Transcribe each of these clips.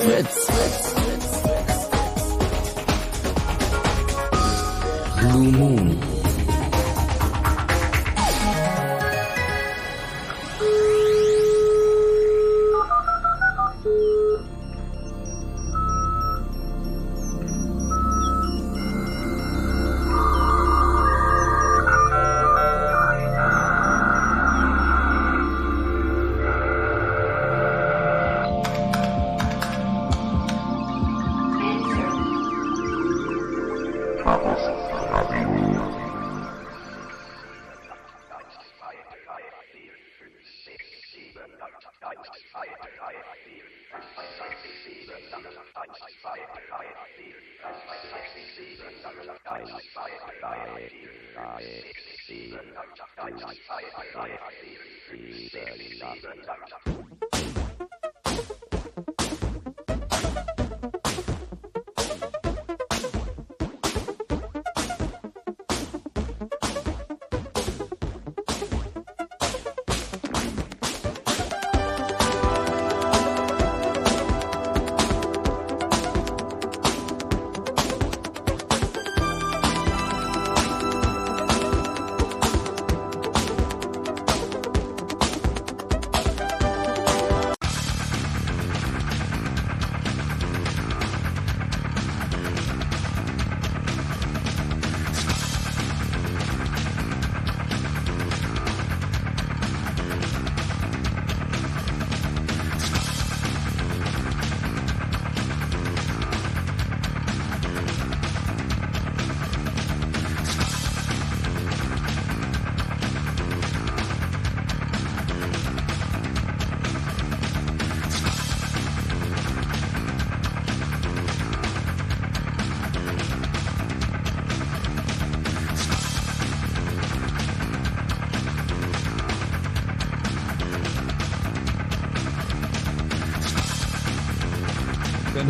Fritz. Blue Moon.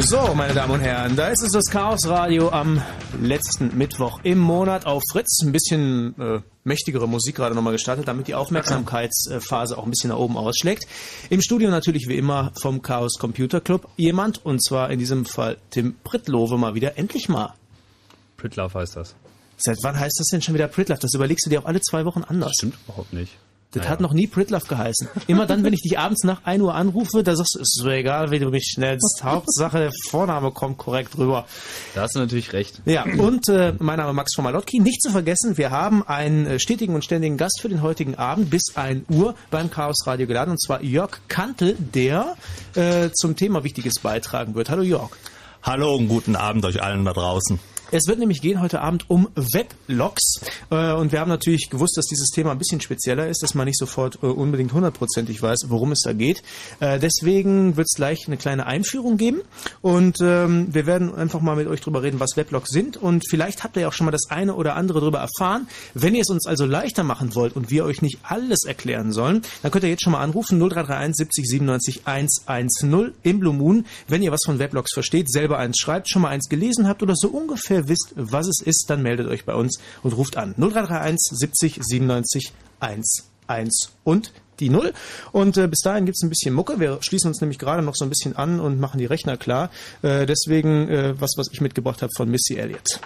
So, meine Damen und Herren, da ist es das Chaos Radio am letzten Mittwoch im Monat auf Fritz. Ein bisschen äh, mächtigere Musik gerade nochmal gestartet, damit die Aufmerksamkeitsphase auch ein bisschen nach oben ausschlägt. Im Studio natürlich wie immer vom Chaos Computer Club jemand, und zwar in diesem Fall Tim Pritlove mal wieder. Endlich mal. Pritlaff heißt das. Seit wann heißt das denn schon wieder Pritlaff? Das überlegst du dir auch alle zwei Wochen anders. Stimmt überhaupt nicht. Das Naja. hat noch nie Pritlaff geheißen. Immer dann, wenn ich dich abends nach 1 Uhr anrufe, da sagst du, ist so egal, wie du mich schnellst. Hauptsache, der Vorname kommt korrekt rüber. Da hast du natürlich recht. Ja, und äh, mein Name ist Max von Malotki. Nicht zu vergessen, wir haben einen äh, stetigen und ständigen Gast für den heutigen Abend bis 1 Uhr beim Chaos Radio geladen, und zwar Jörg Kantel, der äh, zum Thema Wichtiges beitragen wird. Hallo Jörg. Hallo und guten Abend euch allen da draußen. Es wird nämlich gehen heute Abend um Weblogs. Äh, und wir haben natürlich gewusst, dass dieses Thema ein bisschen spezieller ist, dass man nicht sofort äh, unbedingt hundertprozentig weiß, worum es da geht. Äh, deswegen wird es gleich eine kleine Einführung geben. Und ähm, wir werden einfach mal mit euch drüber reden, was Weblogs sind. Und vielleicht habt ihr ja auch schon mal das eine oder andere drüber erfahren. Wenn ihr es uns also leichter machen wollt und wir euch nicht alles erklären sollen, dann könnt ihr jetzt schon mal anrufen 0331 70 97 110 im Blue Moon, wenn ihr was von Weblogs versteht, selber eins schreibt, schon mal eins gelesen habt oder so ungefähr wisst, was es ist, dann meldet euch bei uns und ruft an 0331 70 97 110 und die Null. Und äh, bis dahin gibt's ein bisschen Mucke. Wir schließen uns nämlich gerade noch so ein bisschen an und machen die Rechner klar. Äh, deswegen äh, was, was ich mitgebracht habe von Missy Elliott.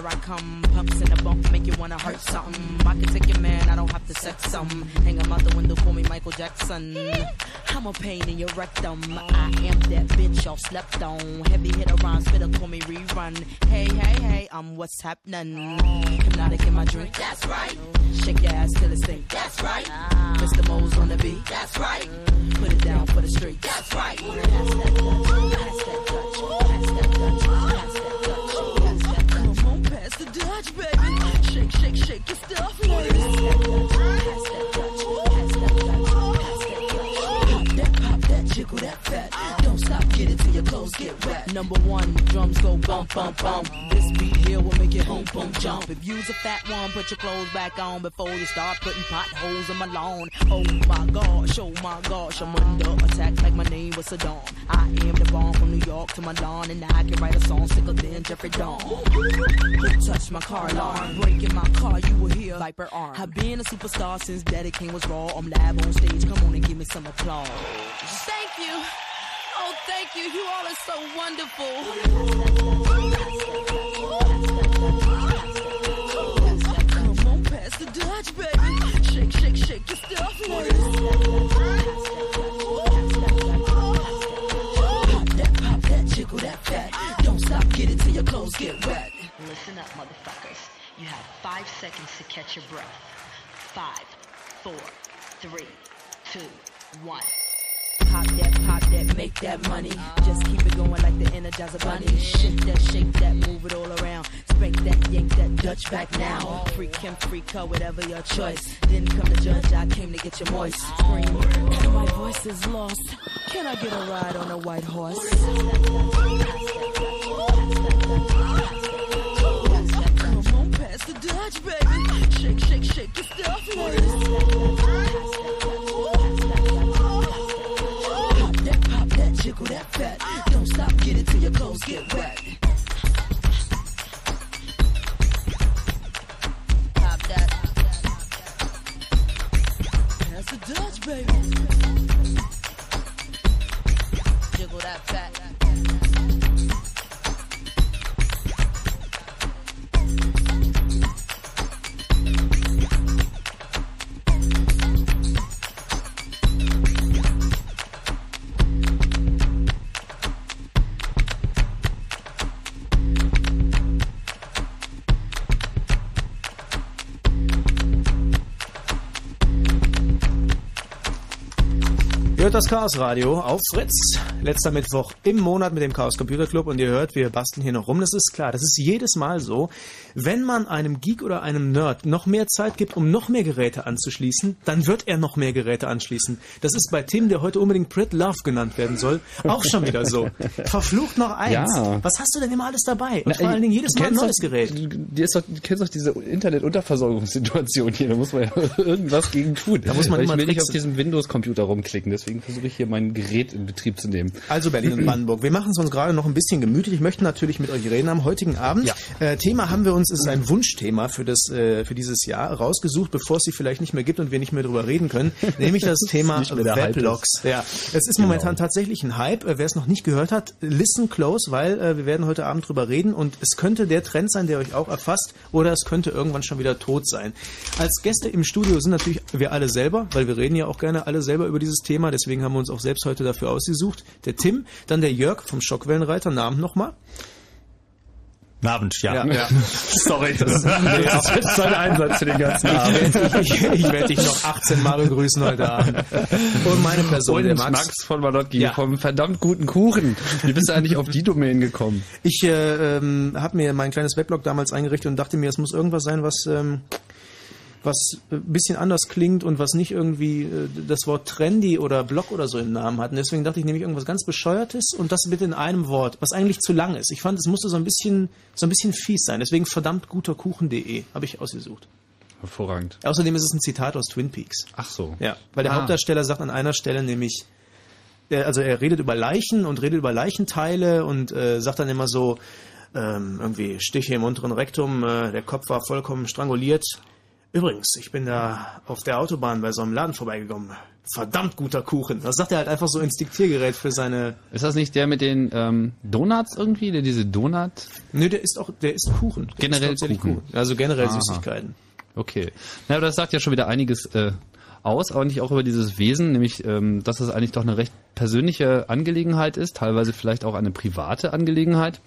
Here I come. Pumps in the bump, make you wanna hurt something. I can take your man, I don't have to sex some. Hang him out the window, call me Michael Jackson. I'm a pain in your rectum. I am that bitch y'all slept on. Heavy hit around, spitter, call me rerun. Hey, hey, hey, I'm what's happening. Hypnotic in my drink, that's right. Shake your ass till it stink, that's right. Mr. Mo's on the beat, that's right. Put it down for the street, that's right. That Dutch, that Dutch, pass shake, shake your stuff. Pop that, pop that, jiggle that fat. Stop, get it till your clothes get wet. Number one, drums go bump, bump, bump. This beat here will make you boom, boom, jump. If you's a fat one, put your clothes back on before you start putting potholes in my lawn. Oh my gosh, oh my gosh, I'm under attack like my name was Saddam. I am the bomb from New York to Milan, and I can write a song sicker than Jeffrey Dawn. Who touched my car alarm? Breaking my car, you will hear Viper arm. I've been a superstar since Daddy King was raw. I'm live on stage, come on and give me some applause. Thank you. You all are so wonderful. Come on, pass the Dutch, baby. Shake, shake, shake your stuff. Pop that, pop that, jiggle that fat. Don't stop, get it till your clothes get wet. Listen up, motherfuckers. You have five seconds to catch your breath. Five, four, three, two, one. Pop that, pop that, make that money. Just keep it going like the Energizer Bunny. Shake that, shake that, move it all around. Spank that, yank that Dutch back now. Freak him, freak her, whatever your choice. Didn't come to judge, I came to get you moist. Scream, my voice is lost. Can I get a ride on a white horse? Come on, pass the Dutch, baby. Shake, shake, shake your stuff, that, fat. Don't stop, get it till your clothes get wet. Pop that. Pass the Dutch, baby. Hört das Chaos Radio auf Fritz. Letzter Mittwoch im Monat mit dem Chaos Computer Club und ihr hört, wir basteln hier noch rum. Das ist klar, das ist jedes Mal so. Wenn man einem Geek oder einem Nerd noch mehr Zeit gibt, um noch mehr Geräte anzuschließen, dann wird er noch mehr Geräte anschließen. Das ist bei Tim, der heute unbedingt Prit Love genannt werden soll, auch schon wieder so. Verflucht noch eins. Ja. Was hast du denn immer alles dabei? Und Na, vor allen Dingen jedes Mal ein neues doch, Gerät. Du, doch, du kennst doch diese Internet-Unterversorgungssituation hier. Da muss man ja irgendwas gegen tun. Da muss man ich immer will nicht auf diesem Windows-Computer rumklicken. Deswegen versuche ich hier mein Gerät in Betrieb zu nehmen. Also Berlin und Brandenburg. Wir machen es uns gerade noch ein bisschen gemütlich. Ich möchte natürlich mit euch reden am heutigen Abend. Ja. Äh, Thema haben wir uns, ist ein Wunschthema für das äh, für dieses Jahr rausgesucht, bevor es sie vielleicht nicht mehr gibt und wir nicht mehr drüber reden können, nämlich das Thema Weblogs. Ja, es ist momentan tatsächlich ein Hype. Äh, Wer es noch nicht gehört hat, listen close, weil äh, wir werden heute Abend drüber reden und es könnte der Trend sein, der euch auch erfasst, oder es könnte irgendwann schon wieder tot sein. Als Gäste im Studio sind natürlich wir alle selber, weil wir reden ja auch gerne alle selber über dieses Thema. Deswegen haben wir uns auch selbst heute dafür ausgesucht. Der Tim, dann der Jörg vom Schockwellenreiter. Namen nochmal. Abend, ja. ja. Sorry, das ist jetzt sein Einsatz für den ganzen Abend. Ich, ich, ich werde dich noch 18 Mal begrüßen heute Abend. Und meine Person, Und der Max. Max. von Malotki Ja. vom verdammt guten Kuchen. Wie bist du eigentlich auf die Domain gekommen? Ich äh, ähm, habe mir mein kleines Weblog damals eingerichtet und dachte mir, es muss irgendwas sein, was ähm, was ein bisschen anders klingt und was nicht irgendwie äh, das Wort trendy oder Blog oder so im Namen hat. Und deswegen dachte ich, nehme ich irgendwas ganz Bescheuertes und das bitte in einem Wort, was eigentlich zu lang ist. Ich fand, es musste so ein bisschen so ein bisschen fies sein. Deswegen verdammt guter Kuchen.de habe ich ausgesucht. Hervorragend. Außerdem ist es ein Zitat aus Twin Peaks. Ach so. Ja, weil der Ah. Hauptdarsteller sagt an einer Stelle nämlich, also er redet über Leichen und redet über Leichenteile und äh, sagt dann immer so, ähm, irgendwie Stiche im unteren Rektum, äh, der Kopf war vollkommen stranguliert. Übrigens, ich bin da auf der Autobahn bei so einem Laden vorbeigekommen. Verdammt guter Kuchen. Das sagt er halt einfach so ins Diktiergerät für seine. Ist das nicht der mit den ähm, Donuts irgendwie? Der diese Donut? Nö, der ist auch, der ist Kuchen. Der Generell ist tatsächlich Kuchen. Also generell Aha. Süßigkeiten. Okay. Na, aber das sagt ja schon wieder einiges äh, aus, aber nicht auch über dieses Wesen, nämlich, ähm, dass es eigentlich doch eine recht persönliche Angelegenheit ist, teilweise vielleicht auch eine private Angelegenheit.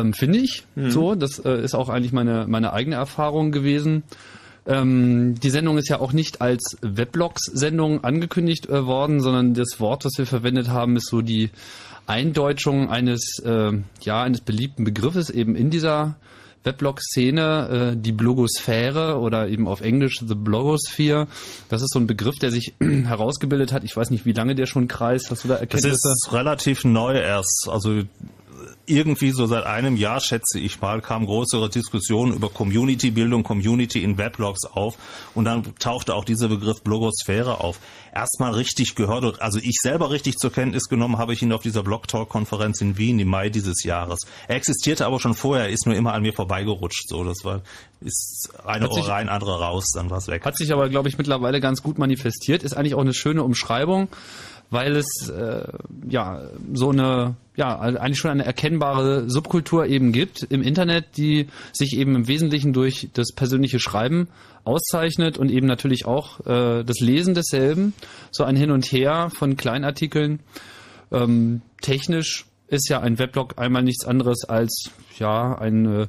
Ähm, Finde ich so. Das äh, ist auch eigentlich meine, meine eigene Erfahrung gewesen. Ähm, die Sendung ist ja auch nicht als Weblogs-Sendung angekündigt äh, worden, sondern das Wort, was wir verwendet haben, ist so die Eindeutschung eines, äh, ja, eines beliebten Begriffes eben in dieser Weblog-Szene, äh, die Blogosphäre oder eben auf Englisch The Blogosphere. Das ist so ein Begriff, der sich herausgebildet hat. Ich weiß nicht, wie lange der schon kreist. Hast du da Das Erkenntnisse? ist relativ neu erst. Also irgendwie so seit einem Jahr, schätze ich mal, kam größere Diskussionen über Community-Bildung, Community in Weblogs auf und dann tauchte auch dieser Begriff Blogosphäre auf. Erstmal richtig gehört, und- also ich selber richtig zur Kenntnis genommen habe ich ihn auf dieser Blog-Talk-Konferenz in Wien im Mai dieses Jahres. Er existierte aber schon vorher, ist nur immer an mir vorbeigerutscht. So, das war ist eine Ohr rein, andere raus, dann war's weg. Hat sich aber, glaube ich, mittlerweile ganz gut manifestiert. Ist eigentlich auch eine schöne Umschreibung, weil es äh, ja so eine, ja, also eigentlich schon eine erkennbare Subkultur eben gibt im Internet, die sich eben im Wesentlichen durch das persönliche Schreiben auszeichnet und eben natürlich auch äh, das Lesen desselben. So ein Hin und Her von Kleinartikeln. Ähm, technisch ist ja ein Weblog einmal nichts anderes als ja eine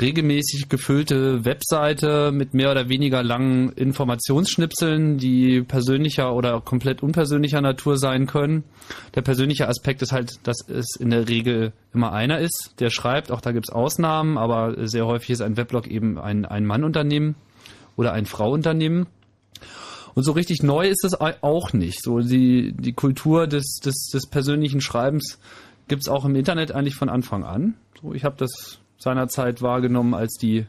regelmäßig gefüllte Webseite mit mehr oder weniger langen Informationsschnipseln, die persönlicher oder komplett unpersönlicher Natur sein können. Der persönliche Aspekt ist halt, dass es in der Regel immer einer ist, der schreibt. Auch da gibt es Ausnahmen, aber sehr häufig ist ein Weblog eben ein Ein-Mann-Unternehmen oder ein Frau-Unternehmen. Und so richtig neu ist es au- auch nicht. So die, die Kultur des, des, des persönlichen Schreibens gibt's auch im Internet eigentlich von Anfang an. So, ich habe das seinerzeit wahrgenommen, als die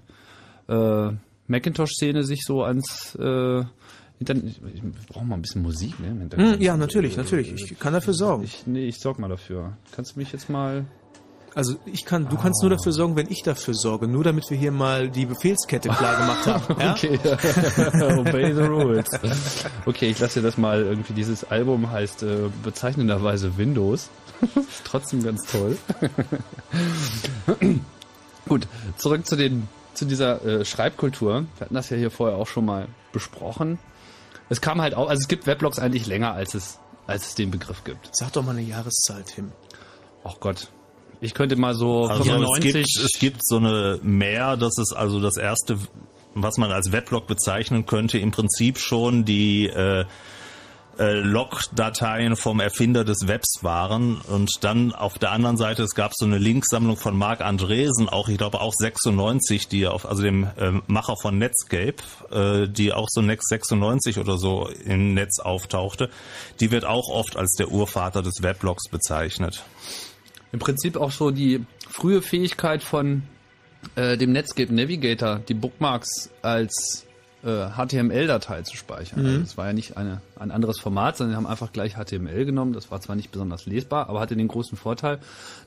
äh, Macintosh-Szene sich so ans äh, Internet. Ich, ich brauche mal ein bisschen Musik, ne? Hm, ja, natürlich, natürlich. Ich kann dafür sorgen. Ich, nee, ich sorg mal dafür. Kannst du mich jetzt mal. Also ich kann, du kannst nur dafür sorgen, wenn ich dafür sorge. Nur damit wir hier mal die Befehlskette klar gemacht haben. Ja? Okay, obey the rules. Okay, ich lasse dir das mal irgendwie. Dieses Album heißt äh, bezeichnenderweise Windows. Trotzdem ganz toll. Gut, zurück zu den zu dieser äh, Schreibkultur. Wir hatten das ja hier vorher auch schon mal besprochen. Es kam halt auch, also es gibt Weblogs eigentlich länger, als es als es den Begriff gibt. Sag doch mal eine Jahreszahl, Tim. Ach Gott. Ich könnte mal so Also es 95. gibt, es gibt so eine mehr, das ist also das erste, was man als Weblog bezeichnen könnte, im Prinzip schon die äh, äh, Log-Dateien vom Erfinder des Webs waren und dann auf der anderen Seite es gab so eine Linksammlung von Marc Andresen, auch ich glaube auch 96, die auf also dem ähm, Macher von Netscape, äh, die auch so Next 96 oder so im Netz auftauchte, die wird auch oft als der Urvater des Weblogs bezeichnet. Im Prinzip auch so die frühe Fähigkeit von äh, dem Netscape Navigator, die Bookmarks als äh, HTML-Datei zu speichern. Also das war ja nicht eine, ein anderes Format, sondern haben einfach gleich HTML genommen. Das war zwar nicht besonders lesbar, aber hatte den großen Vorteil,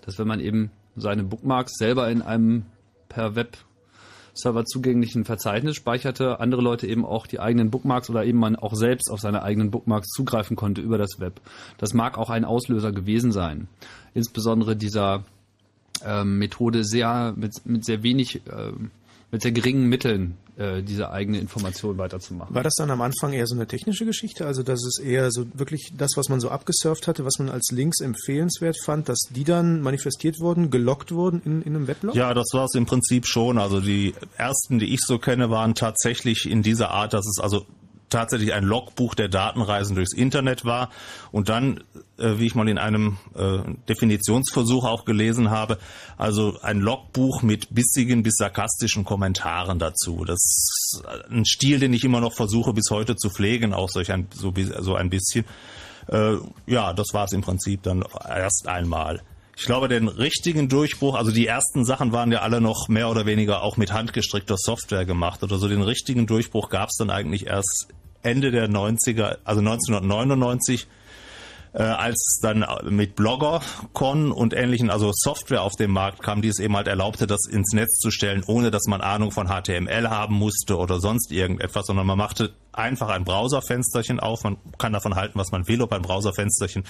dass wenn man eben seine Bookmarks selber in einem per Web Server zugänglichen Verzeichnis speicherte, andere Leute eben auch die eigenen Bookmarks oder eben man auch selbst auf seine eigenen Bookmarks zugreifen konnte über das Web. Das mag auch ein Auslöser gewesen sein. Insbesondere dieser ähm, Methode sehr mit, mit sehr wenig, ähm, mit sehr geringen Mitteln äh, diese eigene Information weiterzumachen. War das dann am Anfang eher so eine technische Geschichte? Also, dass es eher so wirklich das, was man so abgesurft hatte, was man als Links empfehlenswert fand, dass die dann manifestiert wurden, gelockt wurden in, in einem Weblog? Ja, das war es im Prinzip schon. Also die ersten, die ich so kenne, waren tatsächlich in dieser Art, dass es also tatsächlich ein Logbuch der Datenreisen durchs Internet war und dann, äh, wie ich mal in einem äh, Definitionsversuch auch gelesen habe, also ein Logbuch mit bissigen bis sarkastischen Kommentaren dazu. Das ist ein Stil, den ich immer noch versuche bis heute zu pflegen, auch solch ein, so, so ein bisschen. Äh, ja, das war es im Prinzip dann erst einmal. Ich glaube, den richtigen Durchbruch, also die ersten Sachen waren ja alle noch mehr oder weniger auch mit handgestrickter Software gemacht oder so. Den richtigen Durchbruch gab es dann eigentlich erst Ende der 90er, also 1999, äh, als dann mit BloggerCon und ähnlichen, also Software auf den Markt kam, die es eben halt erlaubte, das ins Netz zu stellen, ohne dass man Ahnung von HTML haben musste oder sonst irgendetwas, sondern man machte einfach ein Browserfensterchen auf. Man kann davon halten, was man will, ob ein Browserfensterchen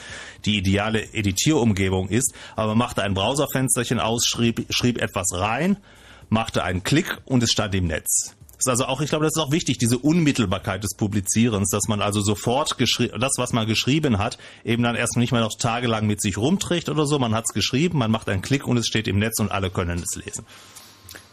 die ideale Editierumgebung ist, aber man machte ein Browserfensterchen aus, schrieb, schrieb etwas rein, machte einen Klick und es stand im Netz. Ist also auch, ich glaube, das ist auch wichtig, diese Unmittelbarkeit des Publizierens, dass man also sofort das, was man geschrieben hat, eben dann erst nicht mehr noch tagelang mit sich rumträgt oder so. Man hat es geschrieben, man macht einen Klick und es steht im Netz und alle können es lesen.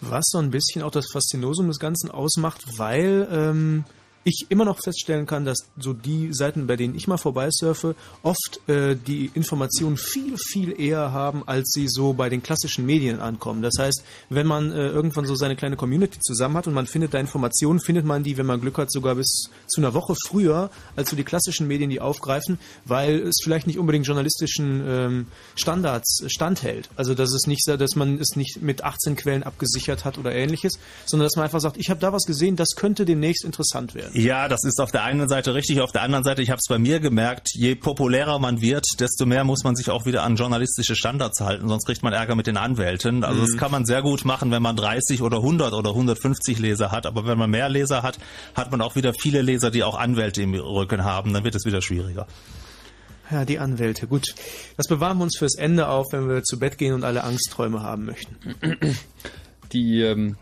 Was so ein bisschen auch das Faszinosum des Ganzen ausmacht, weil ähm, ich immer noch feststellen kann, dass so die Seiten, bei denen ich mal vorbeisurfe, oft äh, die Informationen viel, viel eher haben, als sie so bei den klassischen Medien ankommen. Das heißt, wenn man äh, irgendwann so seine kleine Community zusammen hat und man findet da Informationen, findet man die, wenn man Glück hat, sogar bis zu einer Woche früher, als so die klassischen Medien die aufgreifen, weil es vielleicht nicht unbedingt journalistischen ähm, Standards standhält. Also dass es nicht, so- dass man es nicht mit 18 Quellen abgesichert hat oder ähnliches, sondern dass man einfach sagt, ich habe da was gesehen, das könnte demnächst interessant werden. Ja, das ist auf der einen Seite richtig, auf der anderen Seite, ich habe es bei mir gemerkt, je populärer man wird, desto mehr muss man sich auch wieder an journalistische Standards halten, sonst kriegt man Ärger mit den Anwälten. Also das kann man sehr gut machen, wenn man 30 oder 100 oder 150 Leser hat, aber wenn man mehr Leser hat, hat man auch wieder viele Leser, die auch Anwälte im Rücken haben, dann wird es wieder schwieriger. Ja, die Anwälte. Gut, das bewahren wir uns fürs Ende auf, wenn wir zu Bett gehen und alle Angstträume haben möchten. Die, ähm,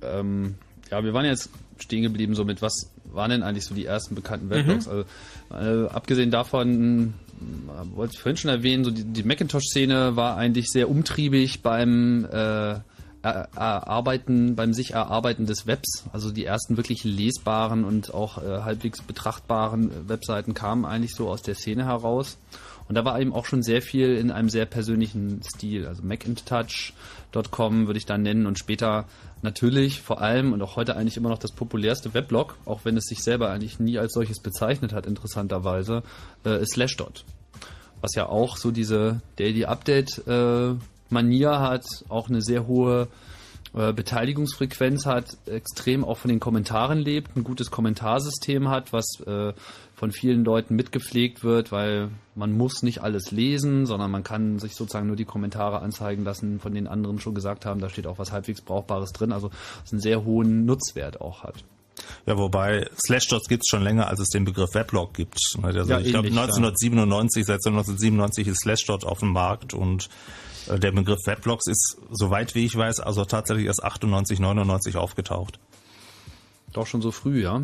ähm, ja, wir waren jetzt stehen geblieben, so mit was waren denn eigentlich so die ersten bekannten Weblogs? Also, äh, abgesehen davon, äh, wollte ich vorhin schon erwähnen, so die, die Macintosh-Szene war eigentlich sehr umtriebig beim äh, er- Erarbeiten, beim sich Erarbeiten des Webs. Also die ersten wirklich lesbaren und auch äh, halbwegs betrachtbaren Webseiten kamen eigentlich so aus der Szene heraus. Und da war eben auch schon sehr viel in einem sehr persönlichen Stil. Also Macintosh.com würde ich da nennen und später natürlich vor allem und auch heute eigentlich immer noch das populärste Weblog, auch wenn es sich selber eigentlich nie als solches bezeichnet hat, interessanterweise, äh, ist Slashdot. Was ja auch so diese Daily Update äh, Manier hat, auch eine sehr hohe äh, Beteiligungsfrequenz hat, extrem auch von den Kommentaren lebt, ein gutes Kommentarsystem hat, was äh, von vielen Leuten mitgepflegt wird, weil man muss nicht alles lesen, sondern man kann sich sozusagen nur die Kommentare anzeigen lassen, von denen anderen schon gesagt haben, da steht auch was halbwegs Brauchbares drin, also es einen sehr hohen Nutzwert auch hat. Ja, wobei Slashdots gibt es schon länger, als es den Begriff Weblog gibt. Also Ja, ich glaube ähnlich, ja. 1997, seit 1997 ist Slashdot auf dem Markt und äh, der Begriff Weblogs ist, soweit wie ich weiß, also tatsächlich erst 98, 99 aufgetaucht. Doch schon so früh, ja.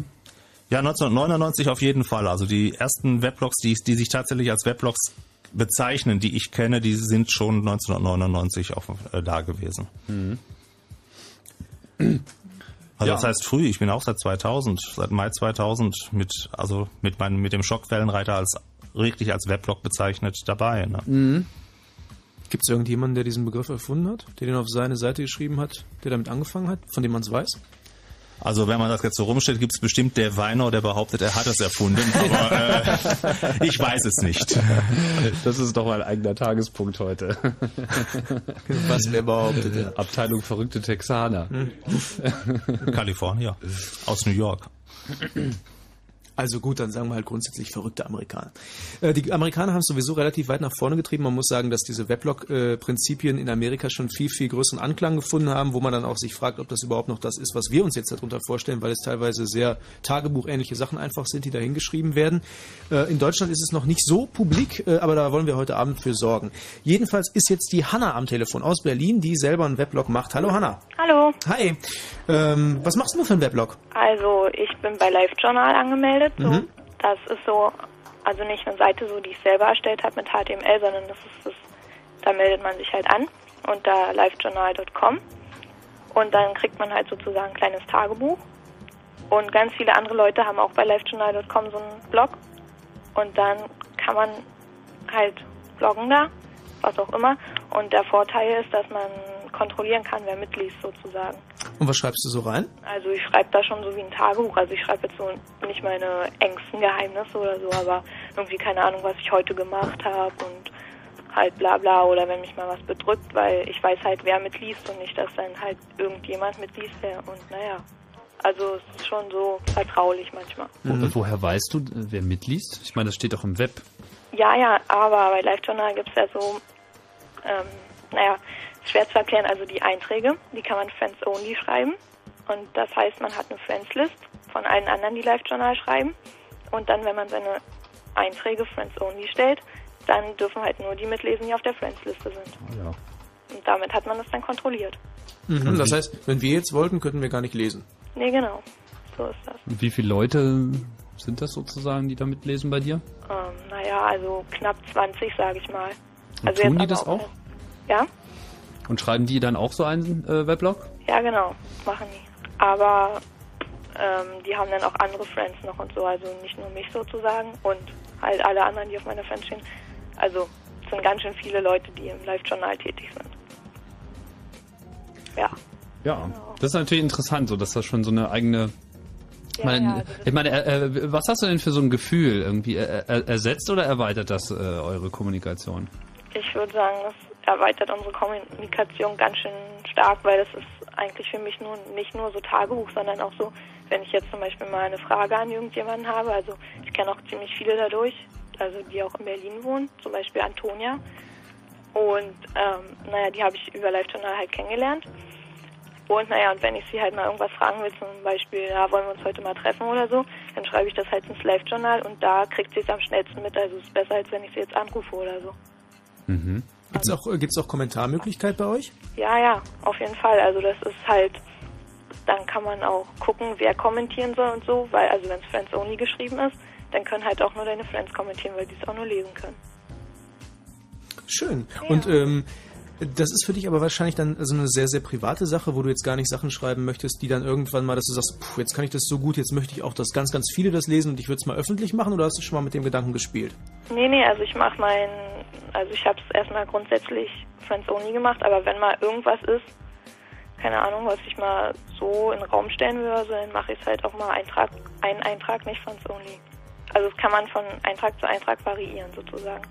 Ja, 1999 auf jeden Fall. Also die ersten Weblogs, die, die sich tatsächlich als Weblogs bezeichnen, die ich kenne, die sind schon 1999 auf, äh, da gewesen. Also Ja. das heißt früh, ich bin auch seit 2000, seit Mai 2000 mit, also mit meinem, mit dem Schockwellenreiter als, richtig als Weblog bezeichnet dabei. Ne? Gibt es irgendjemanden, der diesen Begriff erfunden hat, der den auf seine Seite geschrieben hat, der damit angefangen hat, von dem man es weiß? Also wenn man das jetzt so rumstellt, gibt es bestimmt der Weiner, der behauptet, er hat es erfunden, aber äh, ich weiß es nicht. Das ist doch mein eigener Tagespunkt heute. Was wer behauptet, ja. Abteilung verrückte Texaner. Kalifornier, aus New York. Also gut, dann sagen wir halt grundsätzlich verrückte Amerikaner. Äh, die Amerikaner haben es sowieso relativ weit nach vorne getrieben. Man muss sagen, dass diese Weblog-Prinzipien in Amerika schon viel, viel größeren Anklang gefunden haben, wo man dann auch sich fragt, ob das überhaupt noch das ist, was wir uns jetzt darunter vorstellen, weil es teilweise sehr tagebuchähnliche Sachen einfach sind, die da hingeschrieben werden. Äh, in Deutschland ist es noch nicht so publik, äh, aber da wollen wir heute Abend für sorgen. Jedenfalls ist jetzt die Hanna am Telefon aus Berlin, die selber einen Weblog macht. Hallo Hanna. Hallo, Hi. Ähm, was machst du für einen Weblog? also ich bin bei LiveJournal angemeldet. So. Mhm. Das ist so, also nicht eine Seite, so die ich selber erstellt habe mit HTML, sondern das ist das, da meldet man sich halt an unter livejournal.com und dann kriegt man halt sozusagen ein kleines Tagebuch. Und ganz viele andere Leute haben auch bei livejournal.com so einen Blog und dann kann man halt bloggen da, was auch immer. Und der Vorteil ist, dass man kontrollieren kann, wer mitliest sozusagen. Und was schreibst du so rein? Also ich schreibe da schon so wie ein Tagebuch. Also ich schreibe jetzt so nicht meine engsten Geheimnisse oder so, aber irgendwie keine Ahnung, was ich heute gemacht habe und halt bla bla oder wenn mich mal was bedrückt, weil ich weiß halt, wer mitliest und nicht, dass dann halt irgendjemand mitliest, der und naja. Also es ist schon so vertraulich manchmal. Wo, woher weißt du, wer mitliest? Ich meine, das steht doch im Web. Ja, ja, aber bei LiveJournal gibt es ja so, ähm, naja, schwer zu erklären, also die Einträge, die kann man Friends Only schreiben. Und das heißt, man hat eine Friends-List von allen anderen, die LiveJournal schreiben. Und dann, wenn man seine Einträge Friends Only stellt, dann dürfen halt nur die mitlesen, die auf der Friends-Liste sind. Ja. Und damit hat man das dann kontrolliert. Mhm. Das heißt, wenn wir jetzt wollten, könnten wir gar nicht lesen. Nee, genau. So ist das. Und wie viele Leute sind das sozusagen, die da mitlesen bei dir? Ähm, naja, also knapp 20, sage ich mal. Und also tun jetzt die das auch? Ja? Und schreiben die dann auch so einen äh, Weblog? Ja, genau, machen die. Aber ähm, die haben dann auch andere Friends noch und so, also nicht nur mich sozusagen und halt alle anderen, die auf meiner Friends stehen. Also es sind ganz schön viele Leute, die im Live-Journal tätig sind. Ja. Ja, das ist natürlich interessant, so dass das schon so eine eigene. Ja, mein, ja, also ich meine, äh, äh, was hast du denn für so ein Gefühl irgendwie? Er, er, ersetzt oder erweitert das äh, eure Kommunikation? Ich würde sagen, das erweitert unsere Kommunikation ganz schön stark, weil das ist eigentlich für mich nur nicht nur so Tagebuch, sondern auch so, wenn ich jetzt zum Beispiel mal eine Frage an irgendjemanden habe. Also ich kenne auch ziemlich viele dadurch, also die auch in Berlin wohnen, zum Beispiel Antonia. Und ähm, naja, die habe ich über Live-Journal halt kennengelernt. Und naja, und wenn ich sie halt mal irgendwas fragen will, zum Beispiel, ja, wollen wir uns heute mal treffen oder so, dann schreibe ich das halt ins Live-Journal und da kriegt sie es am schnellsten mit. Also es ist besser, als wenn ich sie jetzt anrufe oder so. Mhm. Gibt's auch, äh, gibt's auch Kommentarmöglichkeit bei euch? Ja, ja, auf jeden Fall. Also das ist halt, dann kann man auch gucken, wer kommentieren soll und so, weil, also wenn es Friends Only geschrieben ist, dann können halt auch nur deine Friends kommentieren, weil die es auch nur lesen können. Schön. Und ähm, das ist für dich aber wahrscheinlich dann so eine sehr, sehr private Sache, wo du jetzt gar nicht Sachen schreiben möchtest, die dann irgendwann mal, dass du sagst, puh, jetzt kann ich das so gut, jetzt möchte ich auch, dass ganz, ganz viele das lesen und ich würde es mal öffentlich machen oder hast du schon mal mit dem Gedanken gespielt? Nee, nee, also ich mache mein, also ich habe es erstmal grundsätzlich Friends Only gemacht, aber wenn mal irgendwas ist, keine Ahnung, was ich mal so in den Raum stellen so, dann mache ich es halt auch mal Eintrag, einen Eintrag, nicht Friends Only. Also das kann man von Eintrag zu Eintrag variieren sozusagen.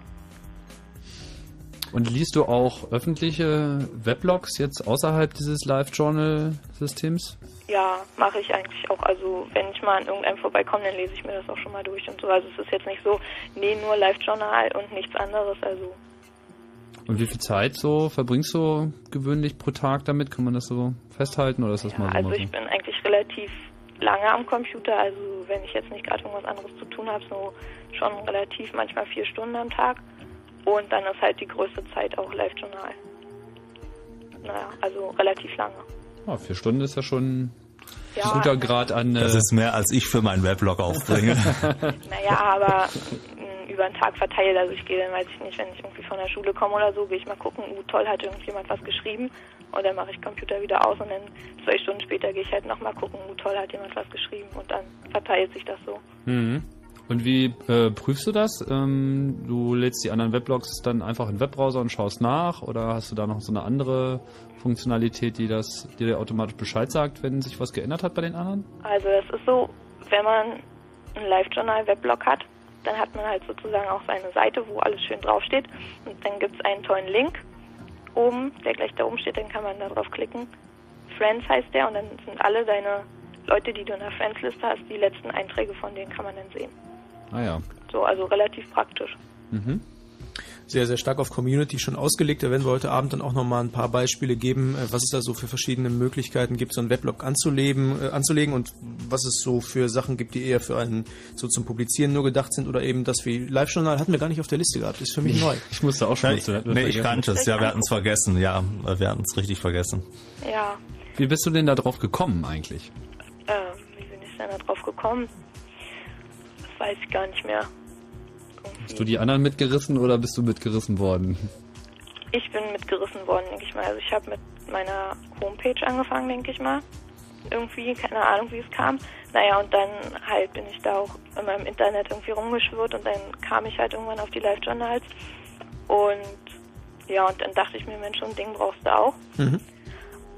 Und liest du auch öffentliche Weblogs jetzt außerhalb dieses Live-Journal-Systems? Ja, mache ich eigentlich auch. Also wenn ich mal an irgendeinem vorbeikomme, dann lese ich mir das auch schon mal durch und so. Also es ist jetzt nicht so, nee, nur Live-Journal und nichts anderes. Also Und wie viel Zeit so verbringst du gewöhnlich pro Tag damit? Kann man das so festhalten oder ist das ja, mal so? also ich bin eigentlich relativ lange am Computer. Also wenn ich jetzt nicht gerade irgendwas anderes zu tun habe, so schon relativ manchmal vier Stunden am Tag. Und dann ist halt die größte Zeit auch Live-Journal. Naja, also relativ lange. Ah, vier Stunden ist ja schon Ja, ein guter Grad an. Das äh, ist mehr, als ich für meinen Weblog aufbringe. Naja, aber mh, über den Tag verteilt. Also ich gehe dann, weiß ich nicht, wenn ich irgendwie von der Schule komme oder so, gehe ich mal gucken, uh, toll, hat irgendjemand was geschrieben. Und dann mache ich Computer wieder aus und dann zwei Stunden später gehe ich halt nochmal gucken, uh, toll, hat jemand was geschrieben. Und dann verteilt sich das so. Mhm. Und wie äh, prüfst du das? Ähm, du lädst die anderen Weblogs dann einfach in den Webbrowser und schaust nach oder hast du da noch so eine andere Funktionalität, die das die dir automatisch Bescheid sagt, wenn sich was geändert hat bei den anderen? Also das ist so, wenn man ein Live-Journal-Weblog hat, dann hat man halt sozusagen auch seine Seite, wo alles schön draufsteht. Und dann gibt es einen tollen Link oben, der gleich da oben steht, dann kann man da drauf klicken. Friends heißt der und dann sind alle deine Leute, die du in der Friends-Liste hast, die letzten Einträge von denen kann man dann sehen. Ah ja. So, also relativ praktisch. Mhm. Sehr, sehr stark auf Community schon ausgelegt. Da werden wir heute Abend dann auch nochmal ein paar Beispiele geben, äh, was es da so für verschiedene Möglichkeiten gibt, so einen Weblog anzulegen, äh, anzulegen und was es so für Sachen gibt, die eher für einen so zum Publizieren nur gedacht sind oder eben das wie Live-Journal hatten wir gar nicht auf der Liste gehabt. Ist für mich neu. Ich musste auch schon. Ja, ich, nee, ich kannte es. Ja, wir hatten es vergessen. Ja, wir hatten es richtig vergessen. Ja, Wie bist du denn da drauf gekommen eigentlich? äh, wie bin ich denn da drauf gekommen? Weiß ich gar nicht mehr. Hast du die anderen mitgerissen oder bist du mitgerissen worden? Ich bin mitgerissen worden, denke ich mal. Also ich habe mit meiner Homepage angefangen, denke ich mal. Irgendwie, keine Ahnung, wie es kam. Naja, und dann halt bin ich da auch in meinem Internet irgendwie rumgeschwirrt und dann kam ich halt irgendwann auf die Live-Journals. Und ja, und dann dachte ich mir, Mensch, so ein Ding brauchst du auch. Mhm.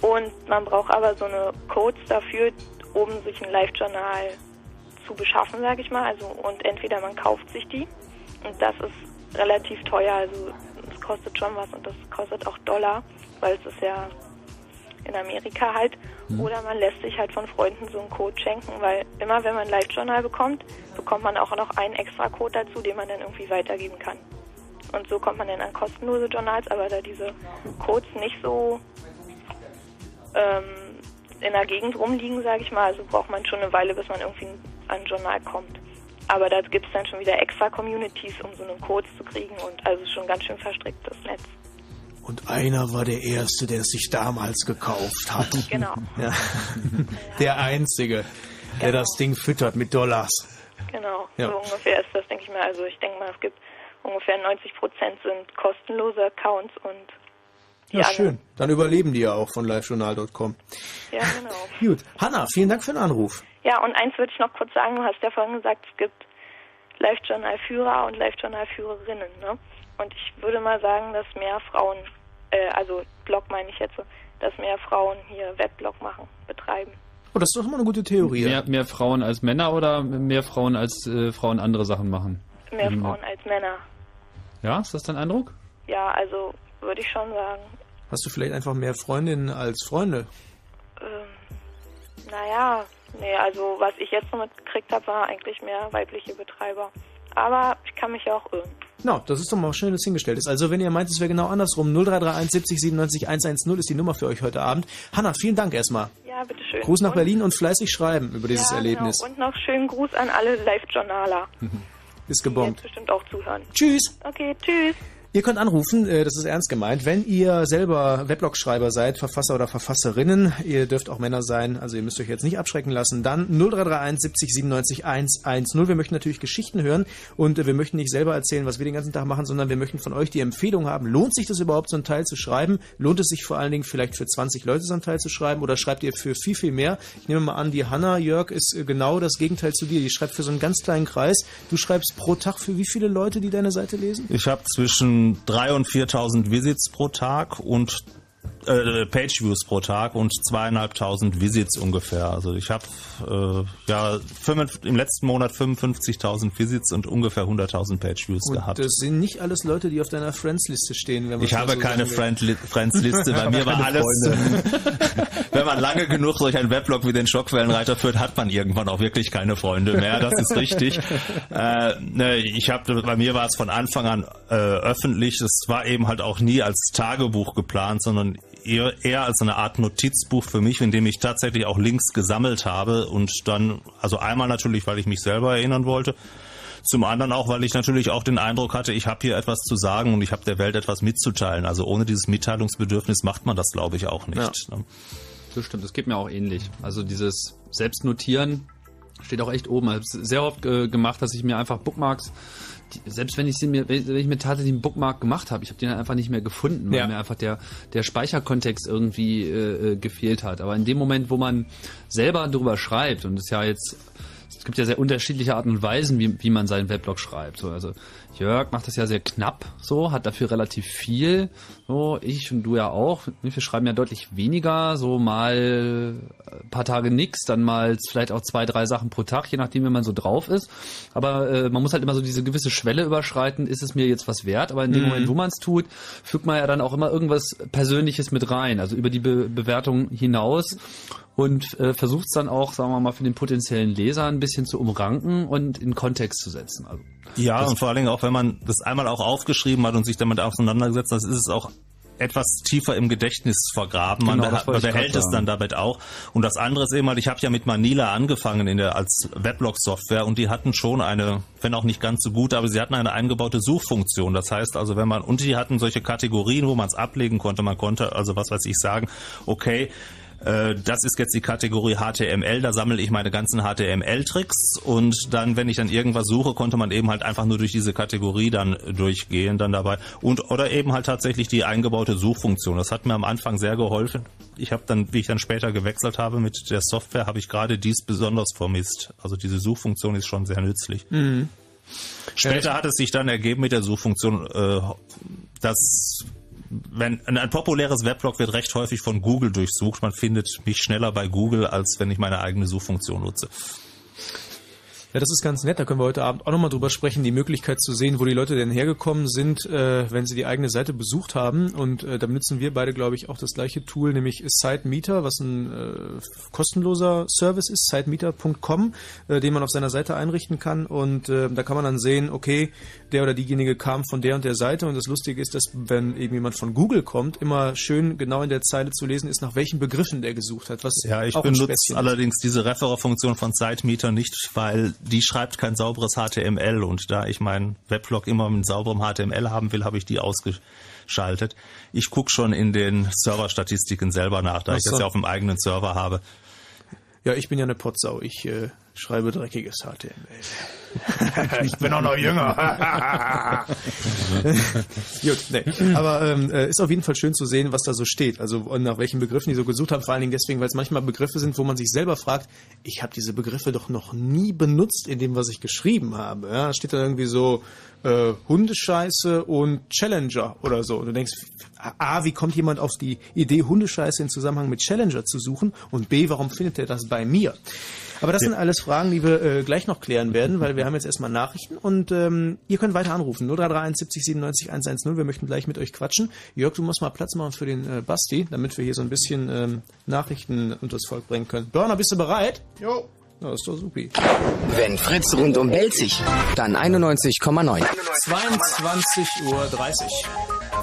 Und man braucht aber so eine Codes dafür, um sich ein Live-Journal zu beschaffen, sage ich mal. Also und entweder man kauft sich die und das ist relativ teuer, also es kostet schon was und das kostet auch Dollar, weil es ist ja in Amerika halt. Oder man lässt sich halt von Freunden so einen Code schenken, weil immer wenn man ein Live-Journal bekommt, bekommt man auch noch einen extra Code dazu, den man dann irgendwie weitergeben kann. Und so kommt man dann an kostenlose Journals, aber da diese Codes nicht so ähm, in der Gegend rumliegen, sage ich mal, also braucht man schon eine Weile, bis man irgendwie an ein Journal kommt. Aber da gibt es dann schon wieder extra Communities, um so einen Code zu kriegen und also schon ganz schön verstricktes Netz. Und einer war der Erste, der es sich damals gekauft hat. Genau. Ja. Der Einzige, der das Ding füttert mit Dollars. Genau, Ja. so ungefähr ist das, denke ich mal. Also ich denke mal, es gibt ungefähr 90 Prozent sind kostenlose Accounts und Ja, anderen- schön. Dann überleben die ja auch von livejournal.com. Ja, genau. Gut. Hanna, vielen Dank für den Anruf. Ja, und eins würde ich noch kurz sagen, du hast ja vorhin gesagt, es gibt Live-Journal-Führer und Live-Journal-Führerinnen, ne? Und ich würde mal sagen, dass mehr Frauen, äh, also Blog meine ich jetzt, so, dass mehr Frauen hier Webblog machen, betreiben. Oh, das ist doch immer eine gute Theorie. Mehr, mehr Frauen als Männer oder mehr Frauen als äh, Frauen andere Sachen machen? Mehr Mhm. Frauen als Männer. Ja, ist das dein Eindruck? Ja, also würde ich schon sagen. Hast du vielleicht einfach mehr Freundinnen als Freunde? Ähm, naja, nee, also was ich jetzt so mitgekriegt habe, war eigentlich mehr weibliche Betreiber. Aber ich kann mich ja auch irren. Na, das ist doch mal schön, dass hingestellt ist. Also, wenn ihr meint, es wäre genau andersrum, 0331 70 97 110 ist die Nummer für euch heute Abend. Hanna, vielen Dank erstmal. Ja, bitteschön. Gruß nach Und- Berlin und fleißig schreiben über dieses ja, Erlebnis. Genau. Und noch schönen Gruß an alle Live-Journaler, Ist die gebombt. jetzt bestimmt auch zuhören. Tschüss. Okay, tschüss. Ihr könnt anrufen, äh, das ist ernst gemeint, wenn ihr selber Weblog-Schreiber seid, Verfasser oder Verfasserinnen, ihr dürft auch Männer sein, also ihr müsst euch jetzt nicht abschrecken lassen, dann 0331 70 97 110. Wir möchten natürlich Geschichten hören und äh, wir möchten nicht selber erzählen, was wir den ganzen Tag machen, sondern wir möchten von euch die Empfehlung haben, lohnt sich das überhaupt, so einen Teil zu schreiben? Lohnt es sich vor allen Dingen vielleicht für 20 Leute so einen Teil zu schreiben oder schreibt ihr für viel, viel mehr? Ich nehme mal an, die Hanna, Jörg, ist äh, genau das Gegenteil zu dir. Die schreibt für so einen ganz kleinen Kreis. Du schreibst pro Tag für wie viele Leute, die deine Seite lesen? Ich habe zwischen 3.000 und 4.000 Visits pro Tag und äh, Pageviews pro Tag und zweieinhalbtausend Visits ungefähr. Also ich habe äh, ja fünf, im letzten Monat 55.000 Visits und ungefähr 100.000 Pageviews gehabt. das sind nicht alles Leute, die auf deiner Friends-Liste stehen. Wenn Ich habe so keine Friends-Liste. Bei mir war alles. Wenn man lange genug solch einen Weblog wie den Schockwellenreiter führt, hat man irgendwann auch wirklich keine Freunde mehr. Das ist richtig. äh, ne, ich habe, bei mir war es von Anfang an äh, öffentlich. Es war eben halt auch nie als Tagebuch geplant, sondern eher, eher als eine Art Notizbuch für mich, in dem ich tatsächlich auch Links gesammelt habe und dann, also einmal natürlich, weil ich mich selber erinnern wollte. Zum anderen auch, weil ich natürlich auch den Eindruck hatte, ich habe hier etwas zu sagen und ich habe der Welt etwas mitzuteilen. Also ohne dieses Mitteilungsbedürfnis macht man das, glaube ich, auch nicht. ne? Das stimmt, das geht mir auch ähnlich. Also dieses Selbstnotieren steht auch echt oben. Ich habe es sehr oft äh, gemacht, dass ich mir einfach Bookmarks, selbst wenn ich sie mir, wenn ich mir tatsächlich einen Bookmark gemacht habe, ich habe den einfach nicht mehr gefunden, weil Ja. mir einfach der, der Speicherkontext irgendwie äh, äh, gefehlt hat. Aber in dem Moment, wo man selber drüber schreibt, und es ist ja jetzt, es gibt ja sehr unterschiedliche Arten und Weisen, wie, wie man seinen Weblog schreibt. So, also Jörg macht das ja sehr knapp, so, hat dafür relativ viel. So, ich und du ja auch. Wir schreiben ja deutlich weniger, so mal ein paar Tage nix, dann mal vielleicht auch zwei, drei Sachen pro Tag, je nachdem, wie man so drauf ist. Aber äh, man muss halt immer so diese gewisse Schwelle überschreiten, ist es mir jetzt was wert? Aber in dem Moment, wo man es tut, fügt man ja dann auch immer irgendwas Persönliches mit rein, also über die Be Bewertung hinaus und äh, versucht es dann auch, sagen wir mal, für den potenziellen Leser ein bisschen zu umranken und in Kontext zu setzen. Also Ja, und vor allen Dingen auch, wenn man das einmal auch aufgeschrieben hat und sich damit auseinandergesetzt hat, ist es auch etwas tiefer im Gedächtnis vergraben. Man, Genau, beha- wollte man behält es dann damit auch. Und das andere ist eben halt, ich habe ja mit Manila angefangen in der als Weblog-Software und die hatten schon eine, wenn auch nicht ganz so gut, aber sie hatten eine eingebaute Suchfunktion. Das heißt also, wenn man und die hatten solche Kategorien, wo man es ablegen konnte. Man konnte also was weiß ich sagen, okay. Äh, Das ist jetzt die Kategorie HTML, da sammle ich meine ganzen HTML-Tricks und dann, wenn ich dann irgendwas suche, konnte man eben halt einfach nur durch diese Kategorie dann durchgehen dann dabei und oder eben halt tatsächlich die eingebaute Suchfunktion. Das hat mir am Anfang sehr geholfen. Ich habe dann, wie ich dann später gewechselt habe mit der Software, habe ich gerade dies besonders vermisst. Also diese Suchfunktion ist schon sehr nützlich. Später hat es sich dann ergeben mit der Suchfunktion, äh, dass wenn ein, ein populäres Weblog wird recht häufig von Google durchsucht. Man findet mich schneller bei Google, als wenn ich meine eigene Suchfunktion nutze. Ja, das ist ganz nett. Da können wir heute Abend auch nochmal drüber sprechen, die Möglichkeit zu sehen, wo die Leute denn hergekommen sind, äh, wenn sie die eigene Seite besucht haben. Und äh, da benutzen wir beide, glaube ich, auch das gleiche Tool, nämlich SiteMeter, was ein äh, kostenloser Service ist, sitemeter.com, äh, den man auf seiner Seite einrichten kann. Und äh, da kann man dann sehen, okay, der oder diejenige kam von der und der Seite. Und das Lustige ist, dass wenn eben jemand von Google kommt, immer schön genau in der Zeile zu lesen ist, nach welchen Begriffen der gesucht hat. Was Ja, ich benutze allerdings diese Referer-Funktion von SiteMeter nicht, weil die schreibt kein sauberes HTML und da ich meinen Weblog immer mit sauberem HTML haben will, habe ich die ausgeschaltet. Ich gucke schon in den Serverstatistiken selber nach, da Ach ich das so. ja auf dem eigenen Server habe. Ja, ich bin ja eine Potsau. Ich äh, schreibe dreckiges HTML. ich bin auch noch jünger. Gut, nee. Aber ähm, äh, ist auf jeden Fall schön zu sehen, was da so steht. Also nach welchen Begriffen die so gesucht haben. Vor allen Dingen deswegen, weil es manchmal Begriffe sind, wo man sich selber fragt, ich habe diese Begriffe doch noch nie benutzt in dem, was ich geschrieben habe. Ja, steht da irgendwie so äh, Hundescheiße und Challenger oder so. Und du denkst, A, wie kommt jemand auf die Idee, Hundescheiße in Zusammenhang mit Challenger zu suchen? Und B, warum findet er das bei mir? Aber das sind alles Fragen, die wir äh, gleich noch klären werden, weil wir haben jetzt erstmal Nachrichten und ähm, ihr könnt weiter anrufen. 0331 70 97 110. Wir möchten gleich mit euch quatschen. Jörg, du musst mal Platz machen für den äh, Basti, damit wir hier so ein bisschen ähm, Nachrichten unters Volk bringen können. Burner, bist du bereit? Jo. Ja, ist doch supi. Wenn Fritz rundum bellt sich, dann 91,9. 22.30 Uhr.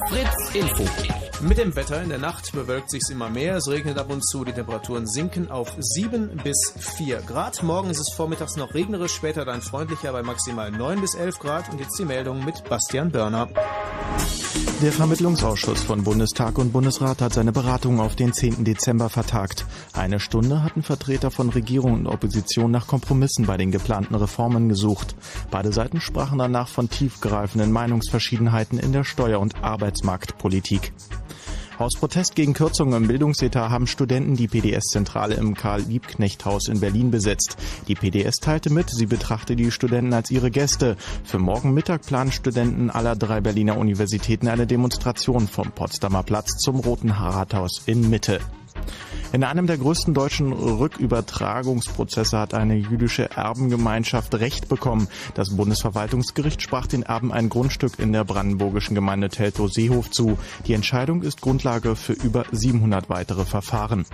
Fritz Info. Mit dem Wetter in der Nacht bewölkt sich's immer mehr. Es regnet ab und zu. Die Temperaturen sinken auf 7 bis 4 Grad. Morgen ist es vormittags noch regnerisch, später dann freundlicher bei maximal 9 bis 11 Grad. Und jetzt die Meldung mit Bastian Börner. Der Vermittlungsausschuss von Bundestag und Bundesrat hat seine Beratungen auf den 10. Dezember vertagt. Eine Stunde hatten Vertreter von Regierung und Opposition nach Kompromissen bei den geplanten Reformen gesucht. Beide Seiten sprachen danach von tiefgreifenden Meinungsverschiedenheiten in der Steuer- und Arbeitsmarktpolitik. Aus Protest gegen Kürzungen im Bildungsetat haben Studenten die PDS-Zentrale im Karl-Liebknecht-Haus in Berlin besetzt. Die PDS teilte mit, sie betrachte die Studenten als ihre Gäste. Für morgen Mittag planen Studenten aller drei Berliner Universitäten eine Demonstration vom Potsdamer Platz zum Roten Rathaus in Mitte. In einem der größten deutschen Rückübertragungsprozesse hat eine jüdische Erbengemeinschaft Recht bekommen. Das Bundesverwaltungsgericht sprach den Erben ein Grundstück in der brandenburgischen Gemeinde Teltow-Seehof zu. Die Entscheidung ist Grundlage für über 700 weitere Verfahren.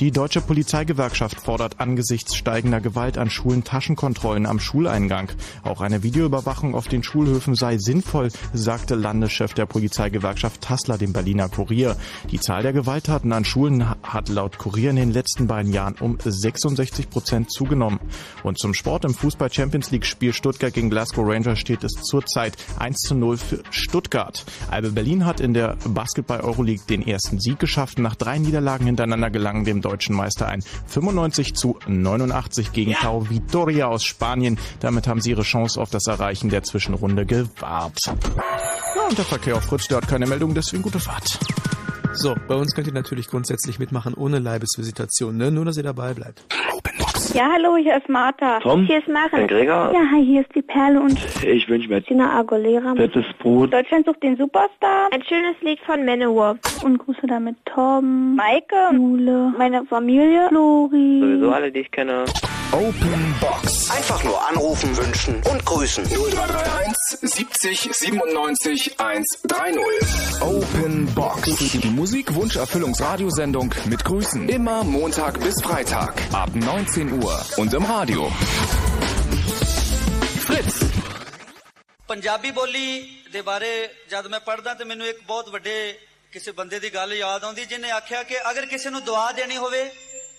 Die deutsche Polizeigewerkschaft fordert angesichts steigender Gewalt an Schulen Taschenkontrollen am Schuleingang. Auch eine Videoüberwachung auf den Schulhöfen sei sinnvoll, sagte Landeschef der Polizeigewerkschaft Tassler dem Berliner Kurier. Die Zahl der Gewalttaten an Schulen hat laut Kurier in den letzten beiden Jahren um 66 Prozent zugenommen. Und zum Sport im Fußball Champions League Spiel Stuttgart gegen Glasgow Rangers steht es zurzeit 1 zu 0 für Stuttgart. Albe Berlin hat in der Basketball Euroleague den ersten Sieg geschafft. Nach drei Niederlagen hintereinander gelangen dem deutschen Meister ein 95 zu 89 gegen ja. Tau Vitoria aus Spanien. Damit haben sie ihre Chance auf das Erreichen der Zwischenrunde gewahrt. Ja, und der Verkehr auf Fritz, der hat keine Meldung, deswegen gute Fahrt. So, bei uns könnt ihr natürlich grundsätzlich mitmachen ohne Leibesvisitation, ne? Nur, dass ihr dabei bleibt. Ja, hallo, hier ist Martha. Tom? Hier ist Maren. Gregor? Ja, hi, hier ist die Perle und Ich wünsche mir Tina Aguilera. fettes Brot. Deutschland sucht den Superstar. Ein schönes Lied von Manowar. Und Grüße damit Tom, Maike, Jule, meine Familie, Flori. Sowieso alle, die ich kenne. Open Box. Einfach nur anrufen, wünschen und grüßen. 0331 70 97 130. Open Box. Die Musikwunscherfüllungsradiosendung mit Grüßen. Immer Montag bis Freitag ab 19 Uhr und im Radio. Fritz. Punjabi ਬੋਲੀ ਦੇ ਬਾਰੇ ਜਦ ਮੈਂ ਪੜ੍ਹਦਾ ਤੇ ਮੈਨੂੰ ਇੱਕ ਬਹੁਤ ਵੱਡੇ ਕਿਸੇ ਬੰਦੇ ਦੀ ਗੱਲ ਯਾਦ ਆਉਂਦੀ ਜਿਹਨੇ ਆਖਿਆ ਕਿ ਅਗਰ ਕਿਸੇ ਨੂੰ ਦੁਆ ਦੇਣੀ ਹੋਵੇ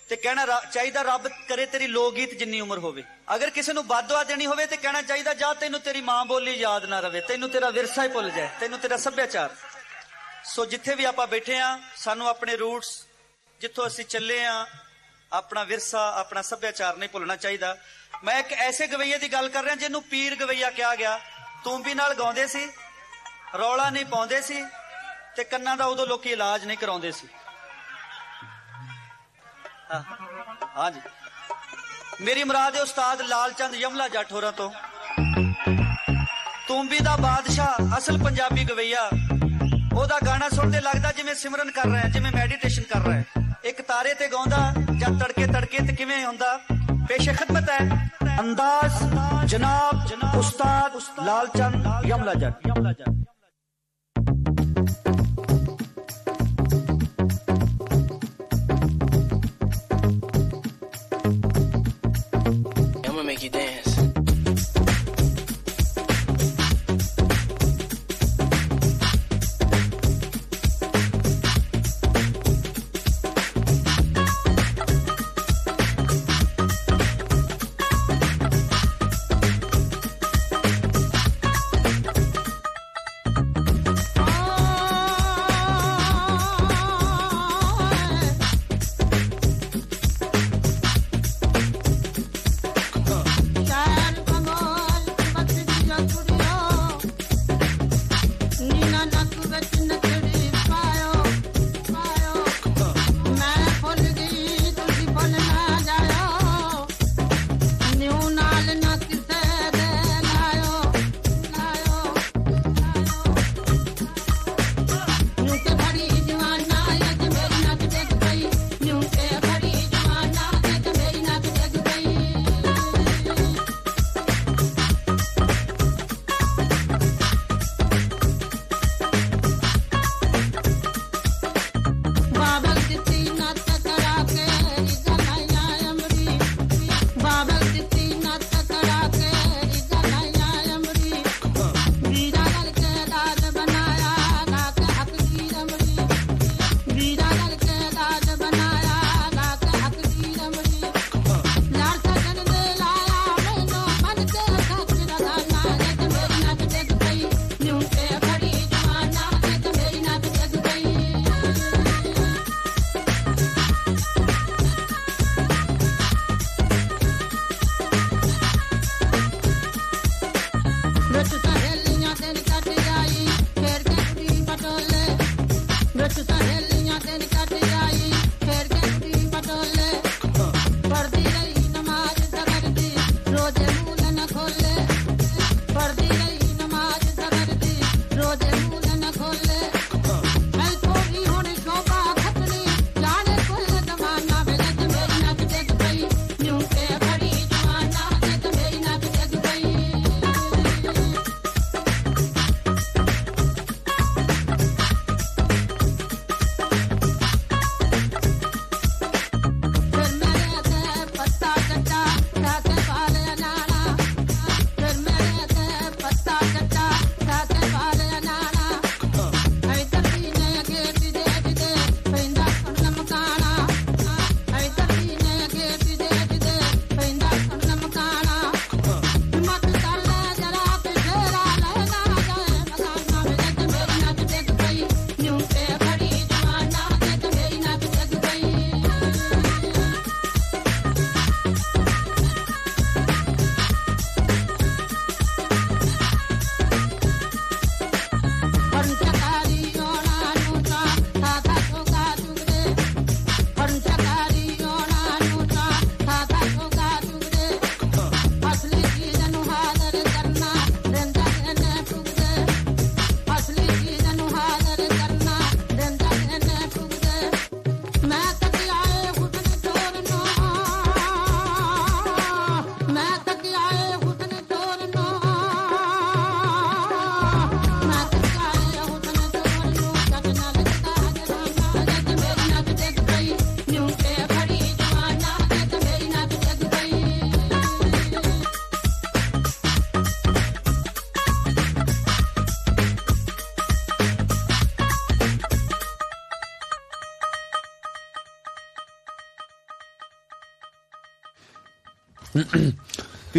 ਤੇ ਕਹਿਣਾ ਚਾਹੀਦਾ ਰੱਬ ਕਰੇ ਤੇਰੀ ਲੋਕ ਗੀਤ ਜਿੰਨੀ ਉਮਰ ਹੋਵੇ ਅਗਰ ਕਿਸੇ ਨੂੰ ਬਦਦੁਆ ਦੇਣੀ ਹੋਵੇ ਤੇ ਕਹਿਣਾ ਚਾਹੀਦਾ ਜਾ ਤੈਨੂੰ ਤੇਰੀ ਮਾਂ ਬੋਲੀ ਯਾਦ ਨਾ ਰਵੇ, ਤੈਨੂੰ ਤੇਰਾ ਵਿਰਸਾ ਹੀ ਭੁੱਲ ਜਾਏ, ਤੈਨੂੰ ਤੇਰਾ ਸੱਭਿਆਚਾਰ ਸੋ ਜਿੱਥੇ ਵੀ ਆਪਾਂ ਬੈਠੇ ਆ, ਸਾਨੂੰ ਆਪਣੇ ਰੂਟਸ ਜਿੱਥੋਂ ਅਸੀਂ ਚੱਲੇ ਆ ਆਪਣਾ ਵਿਰਸਾ, ਆਪਣਾ ਸੱਭਿਆਚਾਰ ਨਹੀਂ ਭੁੱਲਣਾ ਚਾਹੀਦਾ। ਮੈਂ ਇੱਕ ਐਸੇ ਗਵਈਏ ਦੀ ਗੱਲ ਕਰ ਰਿਹਾ ਜਿਹਨੂੰ ਪੀਰ ਗਵਈਆ ਕਿਹਾ ਗਿਆ। ਤੂੰਬੀ ਨਾਲ ਗਾਉਂਦੇ ਸੀ, ਰੌਲਾ ਨਹੀਂ ਪਾਉਂਦੇ ਸੀ ਤੇ ਕੰਨਾਂ ਦਾ ਉਦੋਂ ਲੋਕੀ ਇਲਾਜ ਨਹੀਂ ਕਰਾਉਂਦੇ ਸੀ। ਹਾਂਜੀ ਮੇਰੀ ਮੁਰਾਦ ਹੈ ਉਸਤਾਦ ਲਾਲ ਚੰਦ ਯਮਲਾ ਜੱਟ ਤੋਂ। ਤੂੰਬੀ ਦਾ ਬਾਦਸ਼ਾਹ, ਅਸਲ ਪੰਜਾਬੀ ਗਵਈਆ। ਉਹਦਾ ਗਾਣਾ ਸੁਣਦੇ ਲੱਗਦਾ ਜਿਵੇਂ ਸਿਮਰਨ ਕਰ ਰਿਹਾ, ਜਿਵੇਂ ਮੈਡੀਟੇਸ਼ਨ ਕਰ ਰਿਹਾ ਇੱਕ ਤਾਰੇ ਤੇ ਗਾਉਂਦਾ ਜਾਂ ਤੜਕੇ ਤੜਕੇ ਤੇ ਕਿਵੇਂ ਹੁੰਦਾ ਪੇਸ਼ੇ ਖidmat ਹੈ ਅੰਦਾਜ਼ ਜਨਾਬ ਉਸਤਾਦ ਲਾਲ ਚੰਦ ਯਮਲਾ ਜੱਟ ਯਮਲਾ Jatt I'm gonna make you dance.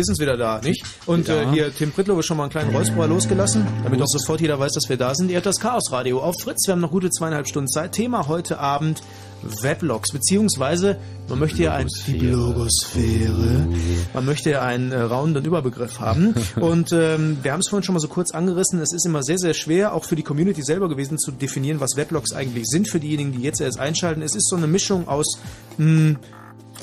Wir sind's wieder da, nicht? Und Ja. äh, hier, Tim Prittlow ist schon mal einen kleinen Räusperer losgelassen, damit auch sofort jeder weiß, dass wir da sind. Ihr hört das Chaos-Radio auf Fritz. Wir haben noch gute zweieinhalb Stunden Zeit. Thema heute Abend Weblogs, beziehungsweise man möchte ja ein die Blogosphäre, man möchte ja einen äh, raunenden Überbegriff haben. Und ähm, wir haben es vorhin schon mal so kurz angerissen. Es ist immer sehr, sehr schwer, auch für die Community selber gewesen, zu definieren, was Weblogs eigentlich sind. Für diejenigen, die jetzt erst einschalten, es ist so eine Mischung aus mh,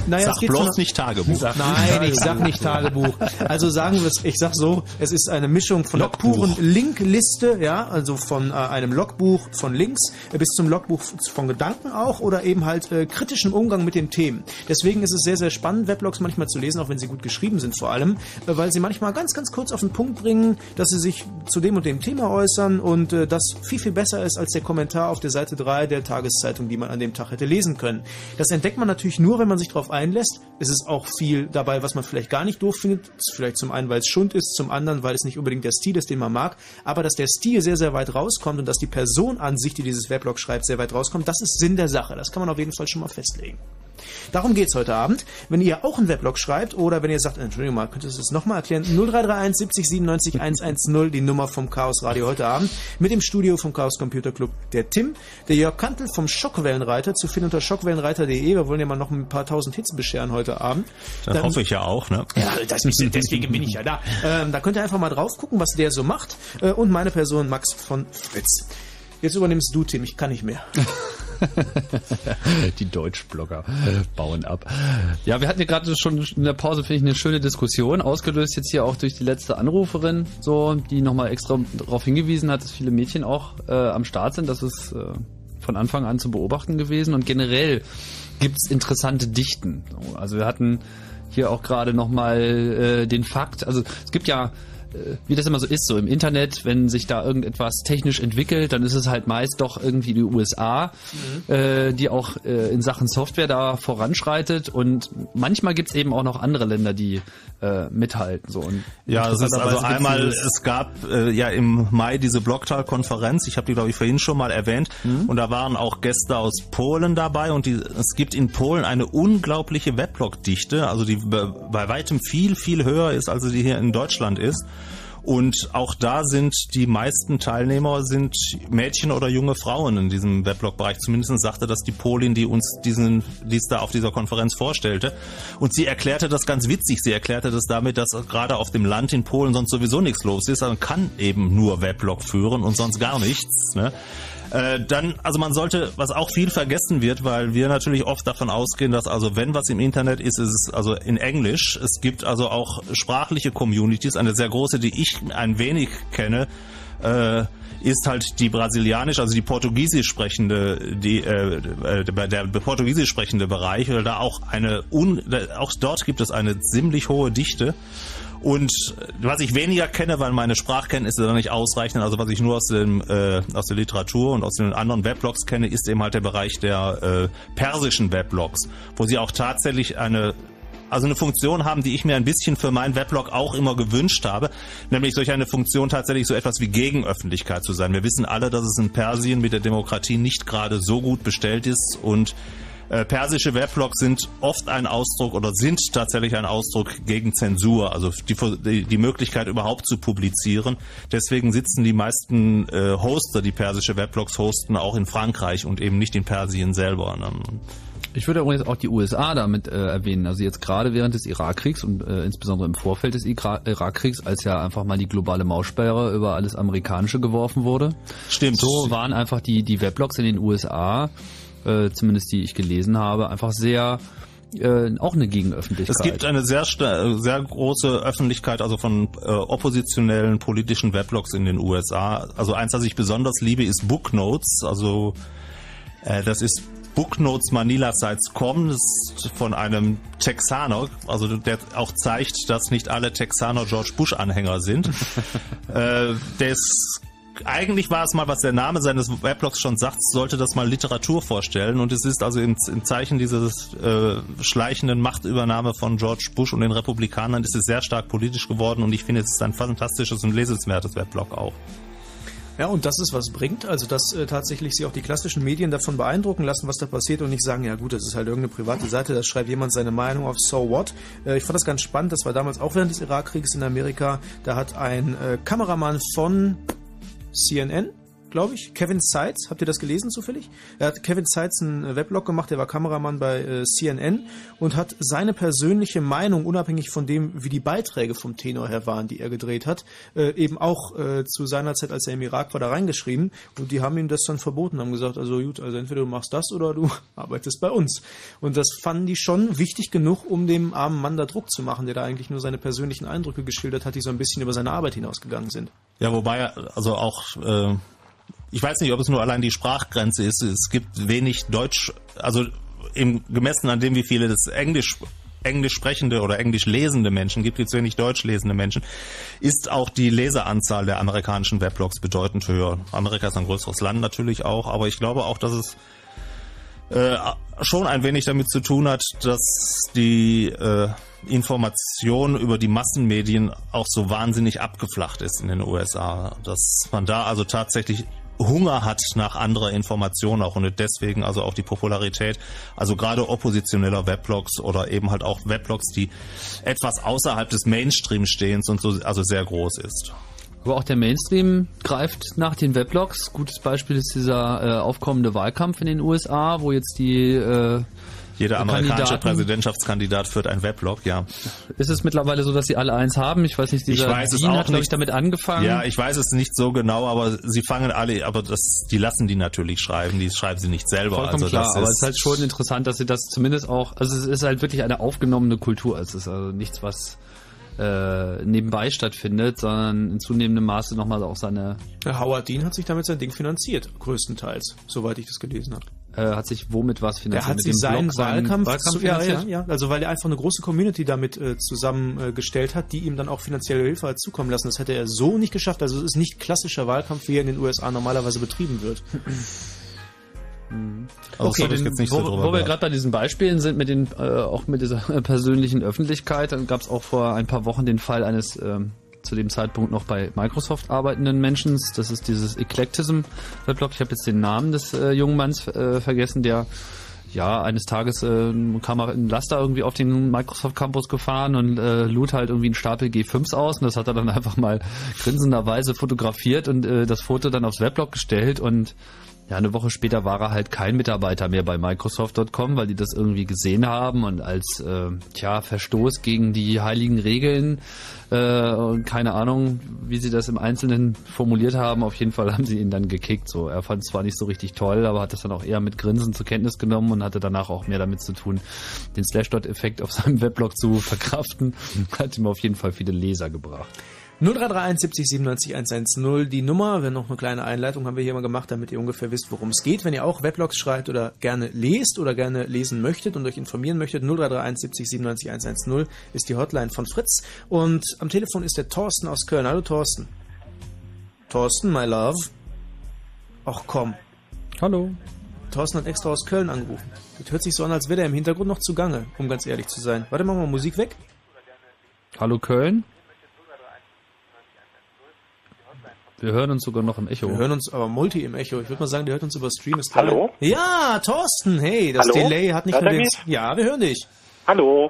naja, Sag bloß nicht Tagebuch. Nein, ich sag nicht Tagebuch. Also sagen wir es, ich sag so, es ist eine Mischung von der puren Linkliste, ja, also von äh, einem Logbuch von Links äh, bis zum Logbuch von Gedanken auch oder eben halt äh, kritischem Umgang mit den Themen. Deswegen ist es sehr, sehr spannend, Weblogs manchmal zu lesen, auch wenn sie gut geschrieben sind vor allem, äh, weil sie manchmal ganz, ganz kurz auf den Punkt bringen, dass sie sich zu dem und dem Thema äußern und äh, das viel, viel besser ist als der Kommentar auf der Seite 3 der Tageszeitung, die man an dem Tag hätte lesen können. Das entdeckt man natürlich nur, wenn man sich darauf einlässt. Es ist auch viel dabei, was man vielleicht gar nicht doof findet. Vielleicht zum einen, weil es Schund ist, zum anderen, weil es nicht unbedingt der Stil ist, den man mag. Aber dass der Stil sehr, sehr weit rauskommt und dass die Person an sich, die dieses Weblog schreibt, sehr weit rauskommt, das ist Sinn der Sache. Das kann man auf jeden Fall schon mal festlegen. Darum geht's heute Abend. Wenn ihr auch einen Weblog schreibt oder wenn ihr sagt, Entschuldigung mal, könntest du das nochmal erklären? 0331 70 97 110, die Nummer vom Chaos Radio heute Abend. Mit dem Studio vom Chaos Computer Club der Tim, der Jörg Kantel vom Schockwellenreiter, zu finden unter schockwellenreiter.de. Wir wollen ja mal noch ein paar tausend Hits bescheren heute Abend. Das Dann- hoffe ich ja auch, ne? ja, das, deswegen bin ich ja da. Ähm, da könnt ihr einfach mal drauf gucken, was der so macht. Äh, und meine Person Max von Fritz. Jetzt übernimmst du, Tim, ich kann nicht mehr. Die Deutschblogger bauen ab. Ja, wir hatten ja gerade schon in der Pause, finde ich, eine schöne Diskussion, ausgelöst jetzt hier auch durch die letzte Anruferin, so, die nochmal extra darauf hingewiesen hat, dass viele Mädchen auch äh, am Start sind. Das ist äh, von Anfang an zu beobachten gewesen. Und generell gibt's interessante Dichten. So, Also wir hatten hier auch gerade nochmal äh, den Fakt, also es gibt ja wie das immer so ist, so im Internet, wenn sich da irgendetwas technisch entwickelt, dann ist es halt meist doch irgendwie die USA, äh, die auch äh, in Sachen Software da voranschreitet und manchmal gibt's eben auch noch andere Länder, die äh, mithalten. So. Und Ja, es ist also einmal, es gab äh, ja im Mai diese Blocktal-Konferenz, ich habe die glaube ich vorhin schon mal erwähnt, und da waren auch Gäste aus Polen dabei und die, es gibt in Polen eine unglaubliche Weblog-Dichte, also die be- bei weitem viel, viel höher ist, als sie hier in Deutschland ist. Und auch da sind die meisten Teilnehmer sind Mädchen oder junge Frauen in diesem Weblog-Bereich. Zumindest sagte das die Polin, die uns diesen, dies da auf dieser Konferenz vorstellte. Und sie erklärte das ganz witzig. Sie erklärte das damit, dass gerade auf dem Land in Polen sonst sowieso nichts los ist. Man kann eben nur Weblog führen und sonst gar nichts. Ne? Äh, dann, also man sollte, was auch viel vergessen wird, weil wir natürlich oft davon ausgehen, dass also wenn was im Internet ist, ist es also in Englisch. Es gibt also auch sprachliche Communities, eine sehr große, die ich ein wenig kenne, äh, ist halt die brasilianisch, also die portugiesisch sprechende, die äh, äh, der, der portugiesisch sprechende Bereich, weil da auch eine un, auch dort gibt es eine ziemlich hohe Dichte. Und was ich weniger kenne, weil meine Sprachkenntnisse da nicht ausreichen, also was ich nur aus dem äh, aus der Literatur und aus den anderen Weblogs kenne, ist eben halt der Bereich der äh, persischen Weblogs, wo sie auch tatsächlich eine also eine Funktion haben, die ich mir ein bisschen für meinen Weblog auch immer gewünscht habe, nämlich solch eine Funktion tatsächlich so etwas wie Gegenöffentlichkeit zu sein. Wir wissen alle, dass es in Persien mit der Demokratie nicht gerade so gut bestellt ist und äh, persische Weblogs sind oft ein Ausdruck oder sind tatsächlich ein Ausdruck gegen Zensur, also die, die, die Möglichkeit überhaupt zu publizieren. Deswegen sitzen die meisten äh, Hoster, die persische Weblogs hosten, auch in Frankreich und eben nicht in Persien selber. Ne? Ich würde übrigens auch die USA damit äh, erwähnen. Also jetzt gerade während des Irakkriegs und äh, insbesondere im Vorfeld des Ira Irakkriegs, als ja einfach mal die globale Maussperre über alles Amerikanische geworfen wurde. Stimmt. So waren einfach die, die Weblogs in den USA, äh, zumindest die ich gelesen habe, einfach sehr äh, auch eine Gegenöffentlichkeit. Es gibt eine sehr sehr große Öffentlichkeit, also von äh, oppositionellen politischen Weblogs in den USA. Also eins, das ich besonders liebe, ist Booknotes. Also äh, das ist booknotesmanila-sites.com, das ist von einem Texaner, also der auch zeigt, dass nicht alle Texaner George Bush-Anhänger sind. äh, der ist eigentlich war es mal, was der Name seines Weblogs schon sagt, sollte das mal Literatur vorstellen. Und es ist also im, im Zeichen dieses äh, schleichenden Machtübernahme von George Bush und den Republikanern ist es sehr stark politisch geworden. Und ich finde, es ist ein fantastisches und lesenswertes Weblog auch. Ja, und das ist, was bringt. Also, dass äh, tatsächlich sich auch die klassischen Medien davon beeindrucken lassen, was da passiert und nicht sagen, ja gut, das ist halt irgendeine private Seite, da schreibt jemand seine Meinung auf So What. Äh, ich fand das ganz spannend, das war damals auch während des Irakkrieges in Amerika. Da hat ein äh, Kameramann von CNN, glaube ich, Kevin Seitz, habt ihr das gelesen zufällig? Er hat Kevin Seitz einen äh, Weblog gemacht, der war Kameramann bei äh, CNN und hat seine persönliche Meinung, unabhängig von dem, wie die Beiträge vom Tenor her waren, die er gedreht hat, äh, eben auch äh, zu seiner Zeit, als er im Irak war, da reingeschrieben und die haben ihm das dann verboten, haben gesagt, also gut, also entweder du machst das oder du arbeitest bei uns. Und das fanden die schon wichtig genug, um dem armen Mann da Druck zu machen, der da eigentlich nur seine persönlichen Eindrücke geschildert hat, die so ein bisschen über seine Arbeit hinausgegangen sind. Ja, wobei also auch äh, ich weiß nicht, ob es nur allein die Sprachgrenze ist. Es gibt wenig Deutsch, also im gemessen an dem, wie viele das Englisch Englisch sprechende oder Englisch lesende Menschen gibt, gibt es wenig Deutsch lesende Menschen, ist auch die Leseranzahl der amerikanischen Weblogs bedeutend höher. Amerika ist ein größeres Land natürlich auch, aber ich glaube auch, dass es äh, schon ein wenig damit zu tun hat, dass die äh, Information über die Massenmedien auch so wahnsinnig abgeflacht ist in den USA. Dass man da also tatsächlich Hunger hat nach anderer Information auch und deswegen also auch die Popularität, also gerade oppositioneller Weblogs oder eben halt auch Weblogs, die etwas außerhalb des Mainstreams stehen und so also sehr groß ist. Aber auch der Mainstream greift nach den Weblogs. Gutes Beispiel ist dieser äh, aufkommende Wahlkampf in den USA, wo jetzt die äh, Jeder amerikanische Kandidaten- Präsidentschaftskandidat führt ein Weblog, ja. Ist es mittlerweile so, dass sie alle eins haben? Ich weiß nicht, dieser ich weiß Dean auch hat, glaube ich, nicht. damit angefangen. Ja, ich weiß es nicht so genau, aber sie fangen alle, aber das, die lassen die natürlich schreiben, die schreiben sie nicht selber. Vollkommen also klar, aber es ist halt schon interessant, dass sie das zumindest auch, also es ist halt wirklich eine aufgenommene Kultur. Es ist also nichts, was äh, nebenbei stattfindet, sondern in zunehmendem Maße nochmal auch seine, Der Howard Dean hat sich damit sein Ding finanziert, größtenteils, soweit ich das gelesen habe. äh, hat sich womit was Er finanziert? hat Mit sich seinen Blog Wahlkampf, Wahlkampf ja, ja, finanziert? ja, also weil er einfach eine große Community damit äh, zusammengestellt hat, die ihm dann auch finanzielle Hilfe hat zukommen lassen. Das hätte er so nicht geschafft. Also es ist nicht klassischer Wahlkampf, wie er in den USA normalerweise betrieben wird. Also okay, den, jetzt nicht wo, so wo wir gerade bei diesen Beispielen sind, mit den, äh, auch mit dieser persönlichen Öffentlichkeit, dann gab es auch vor ein paar Wochen den Fall eines ähm, zu dem Zeitpunkt noch bei Microsoft arbeitenden Menschen. Das ist dieses Eclectism Weblog. Ich habe jetzt den Namen des äh, jungen Manns äh, vergessen, der ja, eines Tages äh, kam er in Laster irgendwie auf den Microsoft Campus gefahren und äh, lud halt irgendwie einen Stapel G5s aus und das hat er dann einfach mal grinsenderweise fotografiert und äh, das Foto dann aufs Weblog gestellt und ja, eine Woche später war er halt kein Mitarbeiter mehr bei Microsoft.com, weil die das irgendwie gesehen haben und als äh, tja, Verstoß gegen die heiligen Regeln äh, und keine Ahnung, wie sie das im Einzelnen formuliert haben. Auf jeden Fall haben sie ihn dann gekickt. So, er fand es zwar nicht so richtig toll, aber hat das dann auch eher mit Grinsen zur Kenntnis genommen und hatte danach auch mehr damit zu tun, den Slashdot-Effekt auf seinem Weblog zu verkraften. Hat ihm auf jeden Fall viele Leser gebracht. 0331 70 97 110, die Nummer. Wenn noch eine kleine Einleitung haben wir hier mal gemacht, damit ihr ungefähr wisst, worum es geht. Wenn ihr auch Weblogs schreibt oder gerne lest oder gerne lesen möchtet und euch informieren möchtet, 0331 70 97 110 ist die Hotline von Fritz. Und am Telefon ist der Thorsten aus Köln. Hallo Thorsten. Thorsten, my love. Ach komm. Hallo. Thorsten hat extra aus Köln angerufen. Das hört sich so an, als wäre er im Hintergrund noch zugange, um ganz ehrlich zu sein. Warte, machen wir Musik weg. Hallo Köln? Wir hören uns sogar noch im Echo. Wir hören uns aber Multi im Echo. Ich würde mal sagen, der hört uns über Stream. Ist klar. Hallo? Ja, Thorsten. Hey, das Hallo? Delay hat nicht Hört nur den... Ja, wir hören dich. Hallo.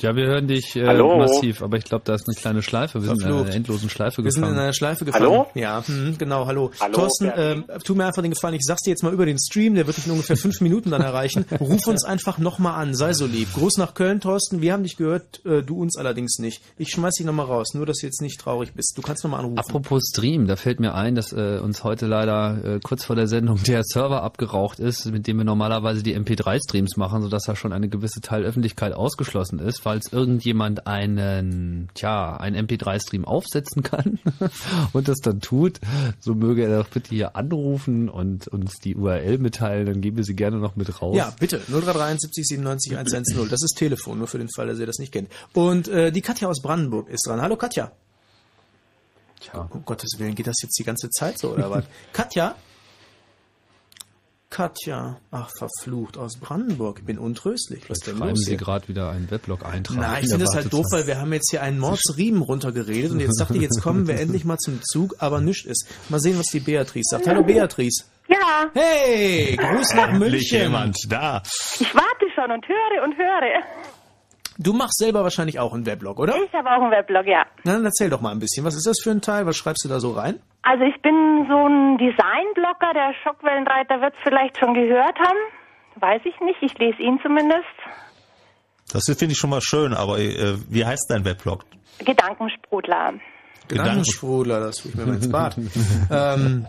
Ja, wir hören dich äh, Hallo? massiv, aber ich glaube, da ist eine kleine Schleife. Wir sind in einer endlosen Schleife Wir sind gefangen. in einer Schleife gefangen. Hallo? Ja, hm, genau, hallo. Hallo, Thorsten, ähm, tu mir einfach den Gefallen, ich sag's dir jetzt mal über den Stream, der wird dich in ungefähr fünf Minuten dann erreichen. Ruf uns einfach nochmal an, sei so lieb. Gruß nach Köln, Thorsten, wir haben dich gehört, äh, du uns allerdings nicht. Ich schmeiß dich nochmal raus, nur dass du jetzt nicht traurig bist. Du kannst nochmal anrufen. Apropos Stream, da fällt mir ein, dass äh, uns heute leider äh, kurz vor der Sendung der Server abgeraucht ist, mit dem wir normalerweise die MP3-Streams machen, sodass da schon eine gewisse Teilöffentlichkeit ausgeschlossen ist. Falls irgendjemand einen, tja, einen MP3-Stream aufsetzen kann und das dann tut, so möge er doch bitte hier anrufen und uns die URL mitteilen, dann geben wir sie gerne noch mit raus. Ja, bitte. 0331 70 97 110. Das ist Telefon, nur für den Fall, dass ihr das nicht kennt. Und äh, die Katja aus Brandenburg ist dran. Hallo Katja. Tja. Um Gottes Willen, geht das jetzt die ganze Zeit so, oder was? Katja? Katja. Ach, verflucht. Aus Brandenburg. Ich bin untröstlich. Was denn Schreiben los Sie gerade wieder einen Weblog eintragen. Na, ich in finde das halt doof, weil wir haben jetzt hier einen Mordsriemen runtergeredet und jetzt dachte ich, jetzt kommen wir endlich mal zum Zug, aber nichts ist. Mal sehen, was die Beatrice sagt. Hallo Beatrice. Ja. Hey, Gruß nach Endlich München. jemand da. Ich warte schon und höre und höre. Du machst selber wahrscheinlich auch einen Weblog, oder? Ich habe auch einen Weblog, ja. Na, dann erzähl doch mal ein bisschen. Was ist das für ein Teil? Was schreibst du da so rein? Also ich bin so ein Designblogger, der Schockwellenreiter wird es vielleicht schon gehört haben. Weiß ich nicht, ich lese ihn zumindest. Das finde ich schon mal schön, aber äh, wie heißt dein Weblog? Gedankensprudler. Gedankensprudler, das ich mir mal ins Bad. ähm,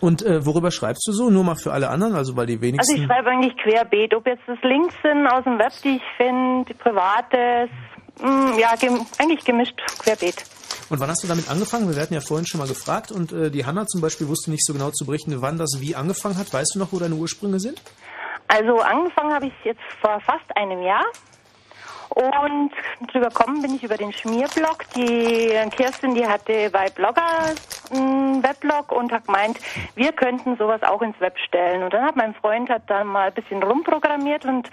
und äh, worüber schreibst du so? Nur mal für alle anderen, also weil die Also wenigsten... ich schreibe eigentlich querbeet, ob jetzt das Links sind aus dem Web, die ich finde, privates, mh, ja, gem eigentlich gemischt querbeet. Und wann hast du damit angefangen? Wir hatten ja vorhin schon mal gefragt und äh, die Hanna zum Beispiel wusste nicht so genau zu berichten, wann das wie angefangen hat. Weißt du noch, wo deine Ursprünge sind? Also angefangen habe ich jetzt vor fast einem Jahr. Und drüber gekommen bin ich über den Schmierblog. Die Kirstin, die hatte bei Blogger einen Weblog und hat gemeint, wir könnten sowas auch ins Web stellen. Und dann hat mein Freund hat dann mal ein bisschen rumprogrammiert und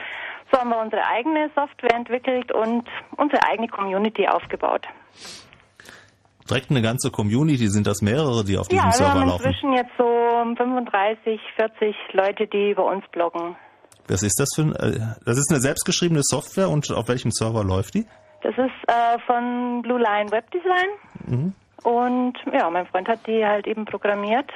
so haben wir unsere eigene Software entwickelt und unsere eigene Community aufgebaut. Direkt eine ganze Community? Sind das mehrere, die auf diesem Ja, wir Server haben laufen? inzwischen jetzt so 35, 40 Leute, die über uns bloggen. Was ist das für ein, äh, das ist eine selbstgeschriebene Software und auf welchem Server läuft die? Das ist äh, von Blue Line Web Design Mhm. und ja, mein Freund hat die halt eben programmiert,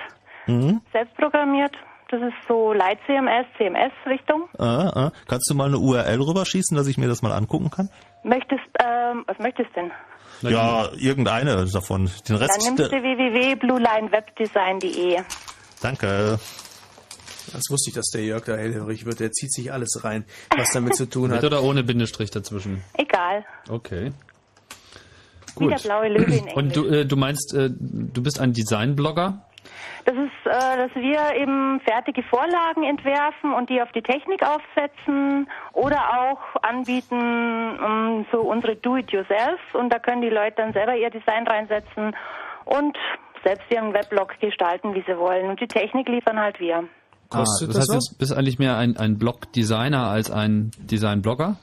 Mhm. selbst programmiert. Das ist so Light CMS, CMS Richtung. Ah, ah. Kannst du mal eine URL rüberschießen, dass ich mir das mal angucken kann? Möchtest, ähm, was möchtest denn? Ja, irgendeine davon. Den Rest. Dann nimmst du www.bluelinewebdesign.de. Danke. Das wusste ich, dass der Jörg da hellhörig wird. Der zieht sich alles rein, was damit zu tun Mit hat. oder ohne Bindestrich dazwischen? Egal. Okay. Wie der blaue Löwe in Englisch. Und du, äh, du meinst, äh, du bist ein Designblogger? Das ist, äh, dass wir eben fertige Vorlagen entwerfen und die auf die Technik aufsetzen oder auch anbieten um, so unsere Do-it-yourself und da können die Leute dann selber ihr Design reinsetzen und selbst ihren Weblog gestalten, wie sie wollen. Und die Technik liefern halt wir. Kostet ah, das das heißt, du bist eigentlich mehr ein, ein Blog-Designer als ein Design-Blogger?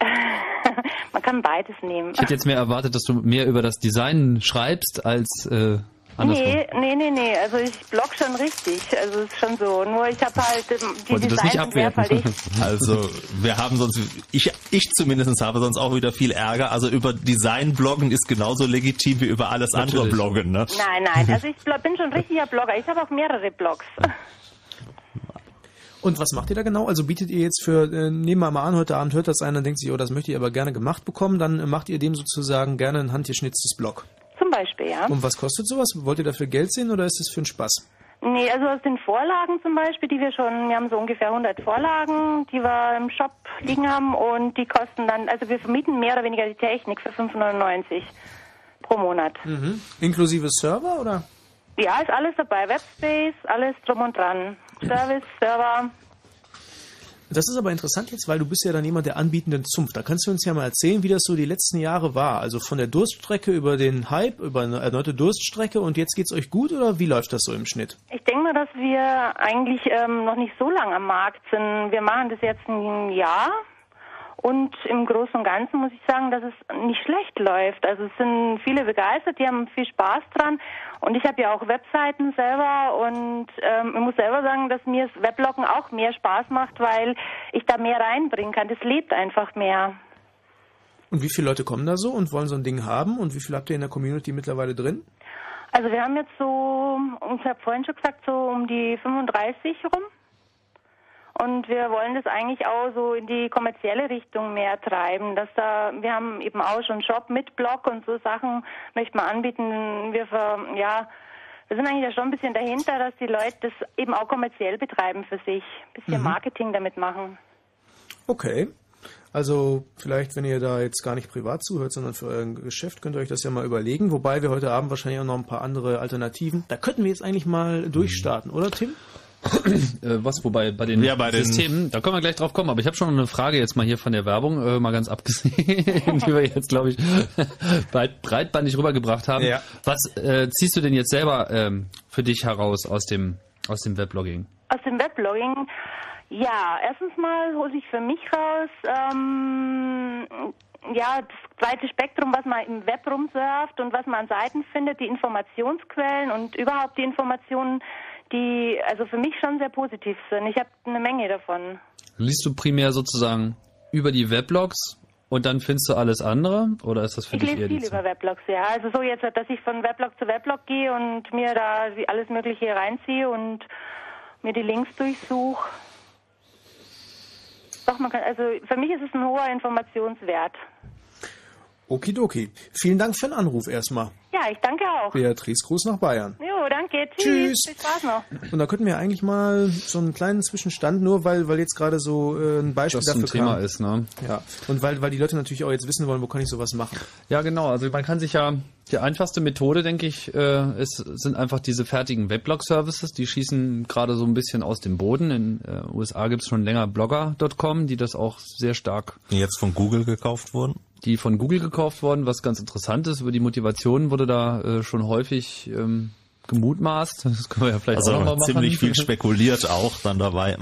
Man kann beides nehmen. Ich hätte jetzt mehr erwartet, dass du mehr über das Design schreibst als äh, andersrum. Nee, nee, nee, nee. Also ich blog schon richtig. Also es ist schon so. Nur ich habe halt ähm, die Wollte das nicht Designs abwerten. ich. Also wir haben sonst, ich, ich zumindest habe sonst auch wieder viel Ärger. Also über Design bloggen ist genauso legitim wie über alles andere Natürlich. bloggen. Ne? Nein, nein. Also ich bin schon ein richtiger Blogger. Ich habe auch mehrere Blogs. Und was macht ihr da genau? Also bietet ihr jetzt für, äh, nehmen wir mal an, heute Abend hört das einer und denkt sich, oh, das möchte ich aber gerne gemacht bekommen, dann macht ihr dem sozusagen gerne ein handgeschnitztes Blog. Zum Beispiel, ja. Und was kostet sowas? Wollt ihr dafür Geld sehen oder ist es für einen Spaß? Nee, also aus den Vorlagen zum Beispiel, die wir schon, wir haben so ungefähr 100 Vorlagen, die wir im Shop liegen haben und die kosten dann, also wir vermieten mehr oder weniger die Technik für 5,99 pro Monat. Mhm. Inklusive Server oder? Ja, ist alles dabei, Webspace, alles drum und dran. Service, Server. Das ist aber interessant jetzt, weil du bist ja dann jemand der anbietenden Zunft. Da kannst du uns ja mal erzählen, wie das so die letzten Jahre war. Also von der Durststrecke über den Hype, über eine erneute Durststrecke und jetzt geht's euch gut oder wie läuft das so im Schnitt? Ich denke mal, dass wir eigentlich ähm, noch nicht so lange am Markt sind. Wir machen das jetzt ein Jahr und im Großen und Ganzen muss ich sagen, dass es nicht schlecht läuft. Also es sind viele begeistert, die haben viel Spaß dran und ich habe ja auch Webseiten selber und ähm, ich muss selber sagen, dass mir das Webloggen auch mehr Spaß macht, weil ich da mehr reinbringen kann. Das lebt einfach mehr. Und wie viele Leute kommen da so und wollen so ein Ding haben und wie viel habt ihr in der Community mittlerweile drin? Also wir haben jetzt so, ich habe vorhin schon gesagt, so um die 35 rum. Und wir wollen das eigentlich auch so in die kommerzielle Richtung mehr treiben, dass da, wir haben eben auch schon Shop mit Blog und so Sachen möchten wir anbieten. Wir ver, ja, wir sind eigentlich ja schon ein bisschen dahinter, dass die Leute das eben auch kommerziell betreiben für sich. Ein bisschen Mhm. Marketing damit machen. Okay. Also vielleicht, wenn ihr da jetzt gar nicht privat zuhört, sondern für euer Geschäft, könnt ihr euch das ja mal überlegen. Wobei wir heute Abend wahrscheinlich auch noch ein paar andere Alternativen. Da könnten wir jetzt eigentlich mal durchstarten, oder Tim? Äh, was, wobei bei den Ja, bei den- Systemen, da können wir gleich drauf kommen, aber ich habe schon eine Frage jetzt mal hier von der Werbung, äh, mal ganz abgesehen, die wir jetzt, glaube ich, breit, breitbandig rübergebracht haben. Ja. Was äh, ziehst du denn jetzt selber ähm, für dich heraus aus dem, aus dem Weblogging? Aus dem Weblogging, ja, erstens mal hole ich für mich raus, ähm, ja, das breite Spektrum, was man im Web rumsurft und was man an Seiten findet, die Informationsquellen und überhaupt die Informationen, die also für mich schon sehr positiv sind. Ich habe eine Menge davon. Liest du primär sozusagen über die Weblogs und dann findest du alles andere? Oder ist das für Ich dich lese eher die viel Zeit? über Weblogs, ja. Also so jetzt, dass ich von Weblog zu Weblog gehe und mir da alles Mögliche reinziehe und mir die Links durchsuche. Doch, man kann, also für mich ist es ein hoher Informationswert. Okidoki. Vielen Dank für den Anruf erstmal. Ja, ich danke auch. Beatrice, Gruß nach Bayern. Jo, danke. Tschüss. Tschüss. Viel Spaß noch. Und da könnten wir eigentlich mal so einen kleinen Zwischenstand, nur weil, weil jetzt gerade so äh, ein Beispiel Das ein dafür Thema kam. ist, ne? Ja. Und weil, weil die Leute natürlich auch jetzt wissen wollen, wo kann ich sowas machen. Ja, genau. Also man kann sich ja, die einfachste Methode, denke ich, äh, ist, sind einfach diese fertigen Weblog-Services. Die schießen gerade so ein bisschen aus dem Boden. In äh, USA gibt's schon länger blogger.com, die das auch sehr stark... Die jetzt von Google gekauft wurden? Die von Google gekauft wurden, was ganz interessant ist. Über die Motivation wurde da äh, schon häufig ähm, gemutmaßt. Das können wir ja vielleicht Also auch nochmal machen. ziemlich viel spekuliert auch dann dabei.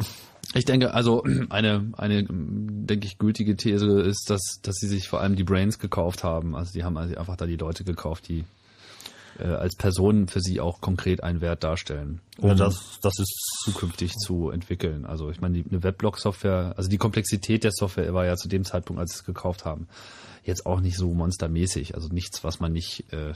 Ich denke, also eine, eine, denke ich, gültige These ist, dass, dass sie sich vor allem die Brains gekauft haben. Also die haben also einfach da die Leute gekauft, die äh, als Person für sie auch konkret einen Wert darstellen, um Ja, das- das ist zukünftig zu entwickeln. Also ich meine, die, eine Weblog-Software, also die Komplexität der Software war ja zu dem Zeitpunkt, als sie es gekauft haben, jetzt auch nicht so monstermäßig. Also nichts, was man nicht äh,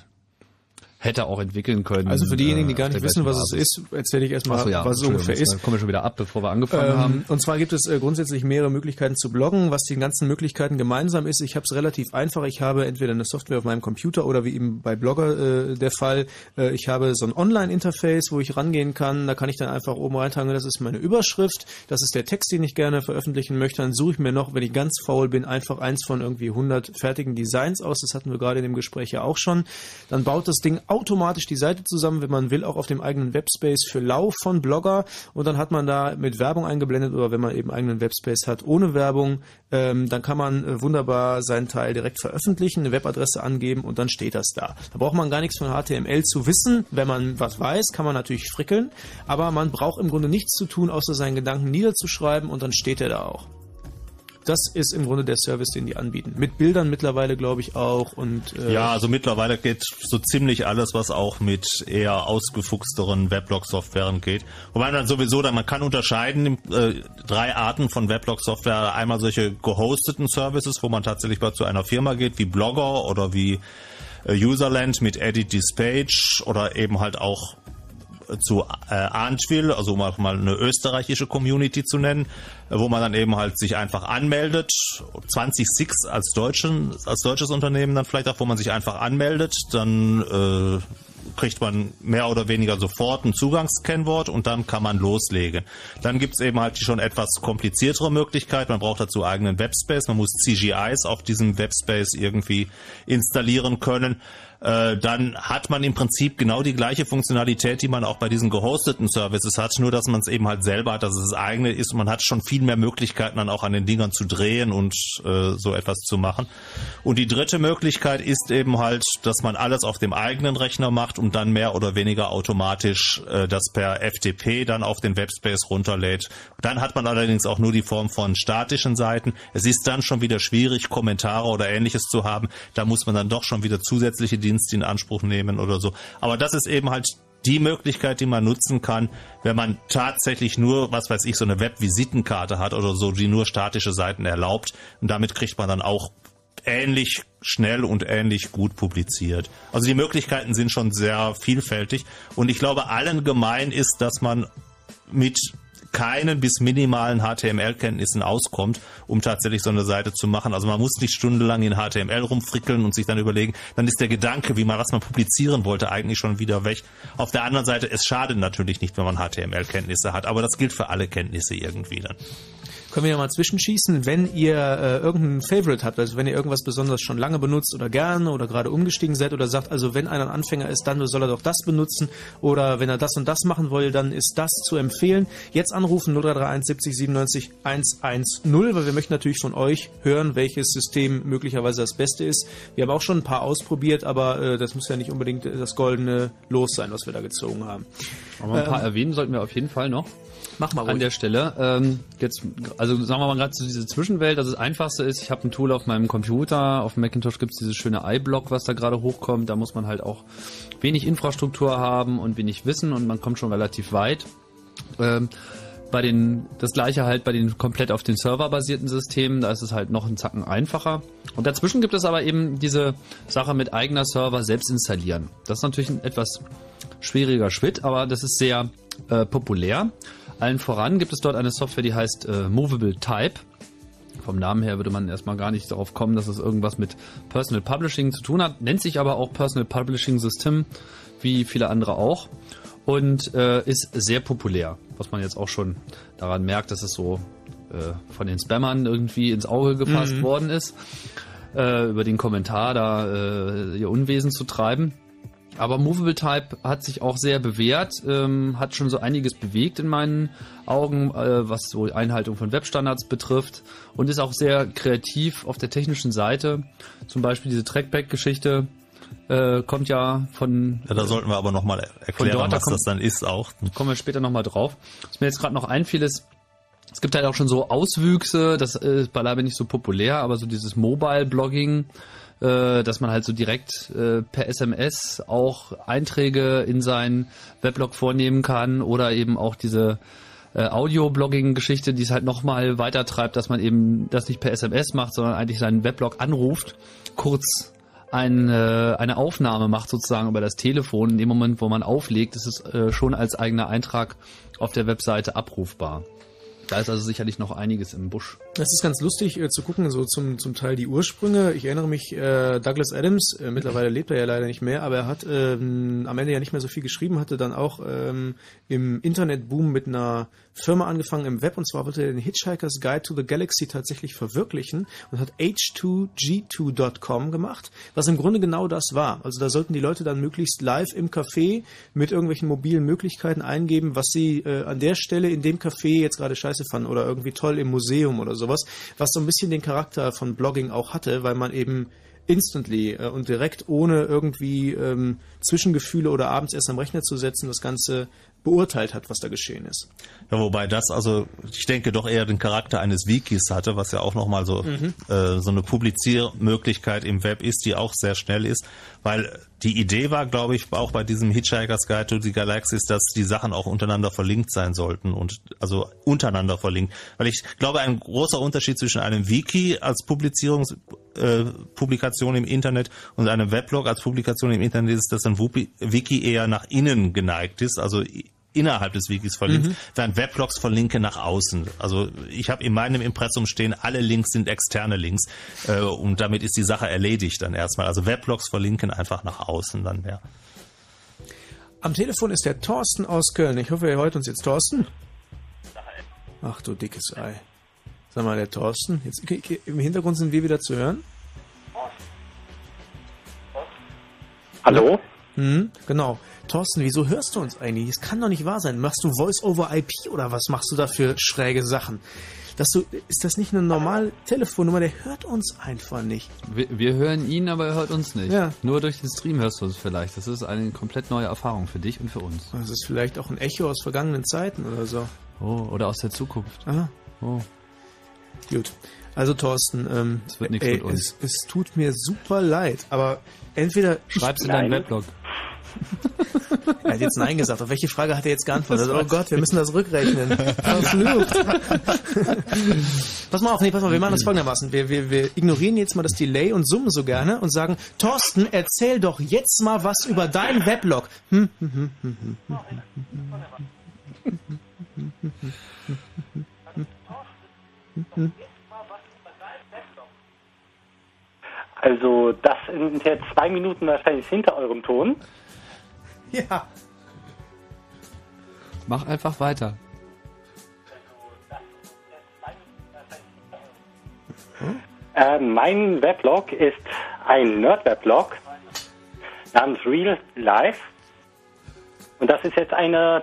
hätte auch entwickeln können. Also für diejenigen, die äh, gar auf nicht wissen, was es ist, erzähle ich erstmal, so, ja, was es ungefähr ist. Kommen wir schon wieder ab, bevor wir angefangen Ähm, haben. und zwar gibt es äh, grundsätzlich mehrere Möglichkeiten zu bloggen. Was die ganzen Möglichkeiten gemeinsam ist, ich habe es relativ einfach. Ich habe entweder eine Software auf meinem Computer oder wie eben bei Blogger äh, der Fall, äh, ich habe so ein Online-Interface, wo ich rangehen kann. Da kann ich dann einfach oben reintragen, das ist meine Überschrift, das ist der Text, den ich gerne veröffentlichen möchte. Dann suche ich mir noch, wenn ich ganz faul bin, einfach eins von irgendwie 100 fertigen Designs aus. Das hatten wir gerade in dem Gespräch ja auch schon. Dann baut das Ding automatisch die Seite zusammen, wenn man will, auch auf dem eigenen Webspace für Lau von Blogger. Und dann hat man da mit Werbung eingeblendet oder wenn man eben eigenen Webspace hat ohne Werbung, ähm, dann kann man äh, wunderbar seinen Teil direkt veröffentlichen, eine Webadresse angeben und dann steht das da. Da braucht man gar nichts von HTML zu wissen. Wenn man was weiß, kann man natürlich frickeln, aber man braucht im Grunde nichts zu tun, außer seinen Gedanken niederzuschreiben und dann steht er da auch. Das ist im Grunde der Service, den die anbieten. Mit Bildern mittlerweile, glaube ich, auch. Und, äh, Ja, also mittlerweile geht so ziemlich alles, was auch mit eher ausgefuchsteren Weblog-Softwaren geht. Wobei dann sowieso, dann man kann unterscheiden äh, drei Arten von Weblog-Software. Einmal solche gehosteten Services, wo man tatsächlich mal zu einer Firma geht, wie Blogger oder wie äh, Userland mit Edit This Page oder eben halt auch zu äh, Arntville, also um auch mal eine österreichische Community zu nennen, äh, wo man dann eben halt sich einfach anmeldet, 20 Six als deutschen, als deutsches Unternehmen dann vielleicht auch, wo man sich einfach anmeldet, dann äh, kriegt man mehr oder weniger sofort ein Zugangskennwort und dann kann man loslegen. Dann gibt's eben halt die schon etwas kompliziertere Möglichkeit. Man braucht dazu eigenen Webspace. Man muss CGIs auf diesem Webspace irgendwie installieren können. Äh, dann hat man im Prinzip genau die gleiche Funktionalität, die man auch bei diesen gehosteten Services hat, nur dass man es eben halt selber hat, dass es das eigene ist. Man hat schon viel mehr Möglichkeiten dann auch an den Dingern zu drehen und äh, so etwas zu machen. Und die dritte Möglichkeit ist eben halt, dass man alles auf dem eigenen Rechner macht und dann mehr oder weniger automatisch äh, das per FTP dann auf den Webspace runterlädt. Dann hat man allerdings auch nur die Form von statischen Seiten. Es ist dann schon wieder schwierig, Kommentare oder ähnliches zu haben. Da muss man dann doch schon wieder zusätzliche Dienste in Anspruch nehmen oder so. Aber das ist eben halt die Möglichkeit, die man nutzen kann, wenn man tatsächlich nur, was weiß ich, so eine Webvisitenkarte hat oder so, die nur statische Seiten erlaubt. Und damit kriegt man dann auch ähnlich schnell und ähnlich gut publiziert. Also die Möglichkeiten sind schon sehr vielfältig und ich glaube, allen gemein ist, dass man mit keinen bis minimalen HTML-Kenntnissen auskommt, um tatsächlich so eine Seite zu machen. Also man muss nicht stundenlang in HTML rumfrickeln und sich dann überlegen, dann ist der Gedanke, wie man was man publizieren wollte, eigentlich schon wieder weg. Auf der anderen Seite, es schadet natürlich nicht, wenn man HTML-Kenntnisse hat, aber das gilt für alle Kenntnisse irgendwie dann. Können wir ja mal zwischenschießen, wenn ihr äh, irgendein Favorite habt, also wenn ihr irgendwas besonders schon lange benutzt oder gerne oder gerade umgestiegen seid oder sagt, also wenn einer ein Anfänger ist, dann soll er doch das benutzen oder wenn er das und das machen will, dann ist das zu empfehlen. Jetzt anrufen 0331 70 97 110, weil wir möchten natürlich von euch hören, welches System möglicherweise das Beste ist. Wir haben auch schon ein paar ausprobiert, aber äh, das muss ja nicht unbedingt das goldene Los sein, was wir da gezogen haben. Aber ein paar Ähm, erwähnen sollten wir auf jeden Fall noch. Mach mal An ruhig. der Stelle. Ähm, jetzt, also sagen wir mal gerade zu dieser Zwischenwelt, also das Einfachste ist, ich habe ein Tool auf meinem Computer, auf dem Macintosh gibt's dieses schöne iBlock, was da gerade hochkommt. Da muss man halt auch wenig Infrastruktur haben und wenig Wissen und man kommt schon relativ weit. Ähm, bei den, das gleiche halt bei den komplett auf den Server basierten Systemen, da ist es halt noch einen Zacken einfacher. Und dazwischen gibt es aber eben diese Sache mit eigener Server selbst installieren. Das ist natürlich ein etwas schwieriger Schritt, aber das ist sehr äh, populär. Allen voran gibt es dort eine Software, die heißt äh, Movable Type. Vom Namen her würde man erstmal gar nicht darauf kommen, dass es irgendwas mit Personal Publishing zu tun hat. Nennt sich aber auch Personal Publishing System, wie viele andere auch. Und äh, ist sehr populär, was man jetzt auch schon daran merkt, dass es so äh, von den Spammern irgendwie ins Auge gefasst Mhm. worden ist, äh, über den Kommentar da äh, ihr Unwesen zu treiben. Aber Movable Type hat sich auch sehr bewährt, ähm, hat schon so einiges bewegt in meinen Augen, äh, was so Einhaltung von Webstandards betrifft und ist auch sehr kreativ auf der technischen Seite. Zum Beispiel diese Trackback-Geschichte äh, kommt ja von. Ja, da sollten wir aber nochmal erklären, dort, da was kommt- das dann ist auch. Kommen wir später nochmal drauf. Was mir jetzt gerade noch einfiel, ist, es gibt halt auch schon so Auswüchse, das ist beileibe nicht so populär, aber so dieses Mobile-Blogging äh, dass man halt so direkt äh, per SMS auch Einträge in seinen Weblog vornehmen kann oder eben auch diese äh, Audio-Blogging-Geschichte, die es halt nochmal weiter treibt, dass man eben das nicht per SMS macht, sondern eigentlich seinen Weblog anruft, kurz ein, äh, eine Aufnahme macht sozusagen über das Telefon. In dem Moment, wo man auflegt, ist es äh, schon als eigener Eintrag auf der Webseite abrufbar. Da ist also sicherlich noch einiges im Busch. Das ist ganz lustig äh, zu gucken, so zum, zum Teil die Ursprünge. Ich erinnere mich, äh, Douglas Adams, äh, mittlerweile lebt er ja leider nicht mehr, aber er hat ähm, am Ende ja nicht mehr so viel geschrieben, hatte dann auch ähm, im Internetboom mit einer Firma angefangen im Web und zwar wollte er den Hitchhiker's Guide to the Galaxy tatsächlich verwirklichen und hat H2G2.com gemacht, was im Grunde genau das war. Also da sollten die Leute dann möglichst live im Café mit irgendwelchen mobilen Möglichkeiten eingeben, was sie äh, an der Stelle in dem Café jetzt gerade scheiße fanden oder irgendwie toll im Museum oder sowas, was so ein bisschen den Charakter von Blogging auch hatte, weil man eben instantly äh, und direkt ohne irgendwie ähm, Zwischengefühle oder abends erst am Rechner zu setzen, das Ganze beurteilt hat, was da geschehen ist. Ja, wobei das also, ich denke, doch eher den Charakter eines Wikis hatte, was ja auch nochmal so, Mhm. äh, so eine Publiziermöglichkeit im Web ist, die auch sehr schnell ist, weil die Idee war, glaube ich, auch bei diesem Hitchhiker's Guide to the Galaxy, dass die Sachen auch untereinander verlinkt sein sollten und also untereinander verlinkt. Weil ich glaube, ein großer Unterschied zwischen einem Wiki als Publizierungs äh, Publikation im Internet und einem Weblog als Publikation im Internet ist, dass ein Wiki eher nach innen geneigt ist, also innerhalb des Wikis verlinkt, Mhm. während Weblogs verlinken nach außen. Also ich habe in meinem Impressum stehen, alle Links sind externe Links äh, und damit ist die Sache erledigt dann erstmal. Also Weblogs verlinken einfach nach außen dann mehr. Am Telefon ist der Thorsten aus Köln. Ich hoffe, er hört uns jetzt. Thorsten? Ach du dickes Ei. Sag mal, der Thorsten. Jetzt, okay, okay, Im Hintergrund sind wir wieder zu hören. Hallo? Hm, genau. Thorsten, wieso hörst du uns eigentlich? Das kann doch nicht wahr sein. Machst du Voice-over-IP oder was machst du da für schräge Sachen? Dass du, ist das nicht eine normale Telefonnummer? Der hört uns einfach nicht. Wir, wir hören ihn, aber er hört uns nicht. Ja. Nur durch den Stream hörst du uns vielleicht. Das ist eine komplett neue Erfahrung für dich und für uns. Das ist vielleicht auch ein Echo aus vergangenen Zeiten oder so. Oh, oder aus der Zukunft. Aha. Oh. Gut. Also Thorsten, ähm, Es wird nichts ey, mit uns. Es, es tut mir super leid, aber entweder Schreib's in deinen Weblog. Er hat jetzt Nein gesagt. Auf welche Frage hat er jetzt geantwortet? Oh Gott, wir müssen das rückrechnen. Absolut. pass mal auf, nee, pass mal, wir machen das folgendermaßen. Wir, wir, wir ignorieren jetzt mal das Delay und summen so gerne und sagen, Thorsten, erzähl doch jetzt mal was über deinen Weblog. Also das sind jetzt zwei Minuten wahrscheinlich hinter eurem Ton. Ja. Mach einfach weiter. Äh, mein Weblog ist ein Nerd-Weblog namens Real Life. Und das ist jetzt eine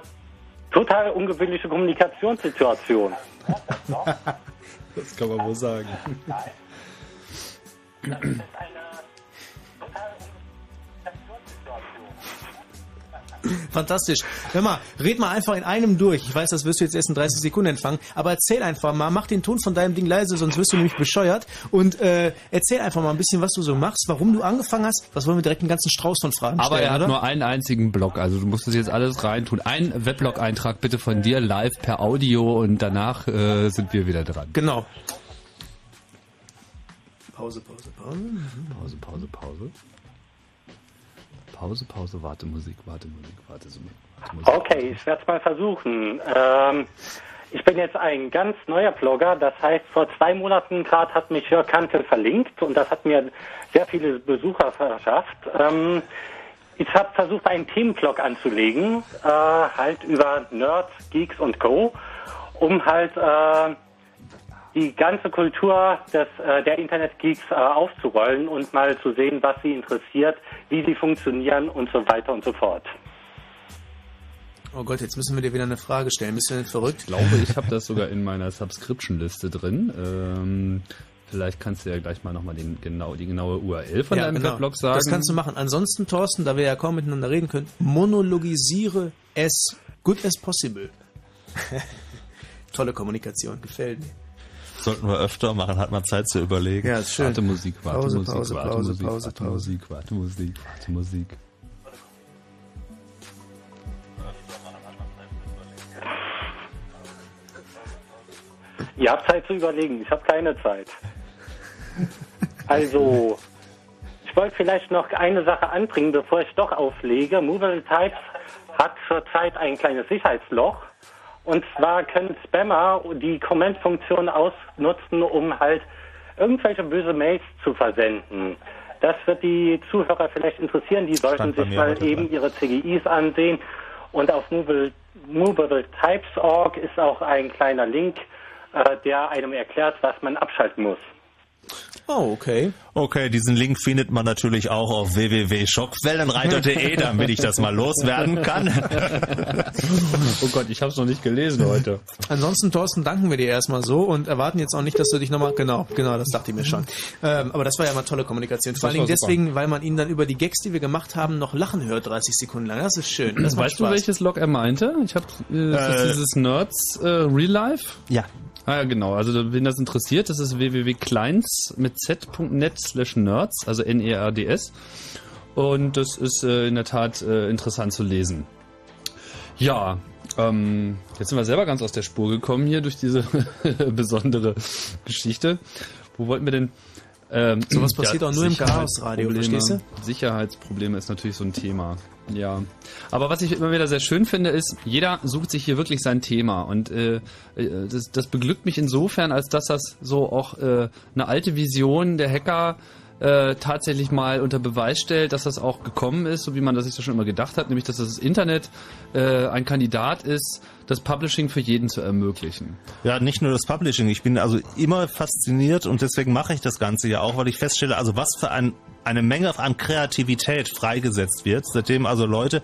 total ungewöhnliche Kommunikationssituation. Das kann man wohl sagen. Fantastisch. Hör mal, red mal einfach in einem durch. Ich weiß, das wirst du jetzt erst in 30 Sekunden empfangen, aber erzähl einfach mal, mach den Ton von deinem Ding leise, sonst wirst du nämlich bescheuert. Und äh, erzähl einfach mal ein bisschen, was du so machst, warum du angefangen hast. Was wollen wir direkt einen ganzen Strauß von Fragen Aber stellen, er hat oder? nur einen einzigen Blog, also du musst das jetzt alles reintun. Ein Weblog-Eintrag bitte von dir live per Audio und danach äh, sind wir wieder dran. Genau. Pause, Pause, Pause. Pause, Pause, Pause. Pause, Pause, warte Musik, warte Musik, warte Musik. Okay, ich werde es mal versuchen. Ähm, ich bin jetzt ein ganz neuer Blogger. Das heißt, vor zwei Monaten gerade hat mich Jörg Kantel verlinkt und das hat mir sehr viele Besucher verschafft. Ähm, ich habe versucht, einen Themenblog anzulegen, äh, halt über Nerds, Geeks und Co., um halt äh, die ganze Kultur des, äh, der Internet-Geeks äh, aufzurollen und mal zu sehen, was sie interessiert, wie sie funktionieren und so weiter und so fort. Oh Gott, jetzt müssen wir dir wieder eine Frage stellen. Bist du denn verrückt? Ich glaube, ich habe das sogar in meiner Subscription-Liste drin. Ähm, vielleicht kannst du ja gleich mal nochmal den, genau, die genaue URL von Ja, deinem genau. Weblog sagen. Das kannst du machen. Ansonsten, Thorsten, da wir ja kaum miteinander reden können, monologisiere es good as possible. Tolle Kommunikation, gefällt mir. Sollten wir öfter machen, hat man Zeit zu überlegen. Ja, ist schön. Warte Musik, warte Pause, Musik, Pause, warte Pause, Musik, Pause, warte Pause. Musik, warte Musik, warte Musik. Ihr habt Zeit zu überlegen, ich habe keine Zeit. Also, ich wollte vielleicht noch eine Sache anbringen, bevor ich doch auflege. Movable Types hat zurzeit ein kleines Sicherheitsloch. Und zwar können Spammer die Comment-Funktion ausnutzen, um halt irgendwelche böse Mails zu versenden. Das wird die Zuhörer vielleicht interessieren. Die sollten sich mal eben dran. ihre CGIs ansehen. Und auf Movable, MovableTypes.org ist auch ein kleiner Link, äh, der einem erklärt, was man abschalten muss. Oh, okay. Okay, diesen Link findet man natürlich auch auf www.schockwellenreiter.de, damit ich das mal loswerden kann. oh Gott, ich habe es noch nicht gelesen heute. Ansonsten, Thorsten, danken wir dir erstmal so und erwarten jetzt auch nicht, dass du dich nochmal, genau, genau, das dachte ich mir schon. Ähm, aber das war ja mal tolle Kommunikation. Vor super. deswegen, weil man ihn dann über die Gags, die wir gemacht haben, noch lachen hört, 30 Sekunden lang. Das ist schön. Das weißt du, Spaß. welches Log er meinte? Ich habe äh, das ist Äh, dieses Nerds äh, Real Life. Ja. Ah ja, genau. Also wen das interessiert, das ist www.kleins mit z.net slash nerds, also N-E-R-D-S. Und das ist äh, in der Tat äh, interessant zu lesen. Ja, ähm, jetzt sind wir selber ganz aus der Spur gekommen hier durch diese besondere Geschichte. Wo wollten wir denn? Ähm, Sowas passiert auch nur im. Chaosradio, verstehst Sicherheitsprobleme ist natürlich so ein Thema. Ja. Aber was ich immer wieder sehr schön finde, ist, jeder sucht sich hier wirklich sein Thema. Und äh, äh, das, das beglückt mich insofern, als dass das so auch äh, eine alte Vision der Hacker äh, tatsächlich mal unter Beweis stellt, dass das auch gekommen ist, so wie man das sich das schon immer gedacht hat, nämlich dass das Internet äh, ein Kandidat ist, das Publishing für jeden zu ermöglichen. Ja, nicht nur das Publishing. Ich bin also immer fasziniert und deswegen mache ich das Ganze ja auch, weil ich feststelle, also was für ein, eine Menge an Kreativität freigesetzt wird, seitdem also Leute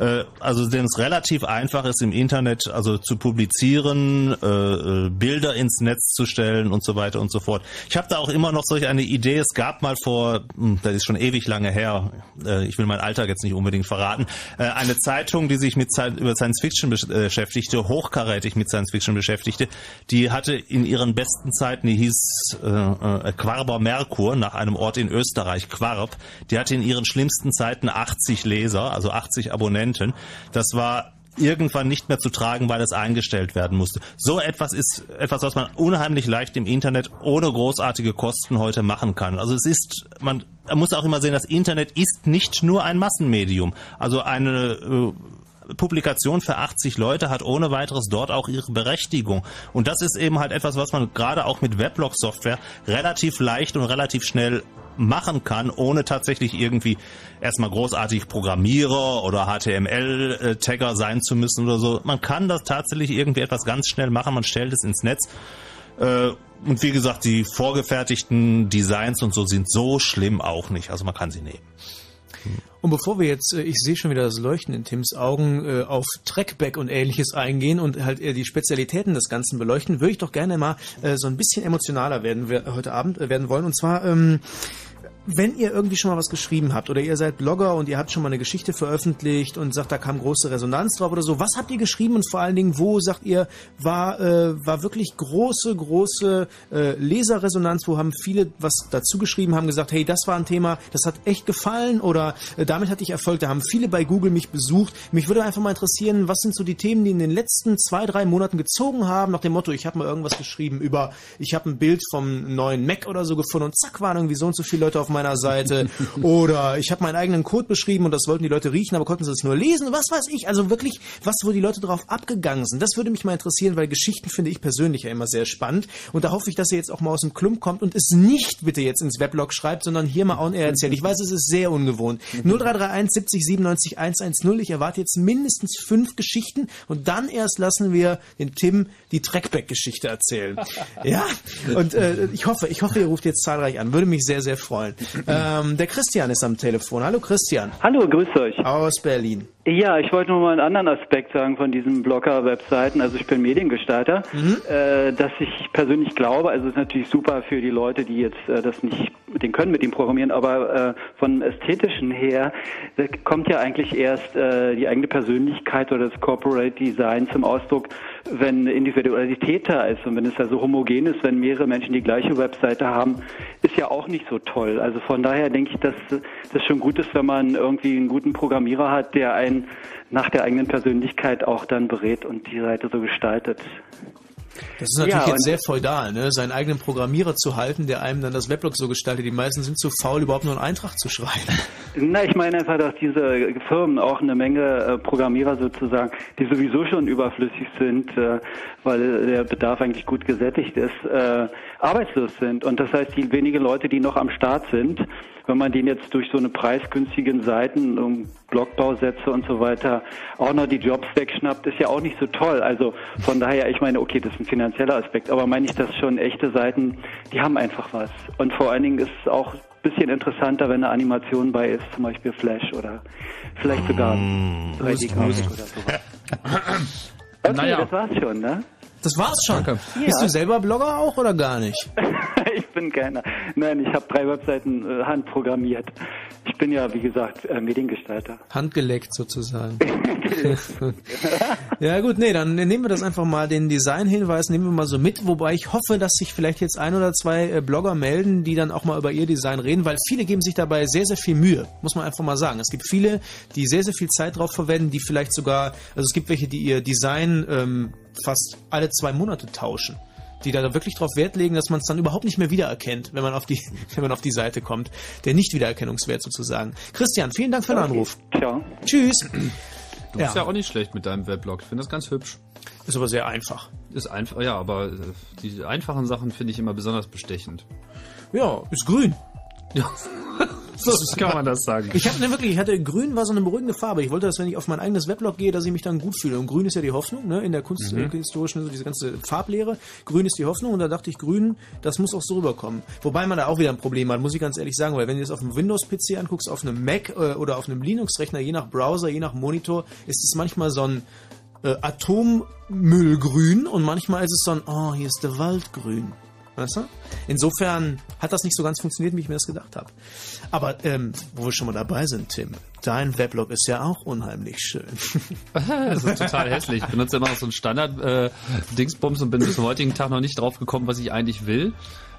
äh, also denen es relativ einfach ist im Internet also zu publizieren, äh, äh, Bilder ins Netz zu stellen und so weiter und so fort. Ich habe da auch immer noch solch eine Idee. Es gab mal vor, hm, das ist schon ewig lange her, äh, ich will mein Alter jetzt nicht unbedingt verraten, äh, eine Zeitung, die sich mit über Science Fiction äh, beschäftigte, hochkarätig mit Science Fiction beschäftigte. Die hatte in ihren besten Zeiten, die hieß äh, äh, Quarber Merkur nach einem Ort in Österreich, Quarb. Die hatte in ihren schlimmsten Zeiten 80 Leser, also 80 Abonnenten. Das war irgendwann nicht mehr zu tragen, weil es eingestellt werden musste. So etwas ist etwas, was man unheimlich leicht im Internet ohne großartige Kosten heute machen kann. Also es ist, man muss auch immer sehen, das Internet ist nicht nur ein Massenmedium. Also eine äh, Publikation für 80 Leute hat ohne weiteres dort auch ihre Berechtigung. Und das ist eben halt etwas, was man gerade auch mit Weblog-Software relativ leicht und relativ schnell machen kann, ohne tatsächlich irgendwie erstmal großartig Programmierer oder HTML-Tagger sein zu müssen oder so. Man kann das tatsächlich irgendwie etwas ganz schnell machen, man stellt es ins Netz. Äh, Und wie gesagt, die vorgefertigten Designs und so sind so schlimm auch nicht. Also man kann sie nehmen. Und bevor wir jetzt, äh, ich sehe schon wieder das Leuchten in Tims Augen, äh, auf Trackback und ähnliches eingehen und halt die Spezialitäten des Ganzen beleuchten, würde ich doch gerne mal äh, so ein bisschen emotionaler werden wir heute Abend werden wollen. Und zwar, ähm, wenn ihr irgendwie schon mal was geschrieben habt oder ihr seid Blogger und ihr habt schon mal eine Geschichte veröffentlicht und sagt, da kam große Resonanz drauf oder so, was habt ihr geschrieben und vor allen Dingen, wo sagt ihr, war, äh, war wirklich große, große äh, Leserresonanz, wo haben viele was dazu geschrieben, haben gesagt, hey, das war ein Thema, das hat echt gefallen oder äh, damit hatte ich Erfolg, da haben viele bei Google mich besucht. Mich würde einfach mal interessieren, was sind so die Themen, die in den letzten zwei, drei Monaten gezogen haben, nach dem Motto, ich habe mal irgendwas geschrieben über, ich habe ein Bild vom neuen Mac oder so gefunden und zack, waren irgendwie so und so viele Leute auf meiner Seite. Oder ich habe meinen eigenen Code beschrieben und das wollten die Leute riechen, aber konnten sie es nur lesen. Was weiß ich. Also wirklich, was, wo die Leute drauf abgegangen sind. Das würde mich mal interessieren, weil Geschichten finde ich persönlich ja immer sehr spannend. Und da hoffe ich, dass ihr jetzt auch mal aus dem Klump kommt und es nicht bitte jetzt ins Weblog schreibt, sondern hier mal on air erzählt. Ich weiß, es ist sehr ungewohnt. 0331 70 97 110. Ich erwarte jetzt mindestens fünf Geschichten und dann erst lassen wir den Tim die Trackback-Geschichte erzählen. Ja, und äh, ich hoffe, ich hoffe, ihr ruft jetzt zahlreich an. Würde mich sehr, sehr freuen. Ähm, der Christian ist am Telefon. Hallo Christian. Hallo, grüßt euch. Aus Berlin. Ja, ich wollte noch mal einen anderen Aspekt sagen von diesen Blogger-Webseiten. Also ich bin Mediengestalter, äh, dass ich persönlich glaube, also es ist natürlich super für die Leute, die jetzt äh, das nicht mit den können, mit dem Programmieren, aber äh, von ästhetischen her kommt ja eigentlich erst äh, die eigene Persönlichkeit oder das Corporate Design zum Ausdruck, wenn Individualität da ist und wenn es ja so homogen ist, wenn mehrere Menschen die gleiche Webseite haben, ist ja auch nicht so toll. Also von daher denke ich, dass das schon gut ist, wenn man irgendwie einen guten Programmierer hat, der einen nach der eigenen Persönlichkeit auch dann berät und die Seite so gestaltet. Das ist natürlich Ja, jetzt sehr feudal, ne? seinen eigenen Programmierer zu halten, der einem dann das Weblog so gestaltet. Die meisten sind zu faul, überhaupt nur einen Eintrag zu schreiben. Na, ich meine einfach, dass diese Firmen auch eine Menge äh, Programmierer sozusagen, die sowieso schon überflüssig sind, äh, weil der Bedarf eigentlich gut gesättigt ist, äh, arbeitslos sind. Und das heißt, die wenigen Leute, die noch am Start sind, wenn man denen jetzt durch so eine preisgünstigen Seiten, um Blogbausätze und so weiter, auch noch die Jobs wegschnappt, ist ja auch nicht so toll. Also von daher, ich meine, okay, das ein finanzieller Aspekt, aber meine ich, dass schon echte Seiten, die haben einfach was. Und vor allen Dingen ist es auch ein bisschen interessanter, wenn eine Animation bei ist, zum Beispiel Flash oder vielleicht sogar 3D-Grafik oder sowas. Okay, Naja. das war's schon, ne? Das war's schon. Ja. Bist du selber Blogger auch oder gar nicht? ich bin keiner. Nein, ich habe drei Webseiten äh, handprogrammiert. Ich bin ja, wie gesagt, äh, Mediengestalter. Handgeleckt sozusagen. ja gut, nee, dann nehmen wir das einfach mal, den Designhinweis nehmen wir mal so mit, wobei ich hoffe, dass sich vielleicht jetzt ein oder zwei äh, Blogger melden, die dann auch mal über ihr Design reden, weil viele geben sich dabei sehr, sehr viel Mühe, muss man einfach mal sagen. Es gibt viele, die sehr, sehr viel Zeit drauf verwenden, die vielleicht sogar, also es gibt welche, die ihr Design ähm, fast alle zwei Monate tauschen die da wirklich drauf Wert legen, dass man es dann überhaupt nicht mehr wiedererkennt, wenn man auf die, wenn man auf die Seite kommt. Der Nicht-Wiedererkennungswert sozusagen. Christian, vielen Dank für den Anruf. Ciao. Tschüss. Du bist ja. auch nicht schlecht mit deinem Weblog. Ich finde das ganz hübsch. Ist aber sehr einfach. Ist einfach, ja, aber äh, die einfachen Sachen finde ich immer besonders bestechend. Ja, ist grün. Ja. so kann man das sagen. Ich hatte ne, wirklich, ich hatte grün war so eine beruhigende Farbe. Ich wollte, dass wenn ich auf mein eigenes Weblog gehe, dass ich mich dann gut fühle. Und grün ist ja die Hoffnung, ne, in der kunsthistorischen, so diese ganze Farblehre. Grün ist die Hoffnung und da dachte ich, grün, das muss auch so rüberkommen. Wobei man da auch wieder ein Problem hat, muss ich ganz ehrlich sagen, weil wenn du das auf einem Windows-PC anguckst, auf einem Mac äh, oder auf einem Linux-Rechner, je nach Browser, je nach Monitor, ist es manchmal so ein äh, Atommüllgrün und manchmal ist es so ein, oh, hier ist der Wald grün. Weißt du? Insofern hat das nicht so ganz funktioniert, wie ich mir das gedacht habe. Aber ähm, wo wir schon mal dabei sind, Tim, dein Weblog ist ja auch unheimlich schön. das ist total hässlich. Ich benutze immer noch so einen Standard-Dingsbums und bin bis zum heutigen Tag noch nicht drauf gekommen, was ich eigentlich will.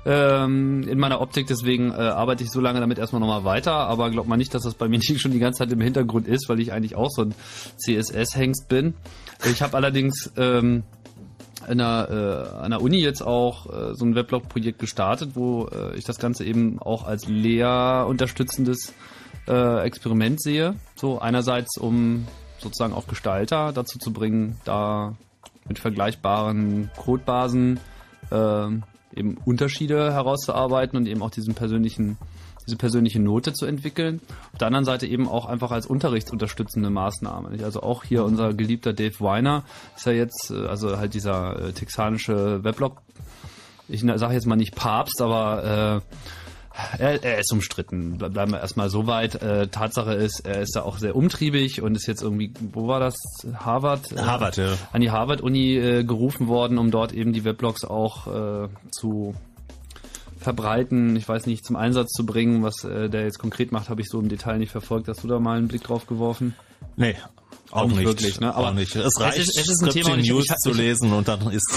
Ähm, in meiner Optik, deswegen äh, arbeite ich so lange damit erstmal nochmal weiter, aber glaubt man nicht, dass das bei mir nicht schon die ganze Zeit im Hintergrund ist, weil ich eigentlich auch so ein CSS-Hengst bin. Ich habe allerdings ähm, an der, äh, an der Uni jetzt auch äh, so ein Weblog-Projekt gestartet, wo äh, ich das Ganze eben auch als lehrunterstützendes äh, Experiment sehe. So einerseits, um sozusagen auch Gestalter dazu zu bringen, da mit vergleichbaren Codebasen äh, eben Unterschiede herauszuarbeiten und eben auch diesen persönlichen diese persönliche Note zu entwickeln. Auf der anderen Seite eben auch einfach als unterrichtsunterstützende Maßnahme. nicht? Also auch hier unser geliebter Dave Weiner ist ja jetzt, äh, also halt dieser äh, texanische Weblog, ich sage jetzt mal nicht Papst, aber äh, er, er ist umstritten. Ble- Bleiben wir erstmal so weit. Äh, Tatsache ist, er ist da auch sehr umtriebig und ist jetzt irgendwie, wo war das? Harvard? Äh, Harvard, ja. An die Harvard-Uni äh, gerufen worden, um dort eben die Weblogs auch äh, zu verbreiten, ich weiß nicht, zum Einsatz zu bringen. Was äh, der jetzt konkret macht, habe ich so im Detail nicht verfolgt. Hast du da mal einen Blick drauf geworfen? Nee, auch, nicht, wirklich, ne? auch nicht. Es reicht, es ist, es ist ein Thema, und ich, News ich, zu lesen und dann ist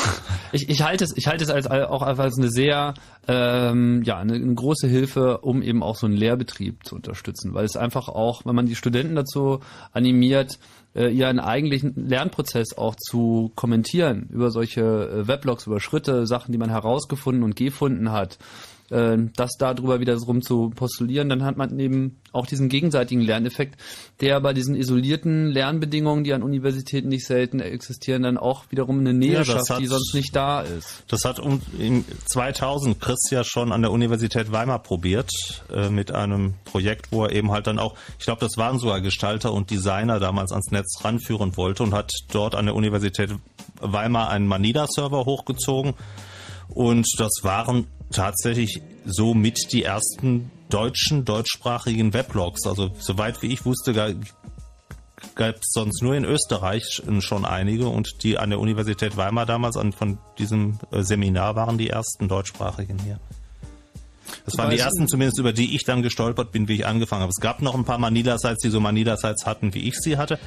ich, ich halte es, ich halte es als auch einfach als eine sehr, ähm, ja, eine, eine große Hilfe, um eben auch so einen Lehrbetrieb zu unterstützen, weil es einfach auch, wenn man die Studenten dazu animiert, äh, ihren eigentlichen Lernprozess auch zu kommentieren über solche äh, Weblogs, über Schritte, Sachen, die man herausgefunden und gefunden hat, äh, das darüber wieder rum zu postulieren, dann hat man eben auch diesen gegenseitigen Lerneffekt, der bei diesen isolierten Lernbedingungen, die an Universitäten nicht selten existieren, dann auch wiederum eine Nähe Ja, schafft, hat- die sonst nicht da ist. Das hat um, in 2000 Chris ja schon an der Universität Weimar probiert äh, mit einem Projekt, wo er eben halt dann auch, ich glaube, das waren sogar Gestalter und Designer damals ans Netz ranführen wollte und hat dort an der Universität Weimar einen Manida-Server hochgezogen und das waren tatsächlich so mit die ersten deutschen, deutschsprachigen Weblogs. Also soweit wie ich wusste, ga- gab es sonst nur in Österreich schon einige und die an der Universität Weimar damals an, von diesem äh, Seminar waren die ersten deutschsprachigen hier. Das waren die ersten zumindest, über die ich dann gestolpert bin, wie ich angefangen habe. Es gab noch ein paar Manila-Sites, die so Manila-Sites hatten, wie ich sie hatte.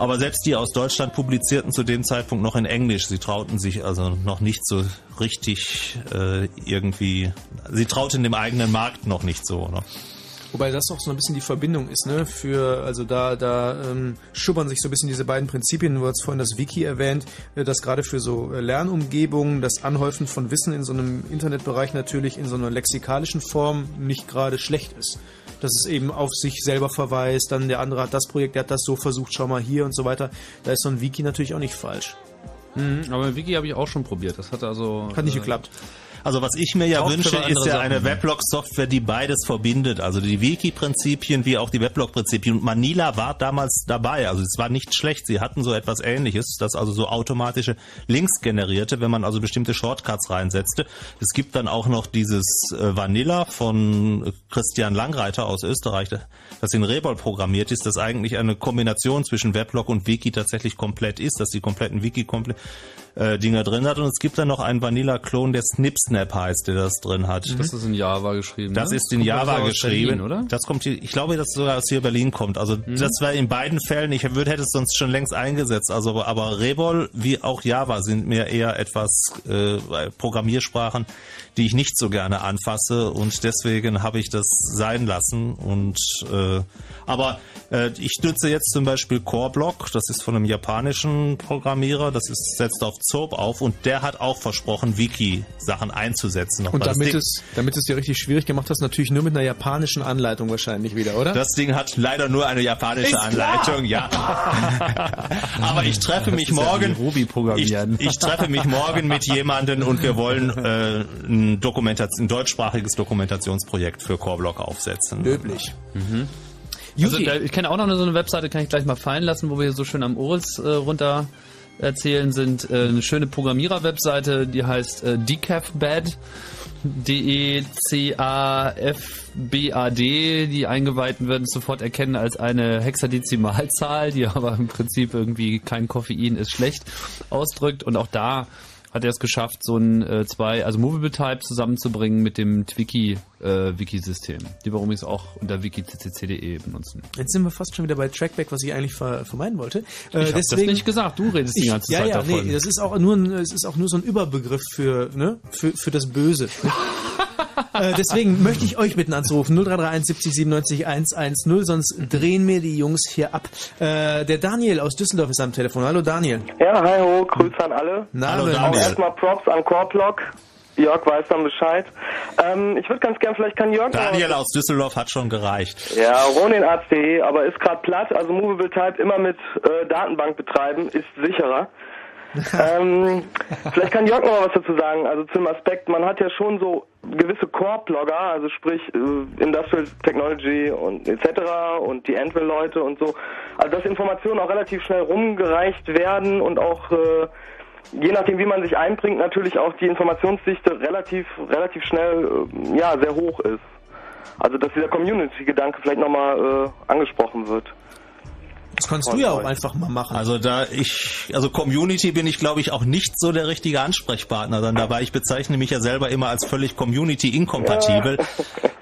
Aber selbst die aus Deutschland publizierten zu dem Zeitpunkt noch in Englisch. Sie trauten sich also noch nicht so richtig äh, irgendwie, sie trauten dem eigenen Markt noch nicht so. Ne? Wobei das auch so ein bisschen die Verbindung ist, ne? Für, also da, da ähm, schubbern sich so ein bisschen diese beiden Prinzipien. Du hast vorhin das Wiki erwähnt, äh, dass gerade für so äh, Lernumgebungen das Anhäufen von Wissen in so einem Internetbereich natürlich in so einer lexikalischen Form nicht gerade schlecht ist. Dass es eben auf sich selber verweist, dann der andere hat das Projekt, der hat das so versucht, schau mal hier und so weiter. Da ist so ein Wiki natürlich auch nicht falsch. Mhm, aber ein Wiki habe ich auch schon probiert. Das hat also. Hat nicht äh, geklappt. Also was ich mir ja Taugt wünsche, ist ja Sachen. eine Weblog-Software, die beides verbindet. Also die Wiki-Prinzipien wie auch die Weblog-Prinzipien. Und Manila war damals dabei. Also es war nicht schlecht. Sie hatten so etwas ähnliches, das also so automatische Links generierte, wenn man also bestimmte Shortcuts reinsetzte. Es gibt dann auch noch dieses äh, Vanilla von Christian Langreiter aus Österreich, das in Rebol programmiert ist, das eigentlich eine Kombination zwischen Weblog und Wiki tatsächlich komplett ist, dass die kompletten Wiki komplett äh, drin hat. Und es gibt dann noch einen Vanilla-Klon, der Snipsnap heißt, der das drin hat. Das ist in Java geschrieben. Das ne? ist in Java geschrieben, Berlin, oder? Das kommt hier, ich glaube, dass sogar aus hier Berlin kommt. Also das war in beiden Fällen, ich würde hätte es sonst schon längst eingesetzt. Also aber Rebol wie auch Java sind mir eher etwas äh, Programmiersprachen, die ich nicht so gerne anfasse und deswegen habe ich das sein lassen. Und äh, aber äh, ich nutze jetzt zum Beispiel Coreblock, das ist von einem japanischen Programmierer, das ist setzt auf Zob auf und der hat auch versprochen, Wiki-Sachen einzusetzen. Und nochmal. Damit es, damit es dir richtig schwierig gemacht hast, natürlich nur mit einer japanischen Anleitung wahrscheinlich wieder, oder? Das Ding hat leider nur eine japanische Ist klar. Anleitung, ja. Aber ich treffe mich Das ja morgen. Ruby ich, programmieren. ich treffe mich morgen mit jemandem und wir wollen äh, ein, ein deutschsprachiges Dokumentationsprojekt für Coreblock aufsetzen. Löblich. Also, da, ich kenne auch noch so eine Webseite, kann ich gleich mal fallen lassen, wo wir hier so schön am Orels äh, runter erzählen sind. Äh, eine schöne Programmierer-Webseite, die heißt äh, decafbad. D-E-C-A-F-B-A-D. Die Eingeweihten werden es sofort erkennen als eine Hexadezimalzahl, die aber im Prinzip irgendwie kein Koffein ist schlecht ausdrückt. Und auch da hat er es geschafft, so ein äh, zwei, also Movable Type zusammenzubringen mit dem Twiki äh, Wiki-System, die wir übrigens auch unter wiki.ccc.de benutzen. Jetzt sind wir fast schon wieder bei Trackback, was ich eigentlich ver vermeiden wollte. Äh, Ich hab das nicht gesagt, du redest die Ich- ganze ja, Zeit ja, davon. Nee, das ist auch nur ein, es ist auch nur so ein Überbegriff für, ne, für, für das Böse. äh, deswegen möchte ich euch bitten anzurufen 0331 70 97 110, sonst drehen mir die Jungs hier ab. Äh, der Daniel aus Düsseldorf ist am Telefon. Hallo Daniel. Ja, hi ho, Grüße an alle. Na, Hallo, Auch Daniel. erstmal Props an Coreblock. Jörg weiß dann Bescheid. Ähm, ich würde ganz gern, vielleicht kann Jörg Daniel aus Düsseldorf hat schon gereicht. Ja, roninarzt.de, aber ist gerade platt, also Movable Type immer mit äh, Datenbank betreiben, ist sicherer. Ähm, vielleicht kann Jörg noch mal was dazu sagen, also zum Aspekt, man hat ja schon so gewisse Core-Blogger, also sprich äh, Industrial Technology und etc. und die Anvil-Leute und so, also dass Informationen auch relativ schnell rumgereicht werden und auch äh, je nachdem, wie man sich einbringt, natürlich auch die Informationsdichte relativ, relativ schnell, äh, ja, sehr hoch ist. Also, dass dieser Community-Gedanke vielleicht nochmal äh, angesprochen wird. Das kannst du ja auch einfach mal machen. Also da ich, also Community bin ich glaube ich auch nicht so der richtige Ansprechpartner dann dabei. Ich bezeichne mich ja selber immer als völlig Community-inkompatibel.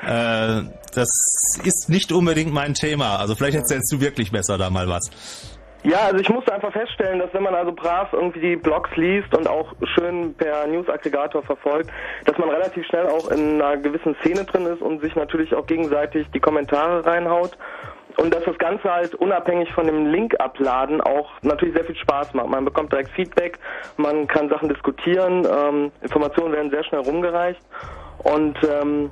Äh, das ist nicht unbedingt mein Thema. Also vielleicht erzählst du wirklich besser da mal was. Ja, also ich musste einfach feststellen, dass wenn man also brav irgendwie die Blogs liest und auch schön per News-Aggregator verfolgt, dass man relativ schnell auch in einer gewissen Szene drin ist und sich natürlich auch gegenseitig die Kommentare reinhaut. Und dass das Ganze halt unabhängig von dem Link-Abladen auch natürlich sehr viel Spaß macht. Man bekommt direkt Feedback, man kann Sachen diskutieren, ähm, Informationen werden sehr schnell rumgereicht. Und ähm,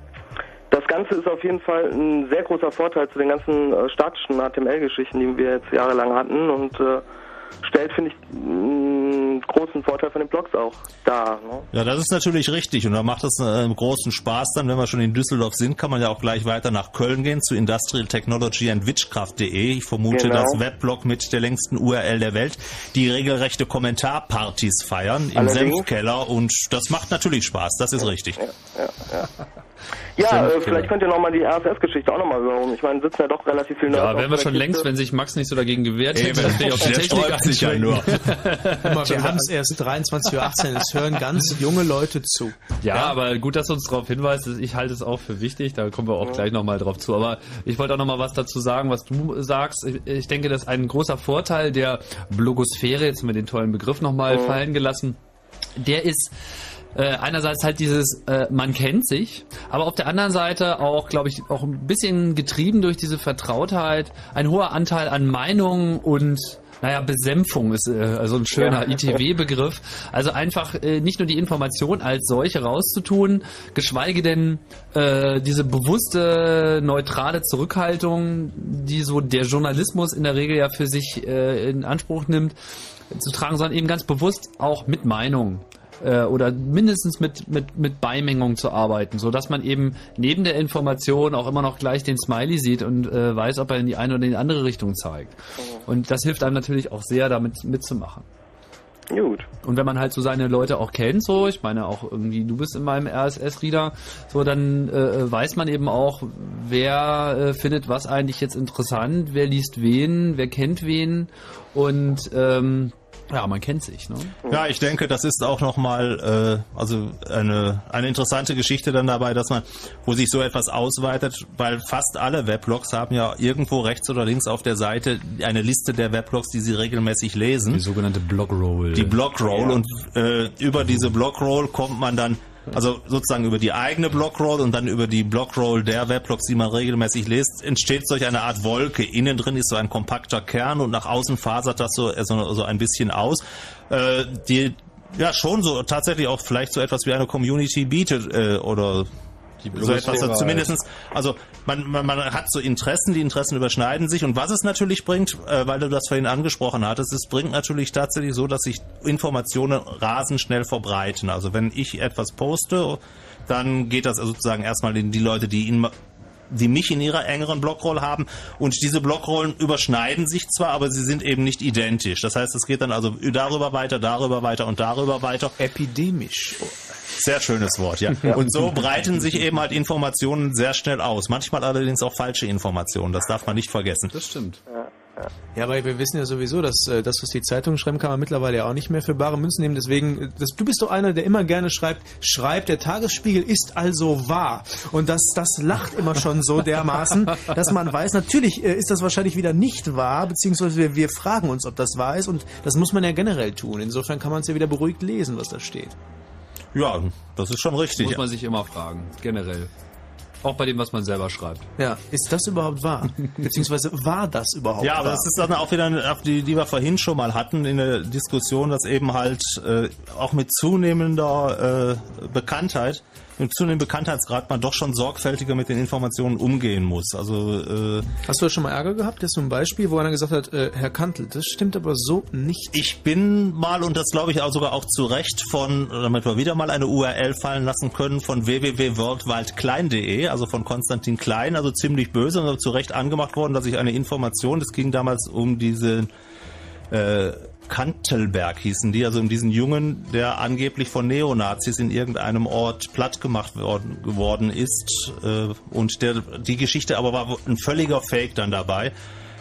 das Ganze ist auf jeden Fall ein sehr großer Vorteil zu den ganzen äh, statischen HTML-Geschichten, die wir jetzt jahrelang hatten und äh, stellt, finde ich, einen großen Vorteil von den Blogs auch dar. Ne? Ja, das ist natürlich richtig und da macht es einen großen Spaß dann, wenn wir schon in Düsseldorf sind, kann man ja auch gleich weiter nach Köln gehen zu Industrial Technology and Witchcraft.de. Ich vermute, Genau. das Weblog mit der längsten URL der Welt, die regelrechte Kommentarpartys feiern im Allerdings. Senfkeller und das macht natürlich Spaß, das ist richtig. Ja, ja. Ja, äh, vielleicht könnt ihr nochmal die RSS-Geschichte auch nochmal hören. Ich meine, sitzen ja doch relativ viele Ja, Nerds wären wir schon längst, wenn sich Max nicht so dagegen gewehrt hätte, dass wir auf die Technik sich ja nur. Guck mal, wir haben es erst 23.18 Uhr. Es hören ganz junge Leute zu. Ja, aber gut, dass du uns darauf hinweist. Ich halte es auch für wichtig. Da kommen wir auch gleich nochmal drauf zu. Aber ich wollte auch nochmal was dazu sagen, was du sagst. Ich, denke, das ist ein großer Vorteil der Blogosphäre, jetzt mit den tollen Begriff nochmal Mhm. fallen gelassen. Der ist äh, einerseits halt dieses, äh, man kennt sich, aber auf der anderen Seite auch, glaube ich, auch ein bisschen getrieben durch diese Vertrautheit, ein hoher Anteil an Meinungen und naja, Besänfung ist äh, also ein schöner Ja. ITW-Begriff. Also einfach äh, nicht nur die Information als solche rauszutun, geschweige denn äh, diese bewusste, neutrale Zurückhaltung, die so der Journalismus in der Regel ja für sich äh, in Anspruch nimmt, zu tragen, sondern eben ganz bewusst auch mit Meinung äh, oder mindestens mit, mit, mit Beimengung zu arbeiten, so dass man eben neben der Information auch immer noch gleich den Smiley sieht und äh, weiß, ob er in die eine oder in die andere Richtung zeigt. Und das hilft einem natürlich auch sehr, damit mitzumachen. Gut. Und wenn man halt so seine Leute auch kennt, so, ich meine auch irgendwie, du bist in meinem RSS-Reader, so, dann äh, weiß man eben auch, wer äh, findet was eigentlich jetzt interessant, wer liest wen, wer kennt wen und ähm, ja, man kennt sich, ne? Ja, ich denke, das ist auch nochmal äh, also eine, eine interessante Geschichte dann dabei, dass man, wo sich so etwas ausweitet, weil fast alle Weblogs haben ja irgendwo rechts oder links auf der Seite eine Liste der Weblogs, die sie regelmäßig lesen. Die sogenannte Blogroll. Die Blogroll und äh, über diese Blogroll kommt man dann also sozusagen über die eigene Blogroll und dann über die Blogroll der Weblogs, die man regelmäßig liest, entsteht solch eine Art Wolke. Innen drin ist so ein kompakter Kern und nach außen fasert das so, so, so ein bisschen aus. Äh, die ja schon so tatsächlich auch vielleicht so etwas wie eine Community bietet äh, oder so etwas Blogosphäre zumindestens also man, man, man hat so Interessen, die Interessen überschneiden sich und was es natürlich bringt, äh, weil du das vorhin angesprochen hattest, es bringt natürlich tatsächlich so, dass sich Informationen rasend schnell verbreiten. Also wenn ich etwas poste, dann geht das also sozusagen erstmal in die Leute, die ihn die mich in ihrer engeren Blockroll haben und diese Blockrollen überschneiden sich zwar, aber sie sind eben nicht identisch. Das heißt, es geht dann also darüber weiter, darüber weiter und darüber weiter. Epidemisch. Sehr schönes Wort, ja. Und so breiten sich eben halt Informationen sehr schnell aus. Manchmal allerdings auch falsche Informationen. Das darf man nicht vergessen. Das stimmt. Ja, weil wir wissen ja sowieso, dass äh, das, was die Zeitungen schreiben, kann man mittlerweile ja auch nicht mehr für bare Münzen nehmen. Deswegen, äh, das, du bist doch einer, der immer gerne schreibt, schreibt, der Tagesspiegel ist also wahr. Und das, das lacht immer schon so dermaßen, dass man weiß, natürlich äh, ist das wahrscheinlich wieder nicht wahr, beziehungsweise wir, wir fragen uns, ob das wahr ist. Und das muss man ja generell tun. Insofern kann man es ja wieder beruhigt lesen, was da steht. Ja, das ist schon richtig. Muss man sich immer fragen, generell. Auch bei dem, was man selber schreibt. Ja, ist das überhaupt wahr? Beziehungsweise war das überhaupt Ja, aber wahr? das ist dann auch wieder eine, die, die wir vorhin schon mal hatten in der Diskussion, dass eben halt äh, auch mit zunehmender äh, Bekanntheit, mit zunehmendem Bekanntheitsgrad man doch schon sorgfältiger mit den Informationen umgehen muss. Also äh, Hast du da schon mal Ärger gehabt? Das ist so ein Beispiel, wo einer gesagt hat, äh, Herr Kantel, das stimmt aber so nicht. Ich bin mal, und das glaube ich auch sogar auch zu Recht von, damit wir wieder mal eine URL fallen lassen können, von www.worldwildklein.de, also von Konstantin Klein, also ziemlich böse und zu Recht angemacht worden, dass ich eine Information, das ging damals um diese äh, Kantelberg hießen die, also um diesen Jungen, der angeblich von Neonazis in irgendeinem Ort platt gemacht worden, geworden ist. Äh, und der, die Geschichte aber war ein völliger Fake dann dabei.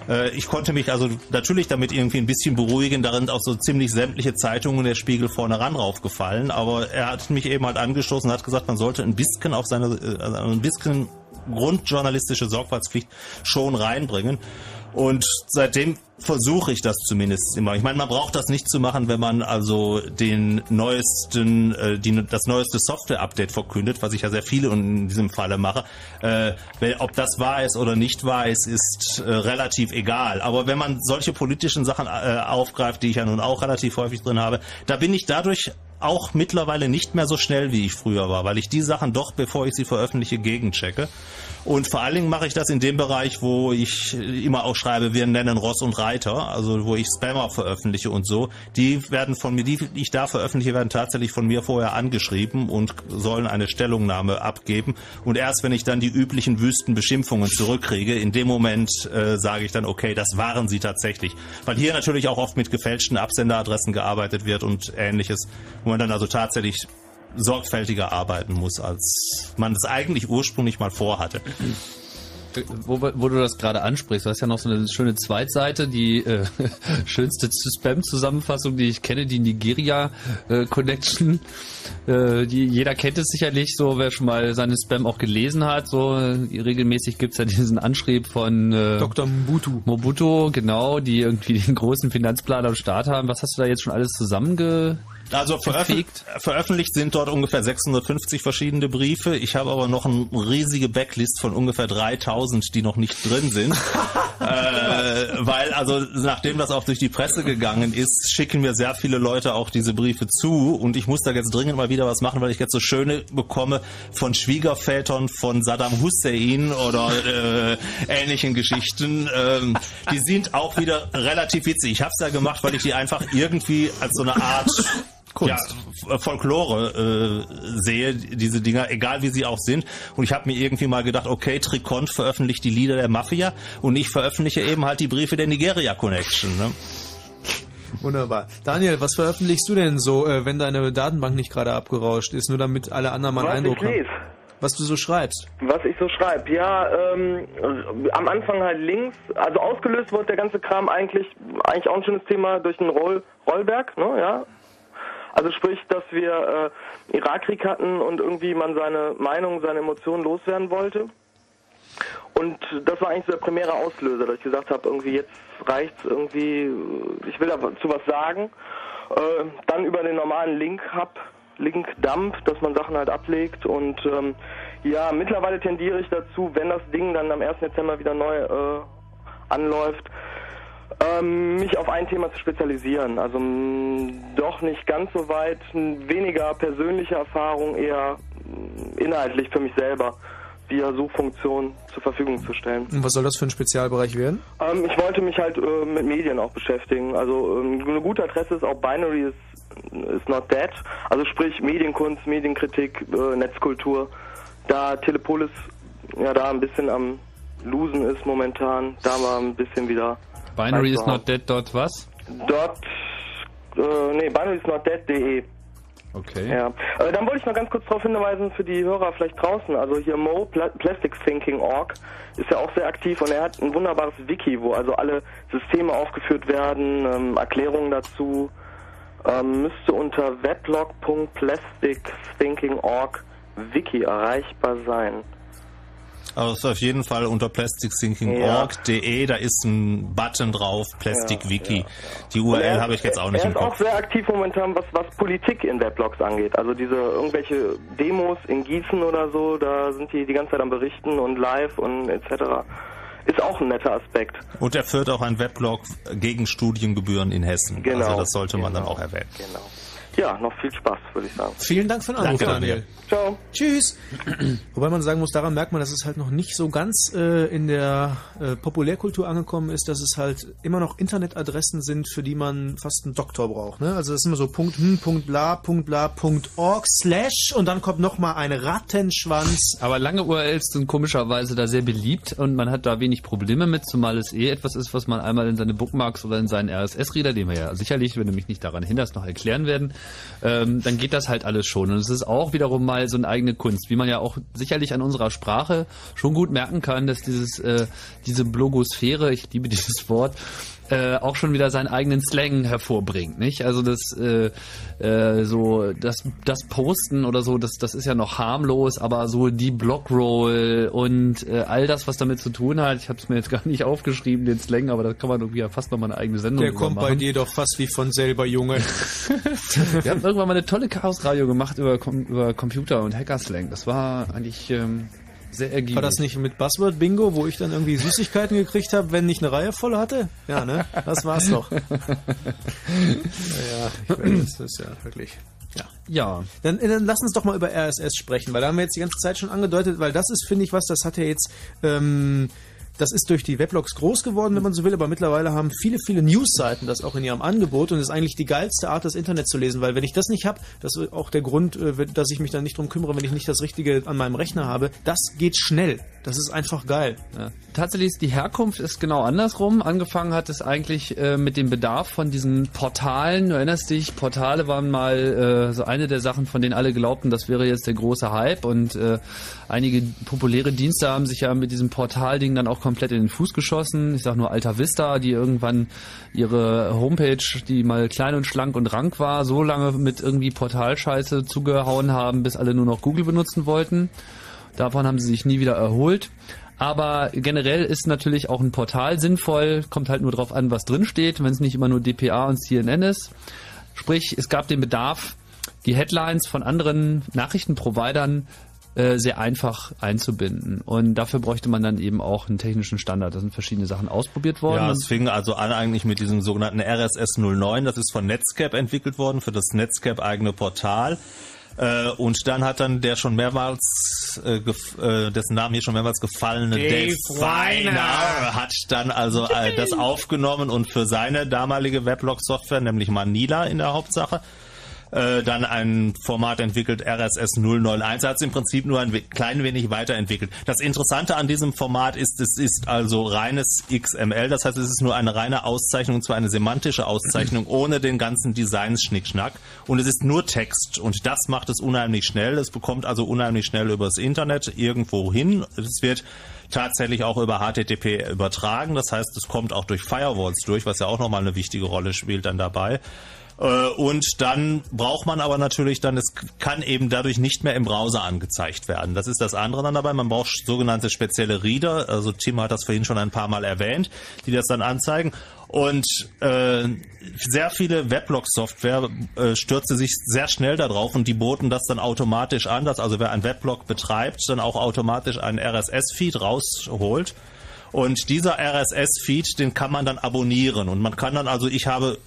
Äh, ich konnte mich also natürlich damit irgendwie ein bisschen beruhigen, darin auch so ziemlich sämtliche Zeitungen der Spiegel vorne ran raufgefallen, aber er hat mich eben halt angestoßen und hat gesagt, man sollte ein bisschen auf seine, äh, also ein bisschen grundjournalistische Sorgfaltspflicht schon reinbringen. Und seitdem versuche ich das zumindest immer. Ich meine, man braucht das nicht zu machen, wenn man also den neuesten, äh, die, das neueste Software-Update verkündet, was ich ja sehr viele in diesem Falle mache. Äh, ob das wahr ist oder nicht wahr ist, ist äh, relativ egal. Aber wenn man solche politischen Sachen äh, aufgreift, die ich ja nun auch relativ häufig drin habe, da bin ich dadurch auch mittlerweile nicht mehr so schnell, wie ich früher war, weil ich die Sachen doch, bevor ich sie veröffentliche, gegenchecke. Und vor allen Dingen mache ich das in dem Bereich, wo ich immer auch schreibe, wir nennen Ross und Reiter, also wo ich Spammer veröffentliche und so. Die werden von mir, die ich da veröffentliche, werden tatsächlich von mir vorher angeschrieben und sollen eine Stellungnahme abgeben. Und erst wenn ich dann die üblichen Wüstenbeschimpfungen zurückkriege, in dem Moment äh, sage ich dann, okay, das waren sie tatsächlich. Weil hier natürlich auch oft mit gefälschten Absenderadressen gearbeitet wird und ähnliches, wo man dann also tatsächlich sorgfältiger arbeiten muss, als man es eigentlich ursprünglich mal vorhatte. Wo, wo du das gerade ansprichst, du hast ja noch so eine schöne Zweitseite, die äh, schönste Spam-Zusammenfassung, die ich kenne, die Nigeria äh, Connection. Äh, die, jeder kennt es sicherlich, so wer schon mal seine Spam auch gelesen hat. So äh, regelmäßig gibt's ja diesen Anschrieb von äh, Dr. Mobutu. Mobutu, genau, die irgendwie den großen Finanzplan am Start haben. Was hast du da jetzt schon alles zusammenge Also veröffentlicht, veröffentlicht sind dort ungefähr 650 verschiedene Briefe. Ich habe aber noch eine riesige Backlist von ungefähr 3000, die noch nicht drin sind. äh, weil also nachdem das auch durch die Presse gegangen ist, schicken mir sehr viele Leute auch diese Briefe zu und ich muss da jetzt dringend mal wieder was machen, weil ich jetzt so schöne bekomme von Schwiegervätern von Saddam Hussein oder äh, ähnlichen Geschichten. Ähm, die sind auch wieder relativ witzig. Ich habe es ja gemacht, weil ich die einfach irgendwie als so eine Art Kunst. Ja, Folklore äh, sehe, diese Dinger, egal wie sie auch sind. Und ich habe mir irgendwie mal gedacht, okay, Tricont veröffentlicht die Lieder der Mafia und ich veröffentliche eben halt die Briefe der Nigeria Connection. Ne? Wunderbar. Daniel, was veröffentlichst du denn so, äh, wenn deine Datenbank nicht gerade abgerauscht ist, nur damit alle anderen mal einen Was Eindruck ich haben? lese. Was du so schreibst. Was ich so schreibe, ja, ähm, am Anfang halt links, also ausgelöst wird der ganze Kram eigentlich, eigentlich auch ein schönes Thema durch den Roll, Rollberg, ne, ja. Also sprich, dass wir äh, Irakkrieg hatten und irgendwie man seine Meinung, seine Emotionen loswerden wollte. Und das war eigentlich so der primäre Auslöser, dass ich gesagt habe, irgendwie jetzt reicht's irgendwie, ich will dazu was sagen. Äh, dann über den normalen Link-Hub, Link-Dump, dass man Sachen halt ablegt und ähm, ja, mittlerweile tendiere ich dazu, wenn das Ding dann am 1. Dezember wieder neu äh, anläuft, ähm, mich auf ein Thema zu spezialisieren. Also mh, doch nicht ganz so weit, weniger persönliche Erfahrung, eher mh, inhaltlich für mich selber via Suchfunktion zur Verfügung zu stellen. Und was soll das für ein Spezialbereich werden? Ähm, ich wollte mich halt äh, mit Medien auch beschäftigen. Also ähm, eine gute Adresse ist auch Binary is, is not dead. Also sprich Medienkunst, Medienkritik, äh, Netzkultur. Da Telepolis ja da ein bisschen am Losen ist momentan, da mal ein bisschen wieder Binary is not dead. Dot was? Dort, äh, nee, binary is not dead.de. Okay. Ja, äh, dann wollte ich noch ganz kurz darauf hinweisen für die Hörer vielleicht draußen. Also hier Mo, Pla Org, ist ja auch sehr aktiv und er hat ein wunderbares Wiki, wo also alle Systeme aufgeführt werden, ähm, Erklärungen dazu. Ähm, müsste unter weblog.plasticsthinking.org Wiki erreichbar sein. Also es ist auf jeden Fall unter plasticthinking.org.de, da ist ein Button drauf, Plastic Wiki. Die Und URL er- habe ich jetzt auch nicht Er im ist auch Kopf. sehr aktiv momentan, was, was Politik in Weblogs angeht. Also diese irgendwelche Demos in Gießen oder so, da sind die die ganze Zeit am Berichten und live und etc. Ist auch ein netter Aspekt. Und er führt auch ein Weblog gegen Studiengebühren in Hessen. Genau. Also das sollte man dann auch erwähnen. Genau. Ja, noch viel Spaß, würde ich sagen. Vielen Dank für den Anruf, Danke, Daniel. Ciao. Tschüss. Wobei man sagen muss, daran merkt man, dass es halt noch nicht so ganz äh, in der äh, Populärkultur angekommen ist, dass es halt immer noch Internetadressen sind, für die man fast einen Doktor braucht. Ne? Also das ist immer so Punkt, hm, Punkt, bla, Punkt, bla, Punkt, org, slash und dann kommt noch mal ein Rattenschwanz. Aber lange URLs sind komischerweise da sehr beliebt und man hat da wenig Probleme mit, zumal es eh etwas ist, was man einmal in seine Bookmarks oder in seinen RSS-Reader, den wir ja sicherlich, wenn du mich nicht daran hinderst, noch erklären werden, ähm, dann geht das halt alles schon. Und es ist auch wiederum mal so eine eigene Kunst, wie man ja auch sicherlich an unserer Sprache schon gut merken kann, dass dieses äh, diese Blogosphäre, ich liebe dieses Wort, äh, auch schon wieder seinen eigenen Slang hervorbringt, nicht? Also das äh, äh, so das das Posten oder so, das das ist ja noch harmlos, aber so die Blockroll und äh, all das, was damit zu tun hat, ich habe es mir jetzt gar nicht aufgeschrieben, den Slang, aber da kann man irgendwie ja fast noch mal eine eigene Sendung Der drüber kommt bei machen. dir doch fast wie von selber, Junge. Wir haben irgendwann mal eine tolle Chaos-Radio gemacht über, über Computer und Hacker-Slang. Das war eigentlich ähm, sehr ergiebig. War das nicht mit Buzzword Bingo, wo ich dann irgendwie Süßigkeiten gekriegt habe, wenn ich eine Reihe voll hatte? Ja, ne? Das war's doch. ja, ich weiß, das ist ja wirklich. Ja. Ja. Dann, äh, dann lass uns doch mal über RSS sprechen, weil da haben wir jetzt die ganze Zeit schon angedeutet, weil das ist, finde ich, was, das hat ja jetzt ähm, das ist durch die Weblogs groß geworden, wenn man so will, aber mittlerweile haben viele, viele Newsseiten das auch in ihrem Angebot und ist eigentlich die geilste Art, das Internet zu lesen, weil wenn ich das nicht habe, das ist auch der Grund, äh, dass ich mich dann nicht drum kümmere, wenn ich nicht das Richtige an meinem Rechner habe. Das geht schnell. Das ist einfach geil. Ja. Tatsächlich ist die Herkunft ist genau andersrum. Angefangen hat es eigentlich äh, mit dem Bedarf von diesen Portalen. Du erinnerst dich, Portale waren mal äh, so eine der Sachen, von denen alle glaubten, das wäre jetzt der große Hype. Und äh, einige populäre Dienste haben sich ja mit diesem Portalding dann auch komplett in den Fuß geschossen. Ich sag nur Alta Vista, die irgendwann ihre Homepage, die mal klein und schlank und rank war, so lange mit irgendwie Portalscheiße zugehauen haben, bis alle nur noch Google benutzen wollten. Davon haben sie sich nie wieder erholt. Aber generell ist natürlich auch ein Portal sinnvoll, kommt halt nur drauf an, was drin steht, wenn es nicht immer nur DPA und CNN ist. Sprich, es gab den Bedarf, die Headlines von anderen Nachrichtenprovidern äh, sehr einfach einzubinden. Und dafür bräuchte man dann eben auch einen technischen Standard. Da sind verschiedene Sachen ausprobiert worden. Ja, es fing also an eigentlich mit diesem sogenannten RSS 09. Das ist von Netscape entwickelt worden für das Netscape eigene Portal. Äh, und dann hat dann der schon mehrmals, äh, gef- äh, dessen Namen hier schon mehrmals gefallene Dave Dave, Weiner. Weiner hat dann also äh, das aufgenommen und für seine damalige Weblog-Software, nämlich Manila in der Hauptsache, äh, dann ein Format entwickelt, RSS 001. Er hat es im Prinzip nur ein klein wenig weiterentwickelt. Das Interessante an diesem Format ist, es ist also reines XML, das heißt, es ist nur eine reine Auszeichnung, und zwar eine semantische Auszeichnung, ohne den ganzen Designs-Schnickschnack. Und es ist nur Text und das macht es unheimlich schnell. Es bekommt also unheimlich schnell übers Internet irgendwo hin. Es wird tatsächlich auch über HTTP übertragen. Das heißt, es kommt auch durch Firewalls durch, was ja auch nochmal eine wichtige Rolle spielt dann dabei. Äh, Und dann braucht man aber natürlich dann, es kann eben dadurch nicht mehr im Browser angezeigt werden. Das ist das andere dann dabei. Man braucht sogenannte spezielle Reader. Also Tim hat das vorhin schon ein paar Mal erwähnt, die das dann anzeigen. Und äh, sehr viele Weblog-Software äh, stürzte sich sehr schnell darauf und die boten das dann automatisch an, dass also wer ein Weblog betreibt, dann auch automatisch einen RSS-Feed rausholt. Und dieser RSS-Feed, den kann man dann abonnieren. Und man kann dann also, ich habe,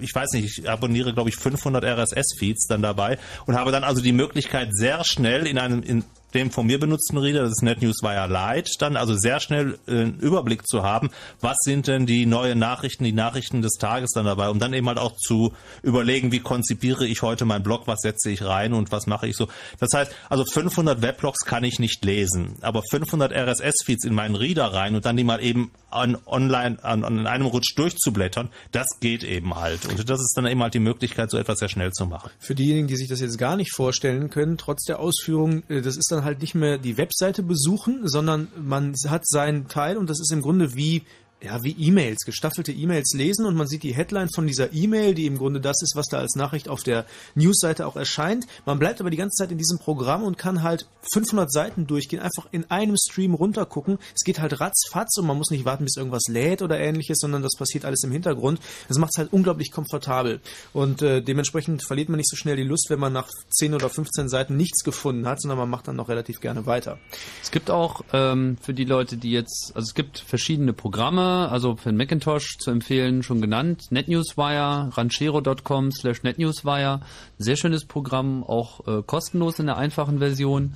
ich weiß nicht, ich abonniere, glaube ich, 500 RSS-Feeds dann dabei und habe dann also die Möglichkeit, sehr schnell in einem, in dem von mir benutzten Reader, das ist NetNewsWire Lite, dann also sehr schnell äh, einen Überblick zu haben, was sind denn die neuen Nachrichten, die Nachrichten des Tages dann dabei, um dann eben halt auch zu überlegen, wie konzipiere ich heute meinen Blog, was setze ich rein und was mache ich so. Das heißt, also 500 Weblogs kann ich nicht lesen, aber 500 RSS-Feeds in meinen Reader rein und dann die mal eben an online an, an einem Rutsch durchzublättern, das geht eben halt. Und das ist dann eben halt die Möglichkeit, so etwas sehr schnell zu machen. Für diejenigen, die sich das jetzt gar nicht vorstellen können, trotz der Ausführung, äh, das ist dann halt nicht mehr die Webseite besuchen, sondern man hat seinen Teil und das ist im Grunde wie ja, wie E-Mails, gestaffelte E-Mails lesen und man sieht die Headline von dieser E-Mail, die im Grunde das ist, was da als Nachricht auf der Newsseite auch erscheint. Man bleibt aber die ganze Zeit in diesem Programm und kann halt 500 Seiten durchgehen, einfach in einem Stream runtergucken. Es geht halt ratzfatz und man muss nicht warten, bis irgendwas lädt oder ähnliches, sondern das passiert alles im Hintergrund. Das macht es halt unglaublich komfortabel und äh, dementsprechend verliert man nicht so schnell die Lust, wenn man nach 10 oder 15 Seiten nichts gefunden hat, sondern man macht dann noch relativ gerne weiter. Es gibt auch ähm, für die Leute, die jetzt, also es gibt verschiedene Programme, also für den Macintosh zu empfehlen, schon genannt, NetNewsWire, ranchero.com slash NetNewsWire, sehr schönes Programm, auch äh, kostenlos in der einfachen Version.